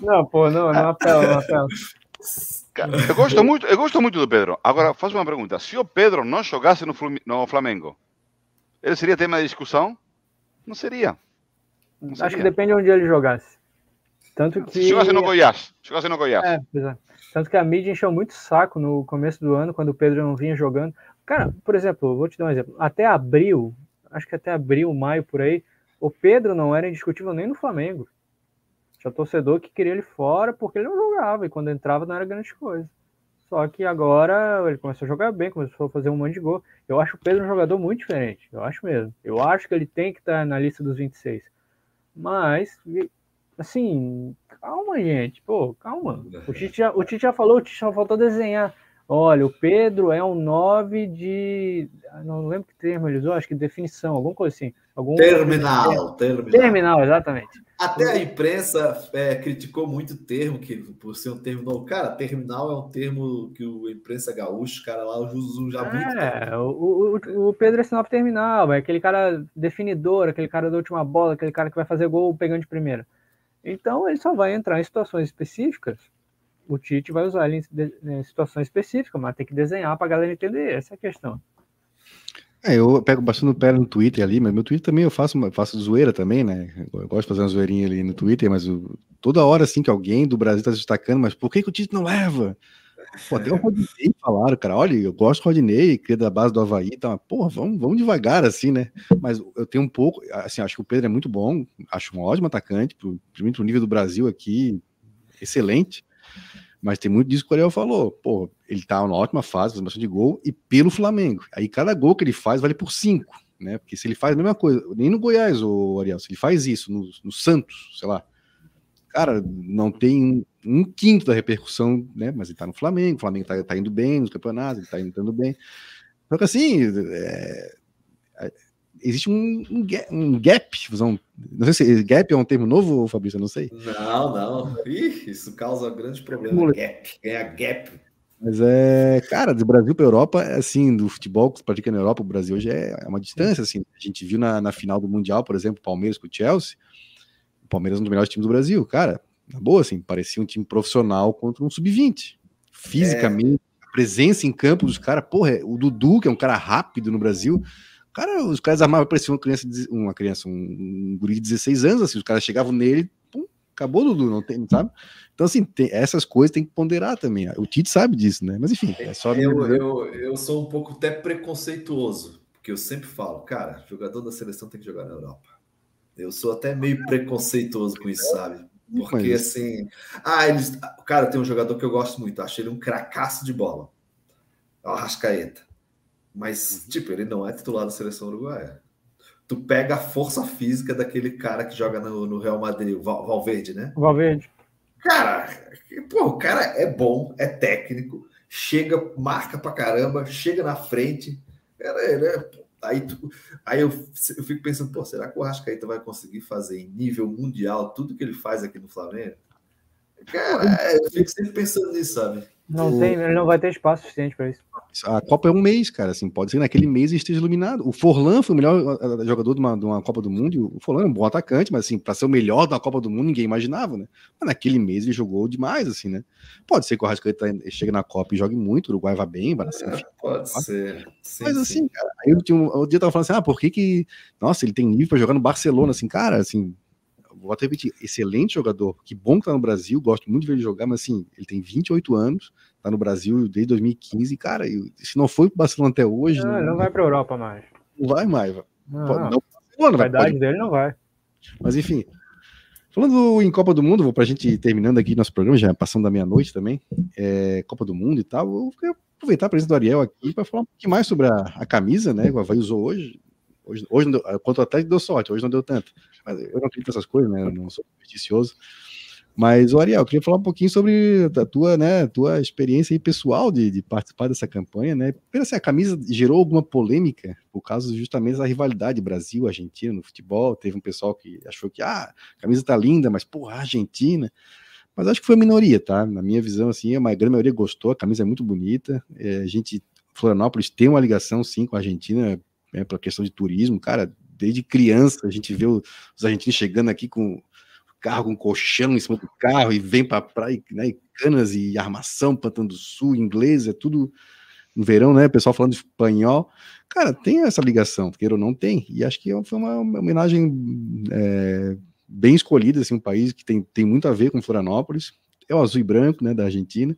Não, pô, não, não apelo, não apelo. Eu gosto, muito, eu gosto muito do Pedro. Agora, faço uma pergunta. Se o Pedro não jogasse no, no Flamengo, ele seria tema de discussão? Não seria. Não Acho que depende de onde ele jogasse. Tanto que... Se jogasse no Goiás. Jogasse no Goiás. É, exato. Tanto que a mídia encheu muito saco no começo do ano, quando o Pedro não vinha jogando. Cara, por exemplo, vou te dar um exemplo. Até abril, acho que até abril, maio, por aí, o Pedro não era indiscutível nem no Flamengo. Tinha torcedor que queria ele fora porque ele não jogava, e quando entrava não era grande coisa. Só que agora ele começou a jogar bem, começou a fazer um monte de gol. Eu acho o Pedro um jogador muito diferente. Eu acho mesmo. Eu acho que ele tem que estar na lista dos 26. Mas, assim, calma, gente. Pô, calma. O Tite já, o Tite já falou, o Tite só faltou desenhar. Olha, o Pedro é um 9 de. Não lembro que termo ele usou, acho que definição, alguma coisa assim. Algum... Terminal, terminal. Terminal, exatamente. Até a imprensa é, criticou muito o termo, que por ser um termo novo. Cara, terminal é um termo que o imprensa gaúcho, cara lá, usa já muito. É, o, o, o Pedro é sinal terminal, é aquele cara definidor, aquele cara da última bola, aquele cara que vai fazer gol pegando de primeira. Então ele só vai entrar em situações específicas. O Tite vai usar ele em situações específicas, mas tem que desenhar para a galera entender. Essa é a questão. É, eu pego bastante no pé no Twitter ali, mas meu Twitter também eu faço, faço zoeira também, né? Eu gosto de fazer uma zoeirinha ali no Twitter, mas toda hora assim que alguém do Brasil está se destacando, mas por que, que o Tite não leva? Pô, até o Rodinei falaram, cara. Olha, eu gosto do Rodinei, que é da base do Havaí, então, porra, vamos, vamos devagar, assim, né? Mas eu tenho um pouco, assim, acho que o Pedro é muito bom, acho um ótimo atacante, pro, pro nível do Brasil aqui, excelente. Mas tem muito disso que o Ariel falou. Pô, ele tá numa ótima fase, fazendo bastante gol, e pelo Flamengo. Aí cada gol que ele faz vale por cinco, né? Porque se ele faz a mesma coisa, nem no Goiás, o Ariel, se ele faz isso no, no Santos, sei lá, cara, não tem um quinto da repercussão, né? Mas ele tá no Flamengo, o Flamengo tá, tá indo bem nos campeonatos, ele tá indo bem. Só que assim, é, existe um, um, gap, um gap, não sei se gap é um termo novo, Fabrício, eu não sei. Não, não. Ih, isso causa grande problema. Gap, é a gap. Mas é, cara, do Brasil para Europa, assim, do futebol que se pratica na Europa, o Brasil hoje é, é uma distância, assim. A gente viu na, na final do Mundial, por exemplo, Palmeiras com o Chelsea, o Palmeiras é um dos melhores times do Brasil, cara, na boa, assim, parecia um time profissional contra um sub-20. Fisicamente, é. a presença em campo dos caras, porra, é, o Dudu, que é um cara rápido no Brasil, cara, os caras armavam, parecia uma criança, uma criança, um, guri de 16 anos, assim, os caras chegavam nele, pum, acabou o Dudu, não tem, sabe? Então, assim, tem, essas coisas tem que ponderar também. O Tite sabe disso, né? Mas enfim, é só. Eu, eu, eu sou um pouco até preconceituoso, porque eu sempre falo, cara, jogador da seleção tem que jogar na Europa. Eu sou até meio preconceituoso com isso, sabe? Porque Mas... assim. Ah, eles. Cara, tem um jogador que eu gosto muito, acho ele um cracaço de bola. É o Arrascaeta. Mas, uhum. tipo, ele não é titular da seleção uruguaia. Tu pega a força física daquele cara que joga no, no Real Madrid, o Val, Valverde, né? Valverde. Cara, pô, o cara é bom, é técnico, chega, marca pra caramba, chega na frente. Cara, ele é Aí, tu, aí eu, eu fico pensando, pô, será que o Arrascaeta vai conseguir fazer em nível mundial tudo que ele faz aqui no Flamengo? Cara, eu fico sempre pensando nisso, sabe? Não o... tem, ele não vai ter espaço suficiente para isso. A Copa é um mês, cara, assim, pode ser que naquele mês esteja iluminado. O Forlan foi o melhor jogador de uma, de uma Copa do Mundo, o Forlan é um bom atacante, mas assim, para ser o melhor da Copa do Mundo, ninguém imaginava, né? Mas naquele mês ele jogou demais, assim, né? Pode ser que o Arrascaeta chegue na Copa e jogue muito, o Uruguai vai bem, vai assim, é, pode ser. Sim, mas assim, sim. cara, eu tinha um, um dia eu tava falando assim, ah, por que que, nossa, ele tem nível para jogar no Barcelona, assim, cara, assim, vou até repetir, excelente jogador, que bom que tá no Brasil, gosto muito de ver ele jogar, mas assim, ele tem 28 anos, tá no Brasil desde 2015, cara, se não foi pro Barcelona até hoje. Não, não, não vai pra Europa mais. Não vai mais. Não, pode, não, não, a idade pode... dele não vai. Mas enfim. Falando em Copa do Mundo, vou pra gente terminando aqui nosso programa, já passando da meia-noite também, é, Copa do Mundo e tal, vou aproveitar a presença do Ariel aqui para falar um pouquinho mais sobre a, a camisa, né, que o Havaí usou hoje. Hoje, hoje quanto até deu sorte, hoje não deu tanto. Mas eu não acredito nessas coisas, né? Eu não sou supersticioso. Mas, o Ariel, eu queria falar um pouquinho sobre a tua, né, tua experiência pessoal de, de, participar dessa campanha, né? Primeiro, assim, a camisa gerou alguma polêmica por causa justamente da rivalidade Brasil-Argentina no futebol. Teve um pessoal que achou que, ah, a camisa tá linda, mas, porra, Argentina. Mas acho que foi a minoria, tá? Na minha visão, assim, a grande maioria gostou, a camisa é muito bonita. É, a gente, Florianópolis tem uma ligação, sim, com a Argentina, né, para questão de turismo, cara, desde criança a gente vê os argentinos chegando aqui com carro com colchão em cima do carro e vem para praia, né, e canas e armação, Pantano do Sul, inglês, é tudo no verão, né, pessoal falando espanhol. Cara, tem essa ligação, porque ou não tem, e acho que foi uma, uma homenagem é, bem escolhida, assim, um país que tem, tem muito a ver com Florianópolis, é o azul e branco, né, da Argentina,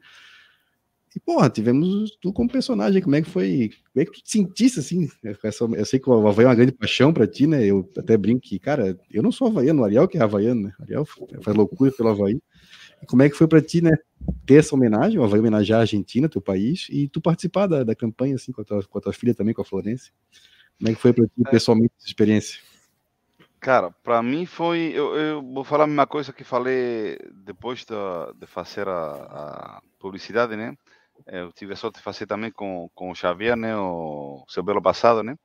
e, porra, tivemos tu como personagem, como é que foi? Como é que tu te sentisse assim? Eu sei que o Havaí é uma grande paixão pra ti, né? Eu até brinco que, cara, eu não sou havaiano, o Ariel que é havaiano, né? O Ariel faz loucura pelo Havaí. E como é que foi pra ti, né? Ter essa homenagem, o Havaí homenagear a Argentina, teu país, e tu participar da, da campanha, assim, com a, tua, com a tua filha também, com a Florence. Como é que foi pra ti, é. pessoalmente, essa experiência? Cara, para mim foi. Eu, eu, vou falar a mesma coisa que falei depois de, de fazer a, a publicidade, né? Eu tive a sorte de fazer também com, com o Xavier, né? O seu belo passado, né?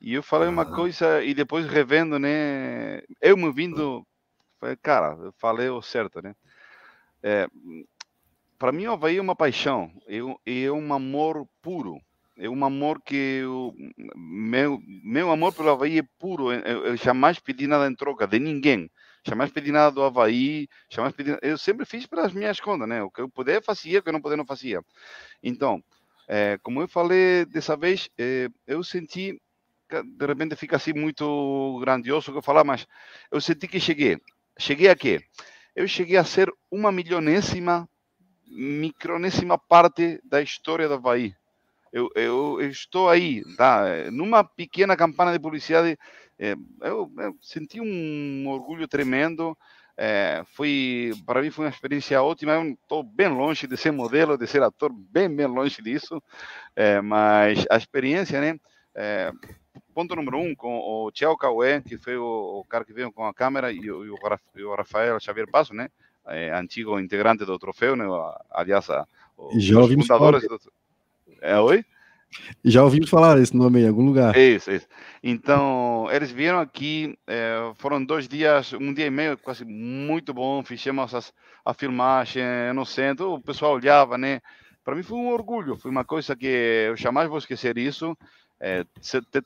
E eu falei uma coisa e depois revendo, né? Eu me vindo, falei, cara, eu falei o certo, né? É, para mim, o Havaí é uma paixão, é, é um amor puro. É um amor que eu, meu, meu amor pelo Havaí é puro. Eu, eu jamais pedi nada em troca de ninguém jamais pedi nada do Havaí, jamais pedi Eu sempre fiz pelas minhas contas, né? O que eu puder, fazia, o que eu não puder, não fazia. Então, é, como eu falei dessa vez, é, eu senti, de repente fica assim muito grandioso o que eu falar, mas eu senti que cheguei. Cheguei a quê? Eu cheguei a ser uma milionésima micronésima parte da história do Havaí. Eu, eu, eu, estou aí, tá? Numa pequena campana de publicidade, eu, eu, senti um orgulho tremendo. É, foi para mim foi uma experiência ótima. Eu estou bem longe de ser modelo, de ser ator, bem bem longe disso. É, mas a experiência, né? É, ponto número um com o Thiago Cauê, que foi o, o, cara que veio com a câmera, e, o, e o Rafael Xavier Passo, né? É, antigo integrante do troféu, né? Aliás, a, os fundadores. Do... É, oi? Já ouvimos falar esse nome em algum lugar. Isso, isso. Então, eles vieram aqui, é, foram dois dias, um dia e meio, quase muito bom. Fizemos as, a filmagem no centro, o pessoal olhava, né? Para mim foi um orgulho, foi uma coisa que eu jamais vou esquecer isso, é,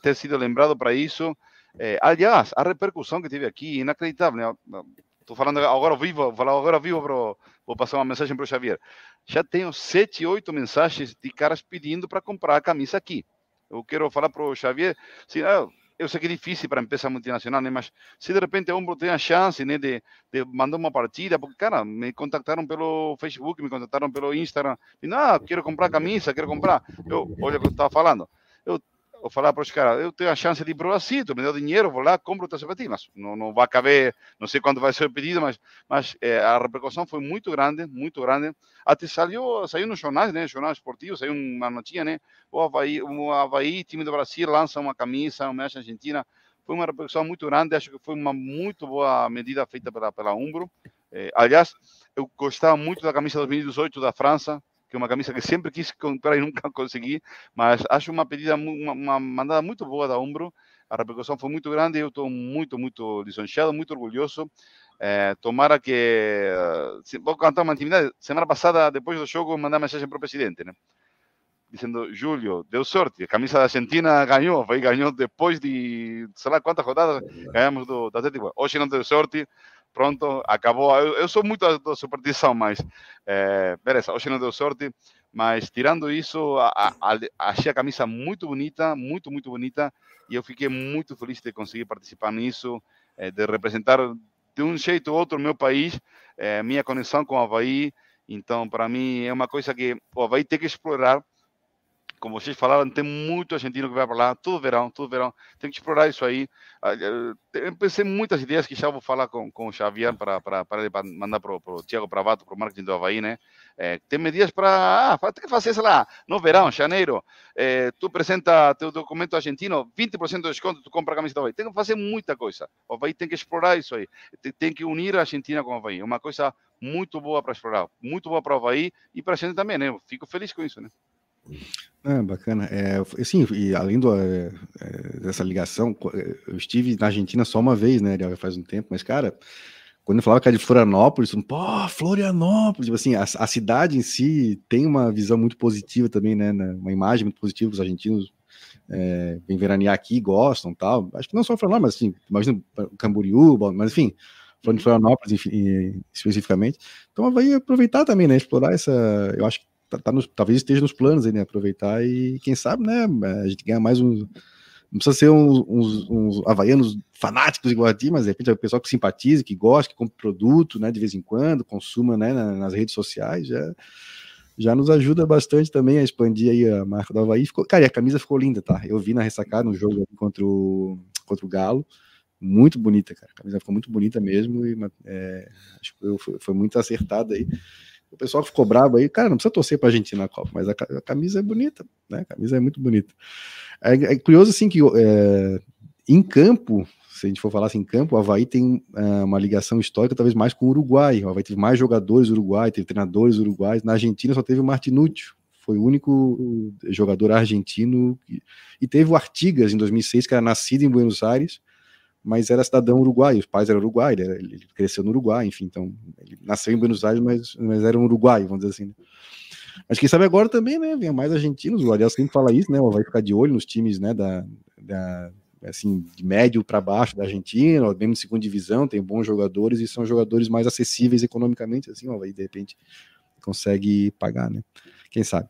ter sido lembrado para isso. É, aliás, a repercussão que teve aqui, inacreditável. Né? Estou falando agora vivo, vou falar agora vivo, pro, vou passar uma mensagem para o Xavier. Já tenho sete, oito mensagens de caras pedindo para comprar a camisa aqui. Eu quero falar para o Xavier, assim, ah, eu sei que é difícil para empresa multinacional, né? mas se de repente um tem a chance né, de, de mandar uma partida, porque, cara, me contactaram pelo Facebook, me contactaram pelo Instagram, e, ah, quero comprar camisa, quero comprar. Eu, olha o que eu estava falando. Eu ou falar para os caras, eu tenho a chance de ir para o Brasil, tu me deu dinheiro, vou lá, compro outra sapatilha. Mas não, não vai caber, não sei quando vai ser o pedido, mas, mas é, a repercussão foi muito grande, muito grande. Até saiu, saiu nos jornais, né, jornais esportivos, saiu uma notícia, né, o Havaí, o Havaí, time do Brasil, lança uma camisa, uma homenagem argentina. Foi uma repercussão muito grande, acho que foi uma muito boa medida feita pela, pela Umbro. É, aliás, eu gostava muito da camisa 2018 da França, que é uma camisa que sempre quis comprar e nunca consegui, mas acho uma pedida, uma, uma mandada muito boa da Umbro. A repercussão foi muito grande, eu estou muito, muito lisonjeado, muito orgulhoso. É, tomara que. Vou contar uma intimidade. Semana passada, depois do jogo, mandei mensagem para o presidente, né? Dizendo, Júlio, deu sorte, a camisa da Argentina ganhou, vai ganhou depois de sei lá quantas rodadas, ganhamos do, do Atlético. Hoje não deu sorte, pronto, acabou. Eu, eu sou muito da superstição, mas é, beleza, hoje não deu sorte. Mas tirando isso, a, a, achei a camisa muito bonita, muito, muito bonita. E eu fiquei muito feliz de conseguir participar nisso, é, de representar de um jeito ou outro o meu país, é, minha conexão com o Havaí. Então, para mim, é uma coisa que o Havaí tem que explorar como vocês falaram, tem muito argentino que vai para lá, todo verão, todo verão. Tem que explorar isso aí. Ah, eu pensei muitas ideias que já vou falar com, com o Xavier para, para, para mandar para o Tiago Pravato, para o marketing do Havaí, né? É, tem medidas para. Ah, tem que fazer, sei lá, no verão, janeiro. É, tu apresenta teu documento argentino, 20% de desconto, tu compra a camisa do Havaí. Tem que fazer muita coisa. O Havaí tem que explorar isso aí. Tem, tem que unir a Argentina com o Havaí. É uma coisa muito boa para explorar, muito boa para o Havaí e para a gente também, né? Eu fico feliz com isso, né? É, bacana. É, assim, e além do, é, dessa ligação, é, eu estive na Argentina só uma vez, né? Já faz um tempo, mas, cara, quando eu falava que era de Florianópolis, pô, Florianópolis, tipo assim, a, a, cidade em si tem uma visão muito positiva também, né? Uma imagem muito positiva, os argentinos é, vêm veranear aqui, gostam tal. Acho que não só Florianópolis, mas assim, imagina Camboriú, mas enfim, falando de Florianópolis enfim, especificamente. Então vai aproveitar também, né? Explorar essa. Eu acho que tá, tá nos, talvez esteja nos planos aí, né? Aproveitar e quem sabe, né? A gente ganhar mais um. Não precisa ser uns, uns, uns havaianos fanáticos igual a ti, mas de repente é o pessoal que simpatiza, que gosta, que compra produto, né? De vez em quando, consuma, né? Nas redes sociais, já, já nos ajuda bastante também a expandir aí a marca do Havaí. Ficou, cara, e a camisa ficou linda, tá? Eu vi na ressacada no jogo contra o, contra o Galo muito bonita, cara. A camisa ficou muito bonita mesmo e é, acho que foi, foi muito acertada aí. O pessoal que ficou bravo aí, cara, não precisa torcer para a Argentina na Copa, mas a, a, camisa é bonita, né? A camisa é muito bonita. É, é curioso, assim, que é, em campo, se a gente for falar assim, em campo, o Havaí tem é, uma ligação histórica talvez mais com o Uruguai. O Havaí teve mais jogadores uruguai, teve treinadores uruguais. Na Argentina só teve o Martinúcio, foi o único jogador argentino. E teve o Artigas em 2006, que era nascido em Buenos Aires, mas era cidadão uruguaio, os pais eram uruguai, ele, ele, cresceu no Uruguai, enfim, então ele nasceu em Buenos Aires, mas, mas era um uruguaio, vamos dizer assim. Né? Mas quem sabe agora também, né, venha mais argentinos, o Ariel sempre fala isso, né, vai ficar de olho nos times, né, da, da assim, de médio para baixo da Argentina, ou mesmo segunda divisão, tem bons jogadores e são jogadores mais acessíveis economicamente, assim, ó, aí de repente consegue pagar, né, quem sabe.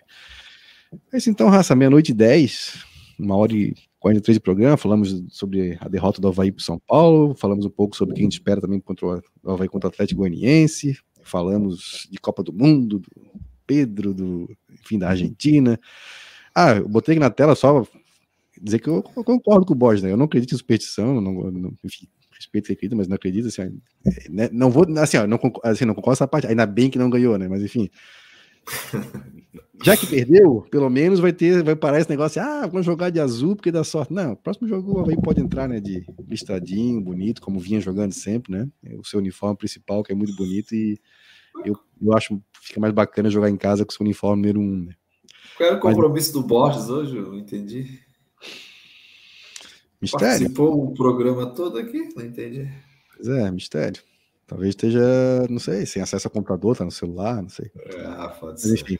Mas então, raça, meia-noite e dez, uma hora e 43 de programa, falamos sobre a derrota do Havaí para São Paulo, falamos um pouco sobre o que a gente espera também contra o Havaí contra o Atlético Goianiense, falamos de Copa do Mundo, do Pedro, do, enfim, da Argentina. Ah, eu botei aqui na tela só dizer que eu, concordo com o Borges, né? Eu não acredito em superstição, não, não, enfim, respeito que acredita, mas não acredito, assim, né? não vou, assim, ó, não, assim, não concordo essa parte, ainda bem que não ganhou, né? Mas enfim, já que perdeu, pelo menos vai ter, vai parar esse negócio, ah, vamos jogar de azul porque dá sorte. Não, próximo jogo o Havaí pode entrar, né, de listradinho, bonito, como vinha jogando sempre, né? É o seu uniforme principal, que é muito bonito, e eu, eu acho que fica mais bacana jogar em casa com o seu uniforme número um, né? Qual era o compromisso Mas... do Borges hoje? Eu não entendi. Mistério. Participou o programa todo aqui? Não entendi. Pois é, mistério. Talvez esteja, não sei, sem acesso a computador, tá no celular, não sei. Ah, pode Mas. Enfim.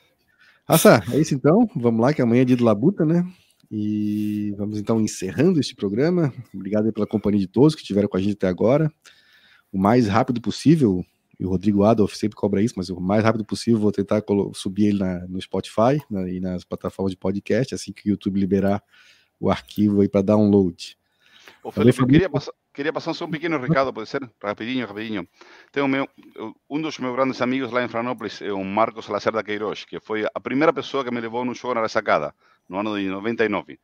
Raça, é isso então. Vamos lá, que amanhã é dia do Labuta, né? E vamos então encerrando este programa. Obrigado pela companhia de todos que estiveram com a gente até agora. O mais rápido possível, e o Rodrigo Adolf sempre cobra isso, mas o mais rápido possível vou tentar subir ele na, no Spotify na, e nas plataformas de podcast, assim que o YouTube liberar o arquivo aí para download. Ô, Felipe, eu queria passar, queria passar só um pequeno recado, pode ser? Rapidinho, rapidinho. Tenho meu, um dos meus grandes amigos lá em Franópolis é o Marcos Lacerda Queiroz, que foi a primeira pessoa que me levou num show na ressacada, no ano de 99.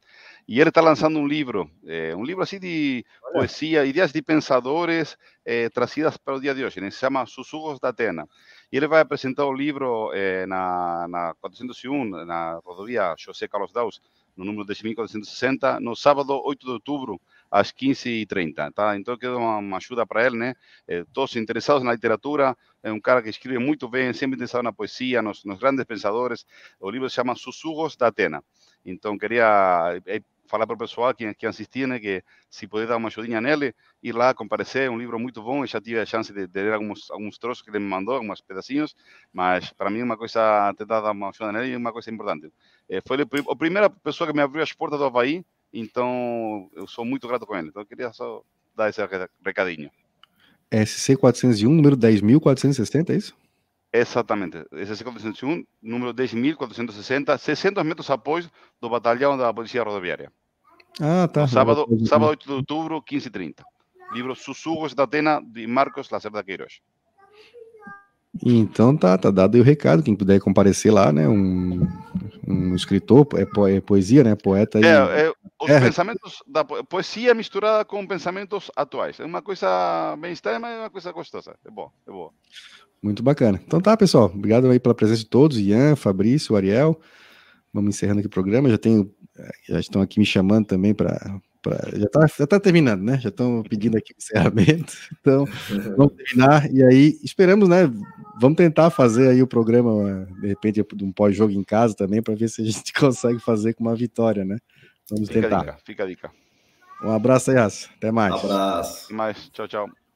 E ele está lançando um livro, é, um livro assim de Olha. poesia, ideias de pensadores é, trazidas para o dia de hoje, né? se chama Sussurros da Atena. E ele vai apresentar o livro é, na, na 401, na rodovia José Carlos Daus, no número 10.460, no sábado 8 de outubro, às 15h30, tá? Então eu quero uma, uma ajuda para ele, né? É, todos interessados na literatura, é um cara que escreve muito bem, sempre interessado na poesia, nos, nos grandes pensadores. O livro se chama Sussurros da Atena. Então queria é, falar para o pessoal que, que assistir, né, que se puder dar uma ajudinha nele, ir lá comparecer, é um livro muito bom, eu já tive a chance de, de ler alguns, alguns troços que ele me mandou, alguns pedacinhos, mas para mim uma coisa, tentar dar uma ajuda nele é uma coisa importante. É, foi a primeira pessoa que me abriu as portas do Havaí, então eu sou muito grato com ele, então eu queria só dar esse recadinho. SC401, número 10.460, é isso? Exatamente. SC401, número 10.460, 600 metros após do batalhão da Polícia Rodoviária. Ah, tá. sábado, sábado 8 de outubro, 15h30. Livro Sussurros da Atena, de Marcos Lacerda Queiroz. Então tá, tá dado aí o recado, quem puder comparecer lá, né, um, um escritor, é, po, é poesia, né, poeta. E... É, é, os é. pensamentos da poesia misturada com pensamentos atuais. É uma coisa bem estranha, mas é uma coisa gostosa. É bom, é bom. Muito bacana. Então tá, pessoal, obrigado aí pela presença de todos, Ian, Fabrício, Ariel. Vamos encerrando aqui o programa, já tenho, já estão aqui me chamando também para Pra, já, tá, já tá terminando, né? Já estão pedindo aqui o encerramento. Então, vamos terminar. E aí, esperamos, né? Vamos tentar fazer aí o programa, de repente, de um pós-jogo em casa também, para ver se a gente consegue fazer com uma vitória, né? Vamos fica tentar. A dica, fica a dica. Um abraço aí, Raça. Até mais. Um abraço. Até mais. Tchau, tchau.